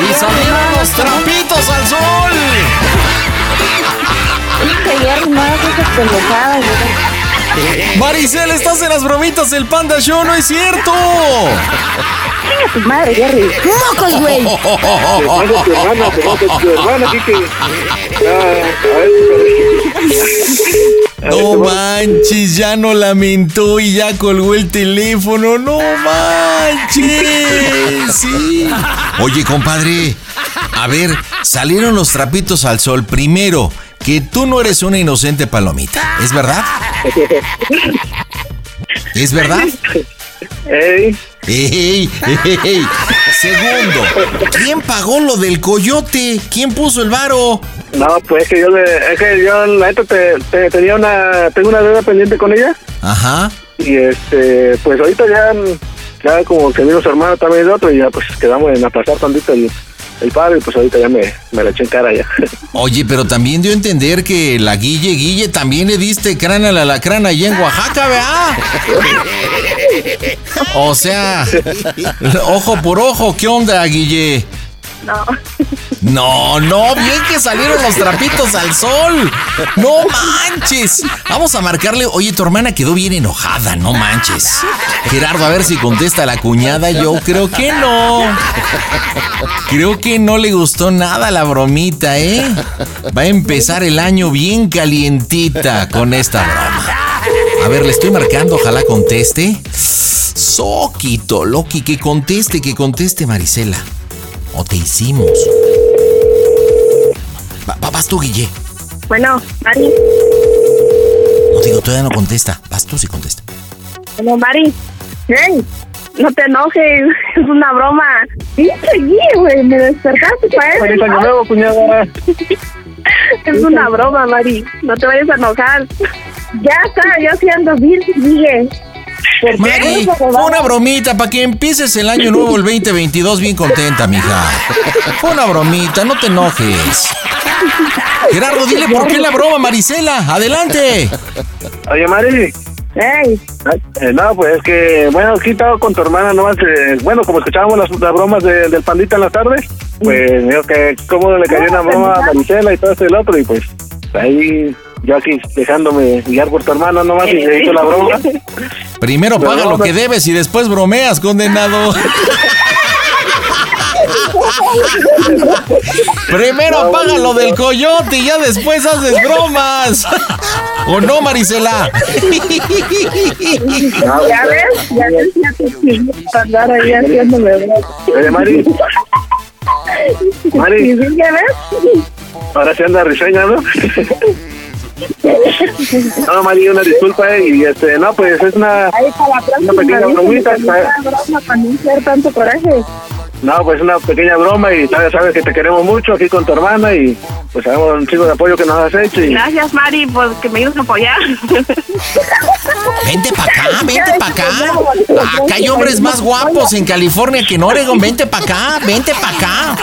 S2: Y salieron los trapitos al sol.
S20: Esas pendejadas.
S2: Maricel, estás en las bromitas del Panda Show, no es cierto.
S20: Madre, Jerry.
S1: ¡Mocos, güey!
S2: No manches, ya no lamentó y ya colgó el teléfono. No manches. Sí. Oye, compadre, a ver, salieron los trapitos al sol. Primero, que tú no eres una inocente palomita. ¿Es verdad? ¿Es verdad?
S19: Ey.
S2: Ey, ey. Segundo, ¿quién pagó lo del coyote? ¿Quién puso el varo?
S19: No, pues es que yo, le- es que yo la neta te, te- tenía una, tengo una deuda pendiente con ella
S2: Ajá.
S19: y este, pues ahorita ya, ya como que vino su hermano también el otro y ya pues quedamos en aplazar tantito el, el y pues ahorita ya me, me la eché en cara ya.
S2: Oye, pero también dio a entender que la Guille, Guille, también le diste crana a la lacrana allá en Oaxaca, ¿verdad? O sea, ojo por ojo, ¿qué onda, Guille?
S20: No.
S2: No, no, bien que salieron los trapitos al sol. No manches. Vamos a marcarle. Oye, tu hermana quedó bien enojada, no manches. Gerardo, a ver si contesta la cuñada. Yo creo que no. Creo que no le gustó nada la bromita, ¿eh? Va a empezar el año bien calientita con esta broma. A ver, le estoy marcando, ojalá conteste. Soquito, Loki, que conteste, que conteste, Marisela. O te hicimos. Va- va- vas tú, Guille.
S22: Bueno, Mari.
S2: No digo, todavía no contesta. Vas tú si contesta.
S22: Bueno, Mari. Hey, no te enojes, es una broma.
S9: Pinche guía, güey, me despertaste para eso.
S19: Feliz año nuevo, cuñada.
S22: Es una broma, Mari. No te vayas a enojar.
S9: Ya está, yo sí ando bien, sigue.
S2: Mari, fue una bromita para que empieces el año nuevo, el 2022, bien contenta, mija. Fue una bromita, no te enojes. Gerardo, dile por qué la broma, Marisela. Adelante.
S19: Oye, Mari.
S9: Hey.
S19: Eh, no, pues es que, bueno, aquí estaba con tu hermana, nomás, eh, bueno, como escuchábamos las, las bromas de- del pandita en la tarde, pues me dijo que cómo le cayó una broma a Marisela y todo esto y el otro, y pues ahí yo aquí dejándome guiar por tu hermana nomás y se hizo la broma.
S2: Primero paga lo que debes y después bromeas, condenado. Primero paga lo del coyote y ya después haces bromas. ¿O no, Marisela?
S9: Ya ves, ya ves, ya te andar ahí haciéndome bromas.
S19: Oye, Mari. Mari.
S9: ¿Ya ves?
S19: Ahora se anda risueña, ¿no? no, Mari, una disculpa, eh, y este, no, pues es una,
S9: Ahí para la próxima.
S19: una pequeña bromita.
S9: para no hacer tanto coraje.
S19: No, pues una pequeña broma y sabes, sabes que te queremos mucho aquí con tu hermana y pues sabemos un chico de apoyo que nos has hecho y
S22: Gracias, Mari, por que me ayudes a apoyar.
S2: Vente para acá, vente para acá. Acá hay hombres más guapos en California que en Oregon. Vente para acá, vente para acá.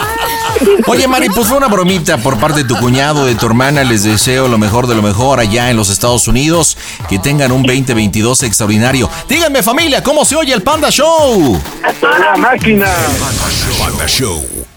S2: Oye, Mari, pues fue una bromita por parte de tu cuñado, de tu hermana. Les deseo lo mejor de lo mejor allá en los Estados Unidos. Que tengan un 2022 extraordinario. Díganme, familia, ¿cómo se oye el Panda Show?
S19: la máquina.
S8: Panda Show.